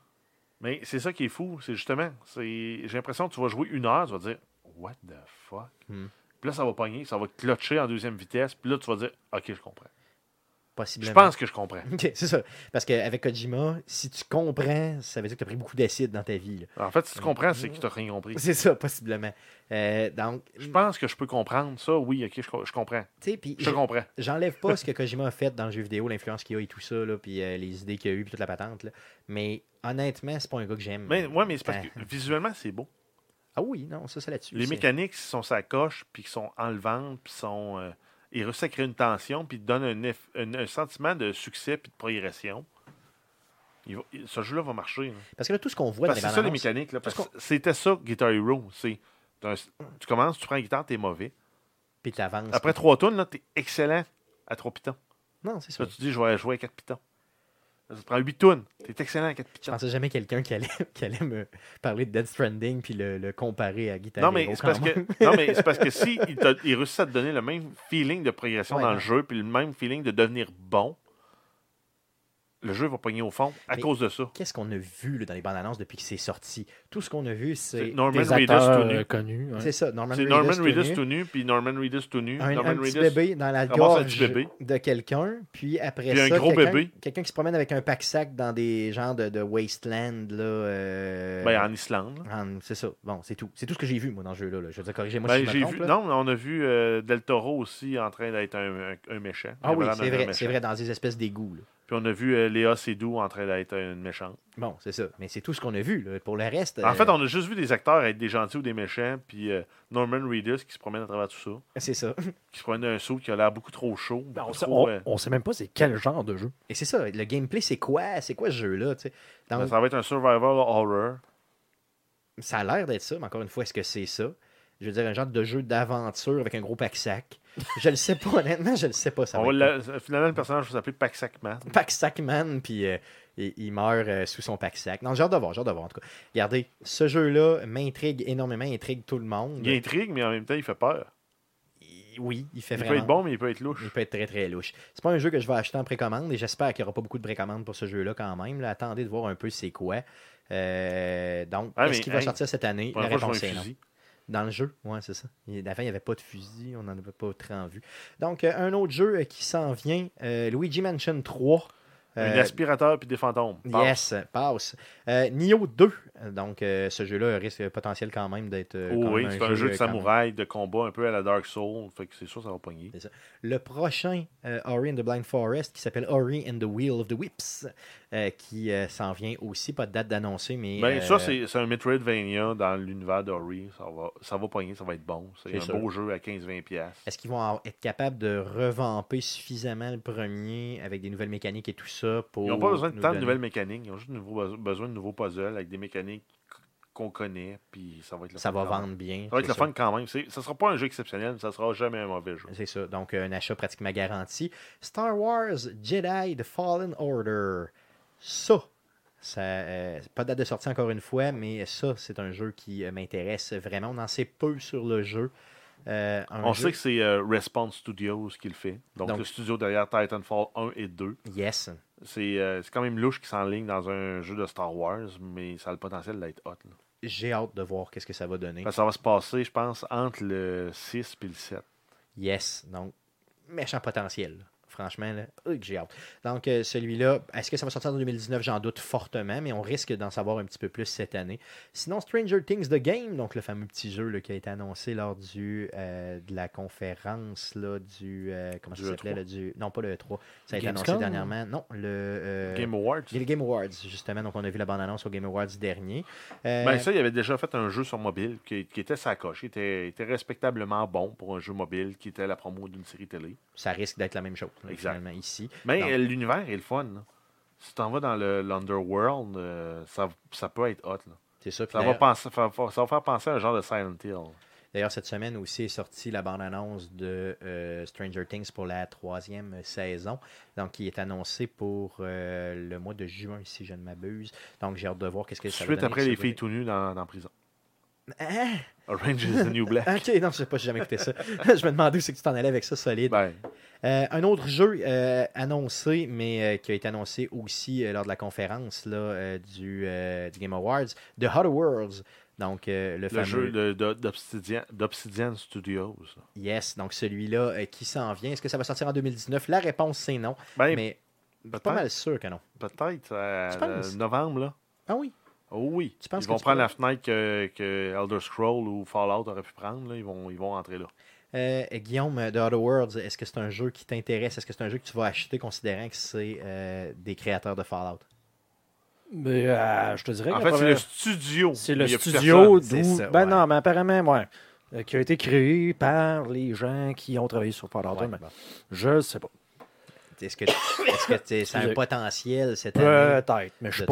Mais c'est ça qui est fou. C'est justement, c'est j'ai l'impression que tu vas jouer une heure, tu vas dire What the fuck? Hmm. Puis là, ça va pogner, ça va clutcher en deuxième vitesse. Puis là, tu vas dire Ok, je comprends. Je pense que je comprends. Ok, c'est ça. Parce qu'avec Kojima, si tu comprends, ça veut dire que tu as pris beaucoup d'acide dans ta vie. là. En fait, si tu comprends, c'est que tu n'as rien compris. C'est ça, possiblement. Euh, donc, Je pense que je peux comprendre ça. Oui, ok, je, je comprends. Je je- comprends. j'enlève pas ce que <laughs> Kojima a fait dans le jeu vidéo, l'influence qu'il a et tout ça, puis euh, les idées qu'il a eues, puis toute la patente. là. Mais honnêtement, c'est pas un gars que j'aime. Mais ouais, mais c'est parce Ah. que visuellement, c'est beau. Ah oui, non, ça, c'est là-dessus. Les mécaniques qui sont sa coche, puis qui sont enlevantes, puis sont. euh, ils réussissent à créer une tension, puis donnent un, eff- un- un sentiment de succès puis de progression. Il va- il- ce jeu-là va marcher. là. Parce que là, tout ce qu'on voit dans c'est ça les mécaniques. C'était ça, Guitar Hero. Un- tu commences, tu prends la guitare, t'es mauvais. puis t'avances. Après trois tonnes, là, t'es excellent à trois pitons. Non, c'est ça. Tu dis, je vais jouer à quatre pitons. Ça te prend huit tonnes. T'es excellent à quatre Je pitons. pensais jamais quelqu'un qui allait, <laughs> qui allait me parler de Dead Stranding puis le, le comparer à Guitar Non, mais Hero c'est parce que, non, mais c'est parce que <laughs> si il, réussit à te donner le même feeling de progression Ouais, dans le jeu, puis le même feeling de devenir bon, le jeu va pogner au fond à Mais- cause de ça. Qu'est-ce qu'on a vu là, dans les bandes annonces depuis que c'est sorti? Tout ce qu'on a vu, c'est. Norman Des Reedus tout nu. euh, connus. C'est ça, Norman C'est Reedus. Norman tout Reedus nu. tout nu, puis Norman Reedus tout nu. Un, Norman un petit Reedus- bébé dans la gorge bébé. de quelqu'un, puis après Puis un ça, gros quelqu'un, bébé. quelqu'un qui se promène avec un pack-sac dans des genres de, de wasteland. Là, euh, Ben, en Islande. C'est ça. Bon, c'est tout. C'est tout ce que j'ai vu, moi, dans ce jeu-là. là. Je veux dire, corrigez-moi Ben, si je j'ai me trompe. vu, là. non, on a vu euh, Del Toro aussi en train d'être un, un- un méchant. Ah oui, c'est vrai, c'est vrai, dans des espèces d'égouts. Puis on a vu euh, Léa Seydoux en train d'être une méchante. Bon, c'est ça. Mais c'est tout ce qu'on a vu. là. Pour le reste. En euh, fait, on a juste vu des acteurs être des gentils ou des méchants, puis euh, Norman Reedus qui se promène à travers tout ça, C'est ça. <laughs> qui se promène d'un saut qui a l'air beaucoup trop chaud. Ben, on, trop, on- euh, on sait même pas c'est quel genre de jeu. Et c'est ça. Le gameplay, c'est quoi? C'est quoi ce jeu-là ben, ça va être un survival horror. Ça a l'air d'être ça, mais encore une fois, est-ce que c'est ça? Je veux dire, un genre de jeu d'aventure avec un gros pack-sac. Je le sais pas, honnêtement, je le sais pas. Ça On va Finalement, le personnage va s'appeler Pack Sackman. quoi. Pack-sac man, puis euh, il, il meurt euh, sous son pack-sac. Non, j'ai hâte de voir, j'ai hâte de voir, en tout cas. Regardez, ce jeu-là m'intrigue énormément, intrigue tout le monde. Il intrigue, mais en même temps, il fait peur. Il- Oui, il fait Il peut être bon, mais il peut être louche. Il peut être très très louche. C'est pas un jeu que je vais acheter en précommande et j'espère qu'il n'y aura pas beaucoup de précommande pour ce jeu-là quand même. là. Attendez de voir un peu c'est quoi. Euh, donc, Ah, est-ce qu'il va hey, sortir cette année? La réponse est non. Dans le jeu, ouais, c'est ça. Il- Avant, il n'y avait pas de fusil, on n'en avait pas très en vue. Donc, euh, un autre jeu euh, qui s'en vient, euh, Luigi Mansion 3. Un Euh, aspirateur puis des fantômes. Passe. Yes, passe. Euh, Nioh 2. Donc, euh, ce jeu-là risque potentiel quand même d'être. Oh oui, c'est un jeu de samouraï, de combat, un peu à la Dark Souls. Fait que c'est sûr, ça va pogner. Le prochain Ori and the Blind Forest qui s'appelle Ori and the Wheel of the Whips, euh, qui euh, s'en vient aussi. Pas de date d'annoncer, mais. Ben, euh, ça, c'est c'est un Metroidvania dans l'univers d'Ori. Ça va, ça va pogner, ça va être bon. C'est un sûr. beau jeu à 15-20$. piastres. Est-ce qu'ils vont être capables de revamper suffisamment le premier avec des nouvelles mécaniques et tout ça pour. Ils n'ont pas besoin de tant de nouvelles mécaniques. Ils ont juste nouveau- besoin de nouveaux puzzles avec des mécaniques qu'on connaît. Puis ça va être le Ça fun va quand même. vendre bien. Ça va être le ça. fun quand même. Ça sera pas un jeu exceptionnel, mais ça sera jamais un mauvais jeu. C'est ça. Donc, un achat pratiquement garanti. Star Wars Jedi The Fallen Order. Ça. Ça, euh, pas de date de sortie encore une fois, mais ça, c'est un jeu qui euh, m'intéresse vraiment. On en sait peu sur le jeu. Euh, On jeu- sait que c'est Respawn Studios qui le fait. Donc, Donc- le studio derrière Titanfall 1 et 2. Yes. C'est quand même louche qui s'enligne dans un jeu de Star Wars, mais ça a le potentiel d'être hot. J'ai hâte de voir qu'est-ce que ça va donner. Parce que ça va se passer, je pense, entre le 6 et le 7. Yes. Donc, méchant potentiel. Franchement, là, euh, que j'ai hâte. Donc, euh, celui-là, est-ce que ça va sortir en 2019 J'en doute fortement, mais on risque d'en savoir un petit peu plus cette année. Sinon, Stranger Things The Game, donc le fameux petit jeu là, qui a été annoncé lors du, euh, de la conférence là, du. euh, comment Du ça s'appelait E3. là, du, Non, pas le E3. Ça a été annoncé dernièrement. Non, le. euh, Game Awards. les Game Awards, justement. Donc, on a vu la bande-annonce au Game Awards dernier. Euh, Ben, ça, il avait déjà fait un jeu sur mobile qui, qui était sa coche. Il était, était respectablement bon pour un jeu mobile qui était la promo d'une série télé. ça risque d'être la même chose, Exact. ici. Mais l'univers est le fun. là. Si tu en vas dans le- l'Underworld, euh, ça, ça peut être hot. là. C'est ça. Ça va, d'ailleurs- penser, fa- fa- ça va faire penser à un genre de Silent Hill. D'ailleurs, cette semaine aussi est sortie la bande-annonce de euh, Stranger Things pour la troisième saison, donc qui est annoncée pour euh, le mois de juin, si je ne m'abuse. Donc, j'ai hâte de voir qu'est-ce que ça va Suite après les le- filles tout nues dans, dans la prison. Hein? Orange is the New Black. <laughs> Ok, non, je sais pas, j'ai jamais écouté ça. <laughs> je me demandais où c'est que tu t'en allais avec ça, solide. Ben, Euh, un autre jeu euh, annoncé, mais euh, qui a été annoncé aussi lors de la conférence là, du, du Game Awards, The Outer Worlds. Donc, le, le fameux. jeu d'Obsidian Studios. Yes, donc celui-là qui s'en vient. Est-ce que ça va sortir en 2019 La réponse, c'est non. Ben, mais pas mal sûr que non. Peut-être. novembre, là. Ah oui Oh oui. Tu penses ils que vont tu prendre peux- la fenêtre que, que Elder Scroll ou Fallout aurait pu prendre. Là. Ils, vont, ils vont rentrer là. Euh, Guillaume, The Outer Worlds, est-ce que c'est un jeu qui t'intéresse? Est-ce que c'est un jeu que tu vas acheter considérant que c'est euh, des créateurs de Fallout? Mais, euh, je te dirais En que fait, c'est le studio. C'est le studio d'où. Ben ouais. non, mais apparemment, ouais. euh, Qui a été créé par les gens qui ont travaillé sur Fallout 1, Ouais, mais bon. Je sais pas. Est-ce que, est-ce que t'es- ça a un potentiel cette année Peut-être. Mais je de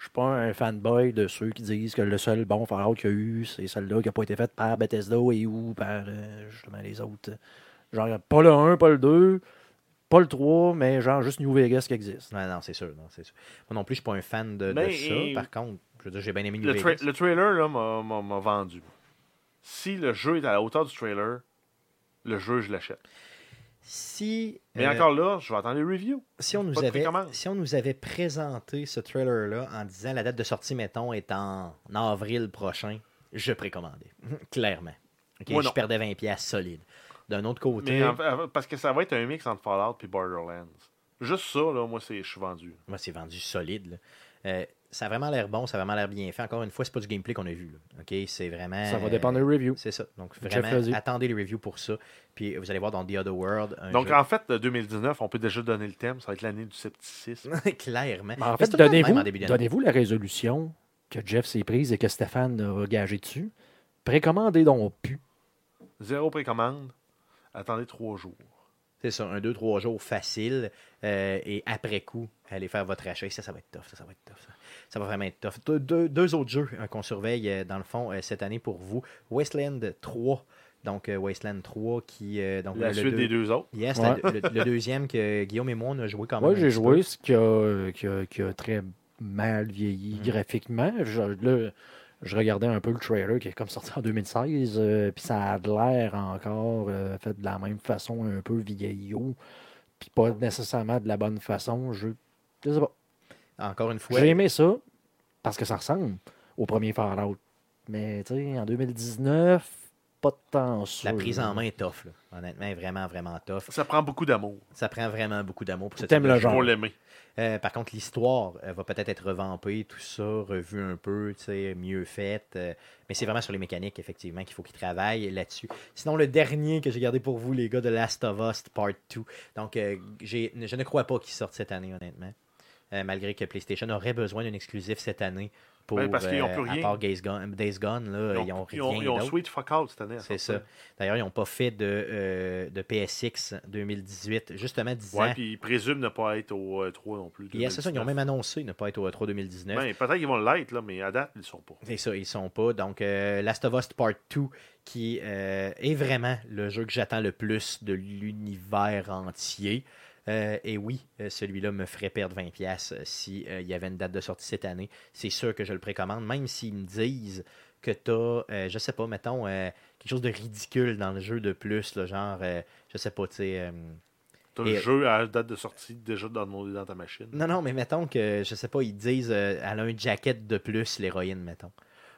suis pas, un fanboy de ceux qui disent que le seul bon Fallout qu'il y a eu, c'est celui-là qui n'a pas été fait par Bethesda et ou par euh, justement les autres. Genre, pas le 1, pas le 2, pas le 3, mais genre juste New Vegas qui existe. Ouais, non, c'est sûr, non, c'est sûr. Moi non plus, je suis pas un fan de, ça. Par contre, je veux dire, j'ai bien aimé New Le, tra- Vegas. le trailer là, m'a- m'a m'a vendu. Si le jeu est à la hauteur du trailer, le jeu, je l'achète. Si, Mais euh, encore là, je vais attendre les reviews. si, on nous avait, précommande. si on nous avait présenté ce trailer-là en disant la date de sortie, mettons, est en avril prochain, je précommandais. <laughs> Clairement. Moi, je non. perdais 20$ piastres solide. D'un autre côté, Mais en fait, parce que ça va être un mix entre Fallout et Borderlands. Juste ça, là, moi, c'est, je suis vendu. moi, c'est vendu solide. là. Euh, ça a vraiment l'air bon, ça a vraiment l'air bien fait. Encore une fois, c'est pas du gameplay qu'on a vu. là. Ok, c'est vraiment. Ça va dépendre des reviews. C'est ça. Donc, vraiment, attendez les reviews pour ça. Puis, vous allez voir dans The Other World. Un Donc, jeu- en fait, de 2019, on peut déjà donner le thème. Ça va être l'année du scepticisme. <laughs> Clairement. Mais en fait, donnez-vous la résolution que Jeff s'est prise et que Stéphane a gagé dessus. Précommandez donc plus. Zéro précommande. Attendez trois jours. C'est ça, un, deux, trois jours facile. euh, et après coup, allez faire votre achat. Et ça, ça va être tough. Ça, ça va être tough. Ça, Ça va vraiment être tough. Deux, deux- deux autres jeux euh, qu'on surveille, euh, dans le fond, euh, cette année pour vous. Wasteland 3. Donc, euh, Wasteland 3 qui. euh, donc, La le- le suite deux- des deux autres. Yes, Ouais. la- le, le deuxième que Guillaume et moi, on a joué quand même. Moi, un j'ai joué peu. ce qui a, qui a- qui a très mal vieilli Mhm. graphiquement. Je, là, je regardais un peu le trailer qui est comme sorti en 2016, euh, puis ça a l'air encore euh, fait de la même façon, un peu vieillot, puis pas nécessairement de la bonne façon. Je, je sais pas. Encore une fois. J'ai aimé ça parce que ça ressemble au premier Fallout. Mais tu sais, en 2019, pas de temps. La prise en main est tough. là. Honnêtement, vraiment, vraiment tough. Ça prend beaucoup d'amour Ça prend vraiment beaucoup d'amour pour ce type le jeu. genre. pour l'aimer. Euh, par contre, l'histoire euh, va peut-être être revampée, tout ça, revu un peu, tu sais, mieux faite. euh, mais c'est vraiment sur les mécaniques, effectivement, qu'il faut qu'ils travaillent là-dessus. Sinon, le dernier que j'ai gardé pour vous, les gars, de Last of Us Part 2. Donc, euh, j'ai- je ne crois pas qu'il sorte cette année, honnêtement. Euh, malgré que PlayStation aurait besoin d'un exclusif cette année pour Ouais, parce qu'ils ont euh, plus à rien. part Days Gone, Days Gone, là, Ils ils ont, ont ils ont- rien ils ont. Sweet Fuck Out cette année. C'est ça. D'ailleurs, ils n'ont pas fait de, euh, de PSX 2018, justement disant. Ouais, puis ils présument ne pas être au euh, 3 non plus. Yes, c'est ça, ils ont 2019. même annoncé ne pas être au E3 2019. Ben, Peut-être qu'ils vont l'être, mais à date, ils ne sont pas. C'est ça, ils sont pas. Donc, euh, Last of Us Part 2, qui euh, est vraiment le jeu que j'attends le plus de l'univers entier. Euh, et oui, euh, celui-là me ferait perdre 20$ piastres, euh, si euh, il y avait une date de sortie cette année. C'est sûr que je le précommande, même s'ils me disent que tu as, je sais pas, mettons, euh, quelque chose de ridicule dans le jeu de plus, là, genre, euh, je sais pas, tu sais. euh, Tu as Et- le jeu à date de sortie déjà downloadé dans ta machine. Non, non, mais mettons que, je sais pas, ils disent, euh, elle a un jacket de plus, l'héroïne, mettons.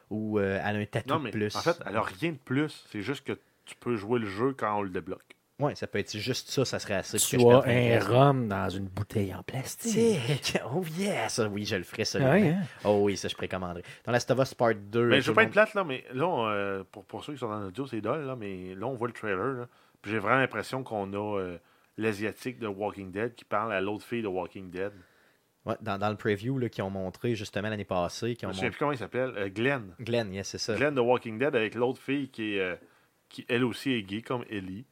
Ou euh, elle a un tatou de plus. en fait, elle n'a rien de plus. C'est juste que tu peux jouer le jeu quand on le débloque. Ouais, ça peut être juste ça, ça serait assez. Soit perde un 20 rhum dans une bouteille en plastique. Tic! Oh yes! Oui, je le ferai, ça. Ouais, hein? Oh oui, ça, je précommanderai. Dans Last of Us Part 2. Mais je veux pas être plate, là, mais là, on, euh, pour, pour ceux qui sont dans l'audio, c'est dole, là, mais là, on voit le trailer. Là, puis j'ai vraiment l'impression qu'on a euh, l'Asiatique de Walking Dead qui parle à l'autre fille de Walking Dead. Ouais, dans, dans le preview là, qu'ils ont montré justement l'année passée, qui Je ont ne sais montré... plus comment il s'appelle. Euh, Glenn. Glenn, yes, c'est ça. Glenn de Walking Dead avec l'autre fille qui, est, euh, qui, elle aussi, est gay, comme Ellie.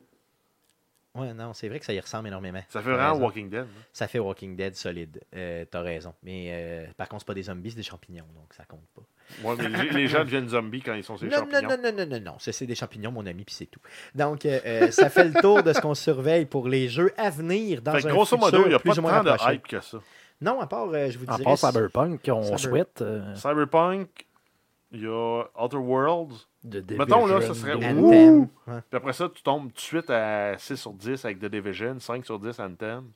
Ouais, non, c'est vrai que ça y ressemble énormément. Ça fait vraiment raison. Walking Dead. hein. Ça fait Walking Dead solide. Euh, T'as raison. Mais euh, par contre, c'est pas des zombies, c'est des champignons, donc ça compte pas. Ouais, mais les, les gens deviennent zombies quand ils sont ces Non, non, champignons. non, non, non, non, non. Ça, c'est des champignons, mon ami, puis c'est tout. Donc, euh, ça fait le tour de ce qu'on surveille pour les jeux à venir dans Fait un grosso futur modo, il n'y a plus pas ou moins tant de hype que ça. Non, à part, euh, je vous dirais... part Cyberpunk, qu'on Cyber- souhaite. euh, Cyberpunk, Il y a Outer Worlds. De Mettons, là, Division, ça serait-! Anthem. Ouais. Puis après ça, tu tombes tout de suite à 6 sur 10 avec The Division, 5 sur 10 Anthem.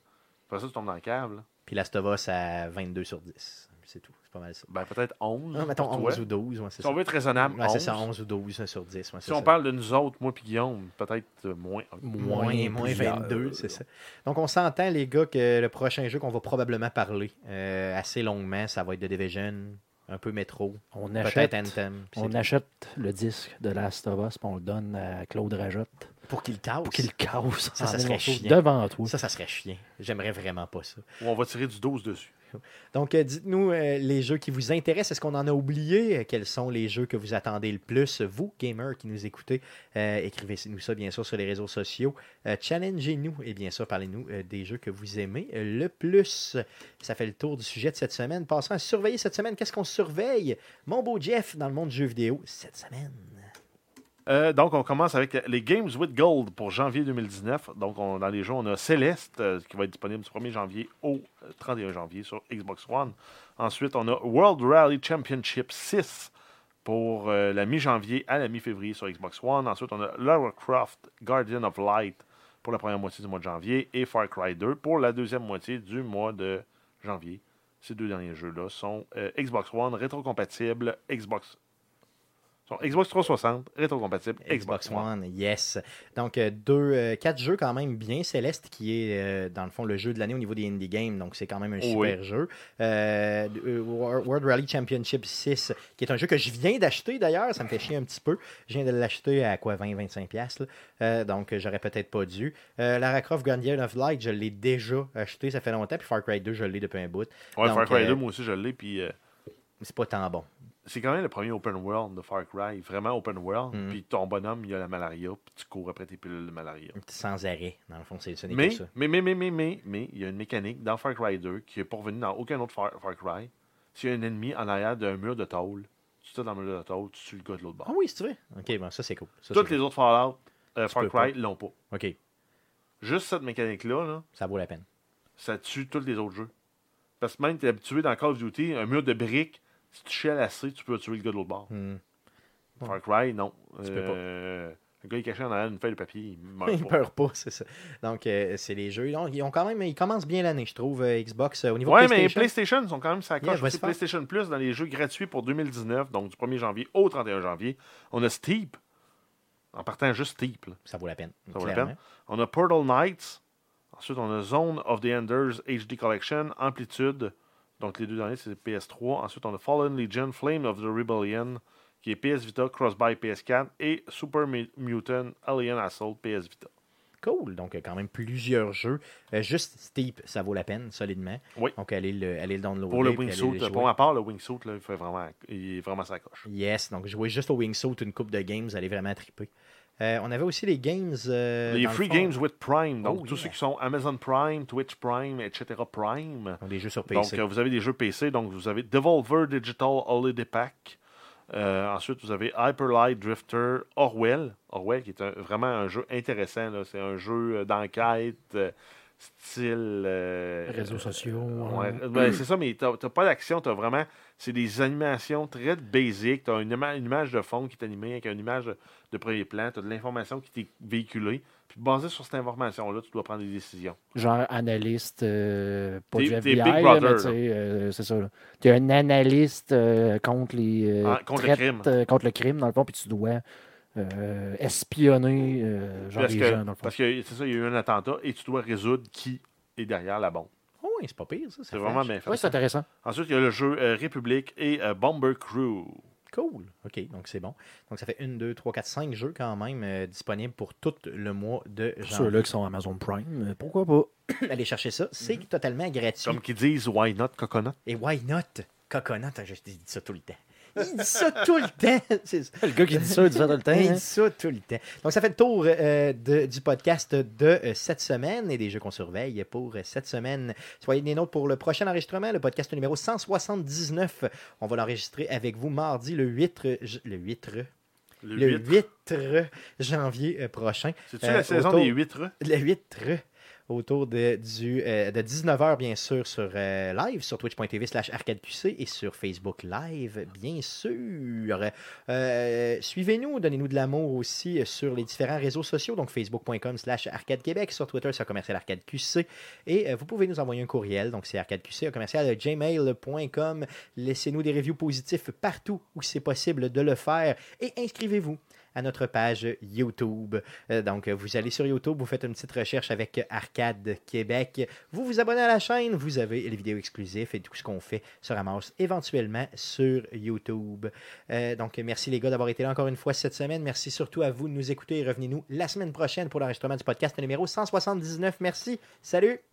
Après ça, tu tombes dans le câble. là. Puis Last of Us à 22 sur 10. C'est tout. C'est pas mal ça. Ben, peut-être 11. Ah, mettons pour 11 toi. ou 12. Ouais, c'est Si on ça. veut être raisonnable, Ouais, c'est 11. ça, 11 ou 12 sur 10. ouais, c'est Si on parle de nous autres, moi puis Guillaume, peut-être euh, moins. Moins, Moins moins plusieurs. 22, c'est ça. Donc, on s'entend, les gars, que le prochain jeu qu'on va probablement parler euh, assez longuement, ça va être The Division, un peu Metro, On peut-être achète, Anthem. on tout. achète le disque de Last of Us, puis on le donne à Claude Rajotte Pour qu'il casse. pour qu'il casse Ça, ça serait chiant. devant toi. Ça, ça serait chiant. J'aimerais vraiment pas ça. Ou on va tirer du 12 dessus. <laughs> Donc, euh, dites-nous euh, les jeux qui vous intéressent. Est-ce qu'on en a oublié? Euh, Quels sont les jeux que vous attendez le plus? Vous, gamers qui nous écoutez, écrivez-nous ça, bien sûr, sur les réseaux sociaux. Challengez-nous et bien sûr, parlez-nous des jeux que vous aimez le plus. Ça fait le tour du sujet de cette semaine. Passons à surveiller cette semaine. Qu'est-ce qu'on surveille? Mon beau Jeff dans le monde du jeu vidéo cette semaine. Euh, donc, on commence avec les Games with Gold pour janvier 2019. Donc, on- dans les jeux, on a Celeste euh, qui va être disponible du 1er janvier au euh, 31 janvier sur Xbox One. Ensuite, on a World Rally Championship 6 pour euh, la mi-janvier à la mi-février sur Xbox One. Ensuite, on a Lara Croft Guardian of Light pour la première moitié du mois de janvier et Far Cry 2 pour la deuxième moitié du mois de janvier. Ces deux derniers jeux-là sont Xbox One, rétrocompatible, Xbox Xbox 360, rétrocompatible, Xbox One, yes. Donc, euh, deux, euh, quatre jeux quand même bien. Céleste, qui est euh, dans le fond le jeu de l'année au niveau des indie games, donc c'est quand même un super jeu. Euh, Wor- World Rally Championship 6, qui est un jeu que je viens d'acheter d'ailleurs, ça me fait chier un petit peu. Je viens de l'acheter à quoi 20-25$, piastres, là. Euh, donc j'aurais peut-être pas dû. Lara Croft Guardian of Light, je l'ai déjà acheté, ça fait longtemps, puis Far Cry 2, je l'ai depuis un bout. Ouais, Donc, Far Cry euh, 2, moi aussi, je l'ai. Puis C'est pas tant bon. C'est quand même le premier open world de Far Cry. Vraiment open world. Mhm. Puis ton bonhomme, il a la malaria. Puis tu cours après tes pilules de malaria. Sans arrêt, dans le fond, c'est ce n'est Mais, ça. mais, mais, mais, mais, mais, mais, il y a une mécanique dans Far Cry 2 qui n'est pas revenue dans aucun autre Far, Far Cry. S'il y a un ennemi en arrière d'un mur de tôle, tu te dans le mur de tôle, tu tues le gars de l'autre bord. Ah oui, tu veux. Ok, bon, ça c'est cool. Ça, Toutes c'est les autres Fallout, euh, Far Cry, l'ont pas. Ok, Juste cette mécanique-là, là, ça vaut la peine. ça tue tous les autres jeux. Parce que même, tu es habitué dans Call of Duty, un mur de briques, si tu chiales assez, tu peux tuer le gars de l'autre bord. Hmm. Far Cry, non. Tu peux pas. Euh, Le gars est caché en arrière d'une feuille de papier, il <laughs> meurt Ils pas. peuvent pas, c'est ça. Donc, euh, c'est les jeux. Donc, ils ont quand même, ils commencent bien l'année, je trouve, euh, Xbox. euh, au niveau Ouais, mais PlayStation. PlayStation sont quand même ça Yeah, coche. faire. PlayStation Plus dans les jeux gratuits pour 2019, donc du 1er janvier au 31 janvier. On a Steep. En partant juste Steep. là. Ça vaut la peine. Ça vaut la peine. On a Portal Knights. Ensuite, on a Zone of the Enders HD Collection, Amplitude. Donc, les deux derniers, c'est PS3. Ensuite, on a Fallen Legion, Flame of the Rebellion, qui est PS Vita, Cross-Buy PS4, et Super Mu- Mutant Alien Assault PS Vita. Cool. Donc, quand même plusieurs jeux. Euh, juste Steep, ça vaut la peine, solidement. Oui. Donc, allez le, allez le downloader. Pour le wingsuit, pour ma part, le wingsuit, là, il, fait vraiment, il est vraiment sa coche. Yes. Donc, jouez juste au Wingsuit une coupe de games, vous allez vraiment triper. Euh, on avait aussi les games. euh, les le Free Games with Prime, donc Oh, tous yeah. ceux qui sont Amazon Prime, Twitch Prime, etc. Prime. donc des jeux sur Donc, PC. euh, vous avez des jeux PC. Donc, vous avez Devolver Digital Holiday Pack. Euh, ensuite, vous avez Hyperlight Drifter Orwell. Orwell, qui est un- vraiment un jeu intéressant. là. C'est un jeu d'enquête, euh, style. euh, Réseaux sociaux. Ouais, hein. ben, c'est ça, mais t'as t'as pas d'action, t'as vraiment. C'est des animations très basiques. Une, ima- une image de fond qui est animée avec une image de, de premier plan. T'as de l'information qui t'est véhiculée. Puis basé sur cette information-là, tu dois prendre des décisions. Genre analyste, euh, pas du FBI, tu euh, c'est ça. Tu es un analyste euh, contre les euh, Ah, contre le crime. contre le crime, dans le fond, puis tu dois espionner genre Parce les que, gens, dans le fond. parce que c'est ça, il y a eu un attentat et tu dois résoudre qui est derrière la bombe. C'est pas pire, ça. ça C'est vraiment bien fait. Oui, c'est intéressant. Ensuite, il y a le jeu euh, République et euh, Bomber Crew. Cool. OK, donc c'est bon. Donc, ça fait 1, 2, 3, 4, 5 jeux quand même euh, disponibles pour tout le mois de janvier. ceux-là qui sont Amazon Prime, euh, pourquoi pas? <coughs> Allez chercher ça. C'est totalement gratuit. Comme qu'ils disent Why Not Coconut? Et why not? Coconut, je dis ça tout le temps. Il dit ça tout le temps. <laughs> Ça. Le gars qui dit ça, il dit ça tout le temps. Il hein. dit ça tout le temps. Donc, ça fait le tour euh, de- du podcast de euh, cette semaine et des jeux qu'on surveille pour euh, cette semaine. Soyez des nôtres pour le prochain enregistrement, le podcast numéro 179. On va l'enregistrer avec vous mardi le 8, euh, j- le 8, Le, le 8. 8 janvier prochain. C'est-tu Euh, la saison autour- des 8 Le 8 autour de, du, euh, de 19h, bien sûr, sur euh, live, sur twitch.tv slash arcadeqc et sur Facebook Live, bien sûr. Euh, Suivez-nous, donnez-nous de l'amour aussi sur les différents réseaux sociaux, donc facebook.com slash arcadequebec, sur Twitter, c'est commercial arcadeqc, et vous pouvez nous envoyer un courriel, donc c'est arcadeqc, commercial gmail.com. Laissez-nous des reviews positifs partout où c'est possible de le faire, et inscrivez-vous à notre page YouTube. Euh, donc, vous allez sur YouTube, vous faites une petite recherche avec Arcade Québec, vous vous abonnez à la chaîne, vous avez les vidéos exclusives et tout ce qu'on fait se ramasse éventuellement sur YouTube. Euh, donc, merci les gars d'avoir été là encore une fois cette semaine. Merci surtout à vous de nous écouter et revenez-nous la semaine prochaine pour l'enregistrement du podcast numéro 179. Merci. Salut!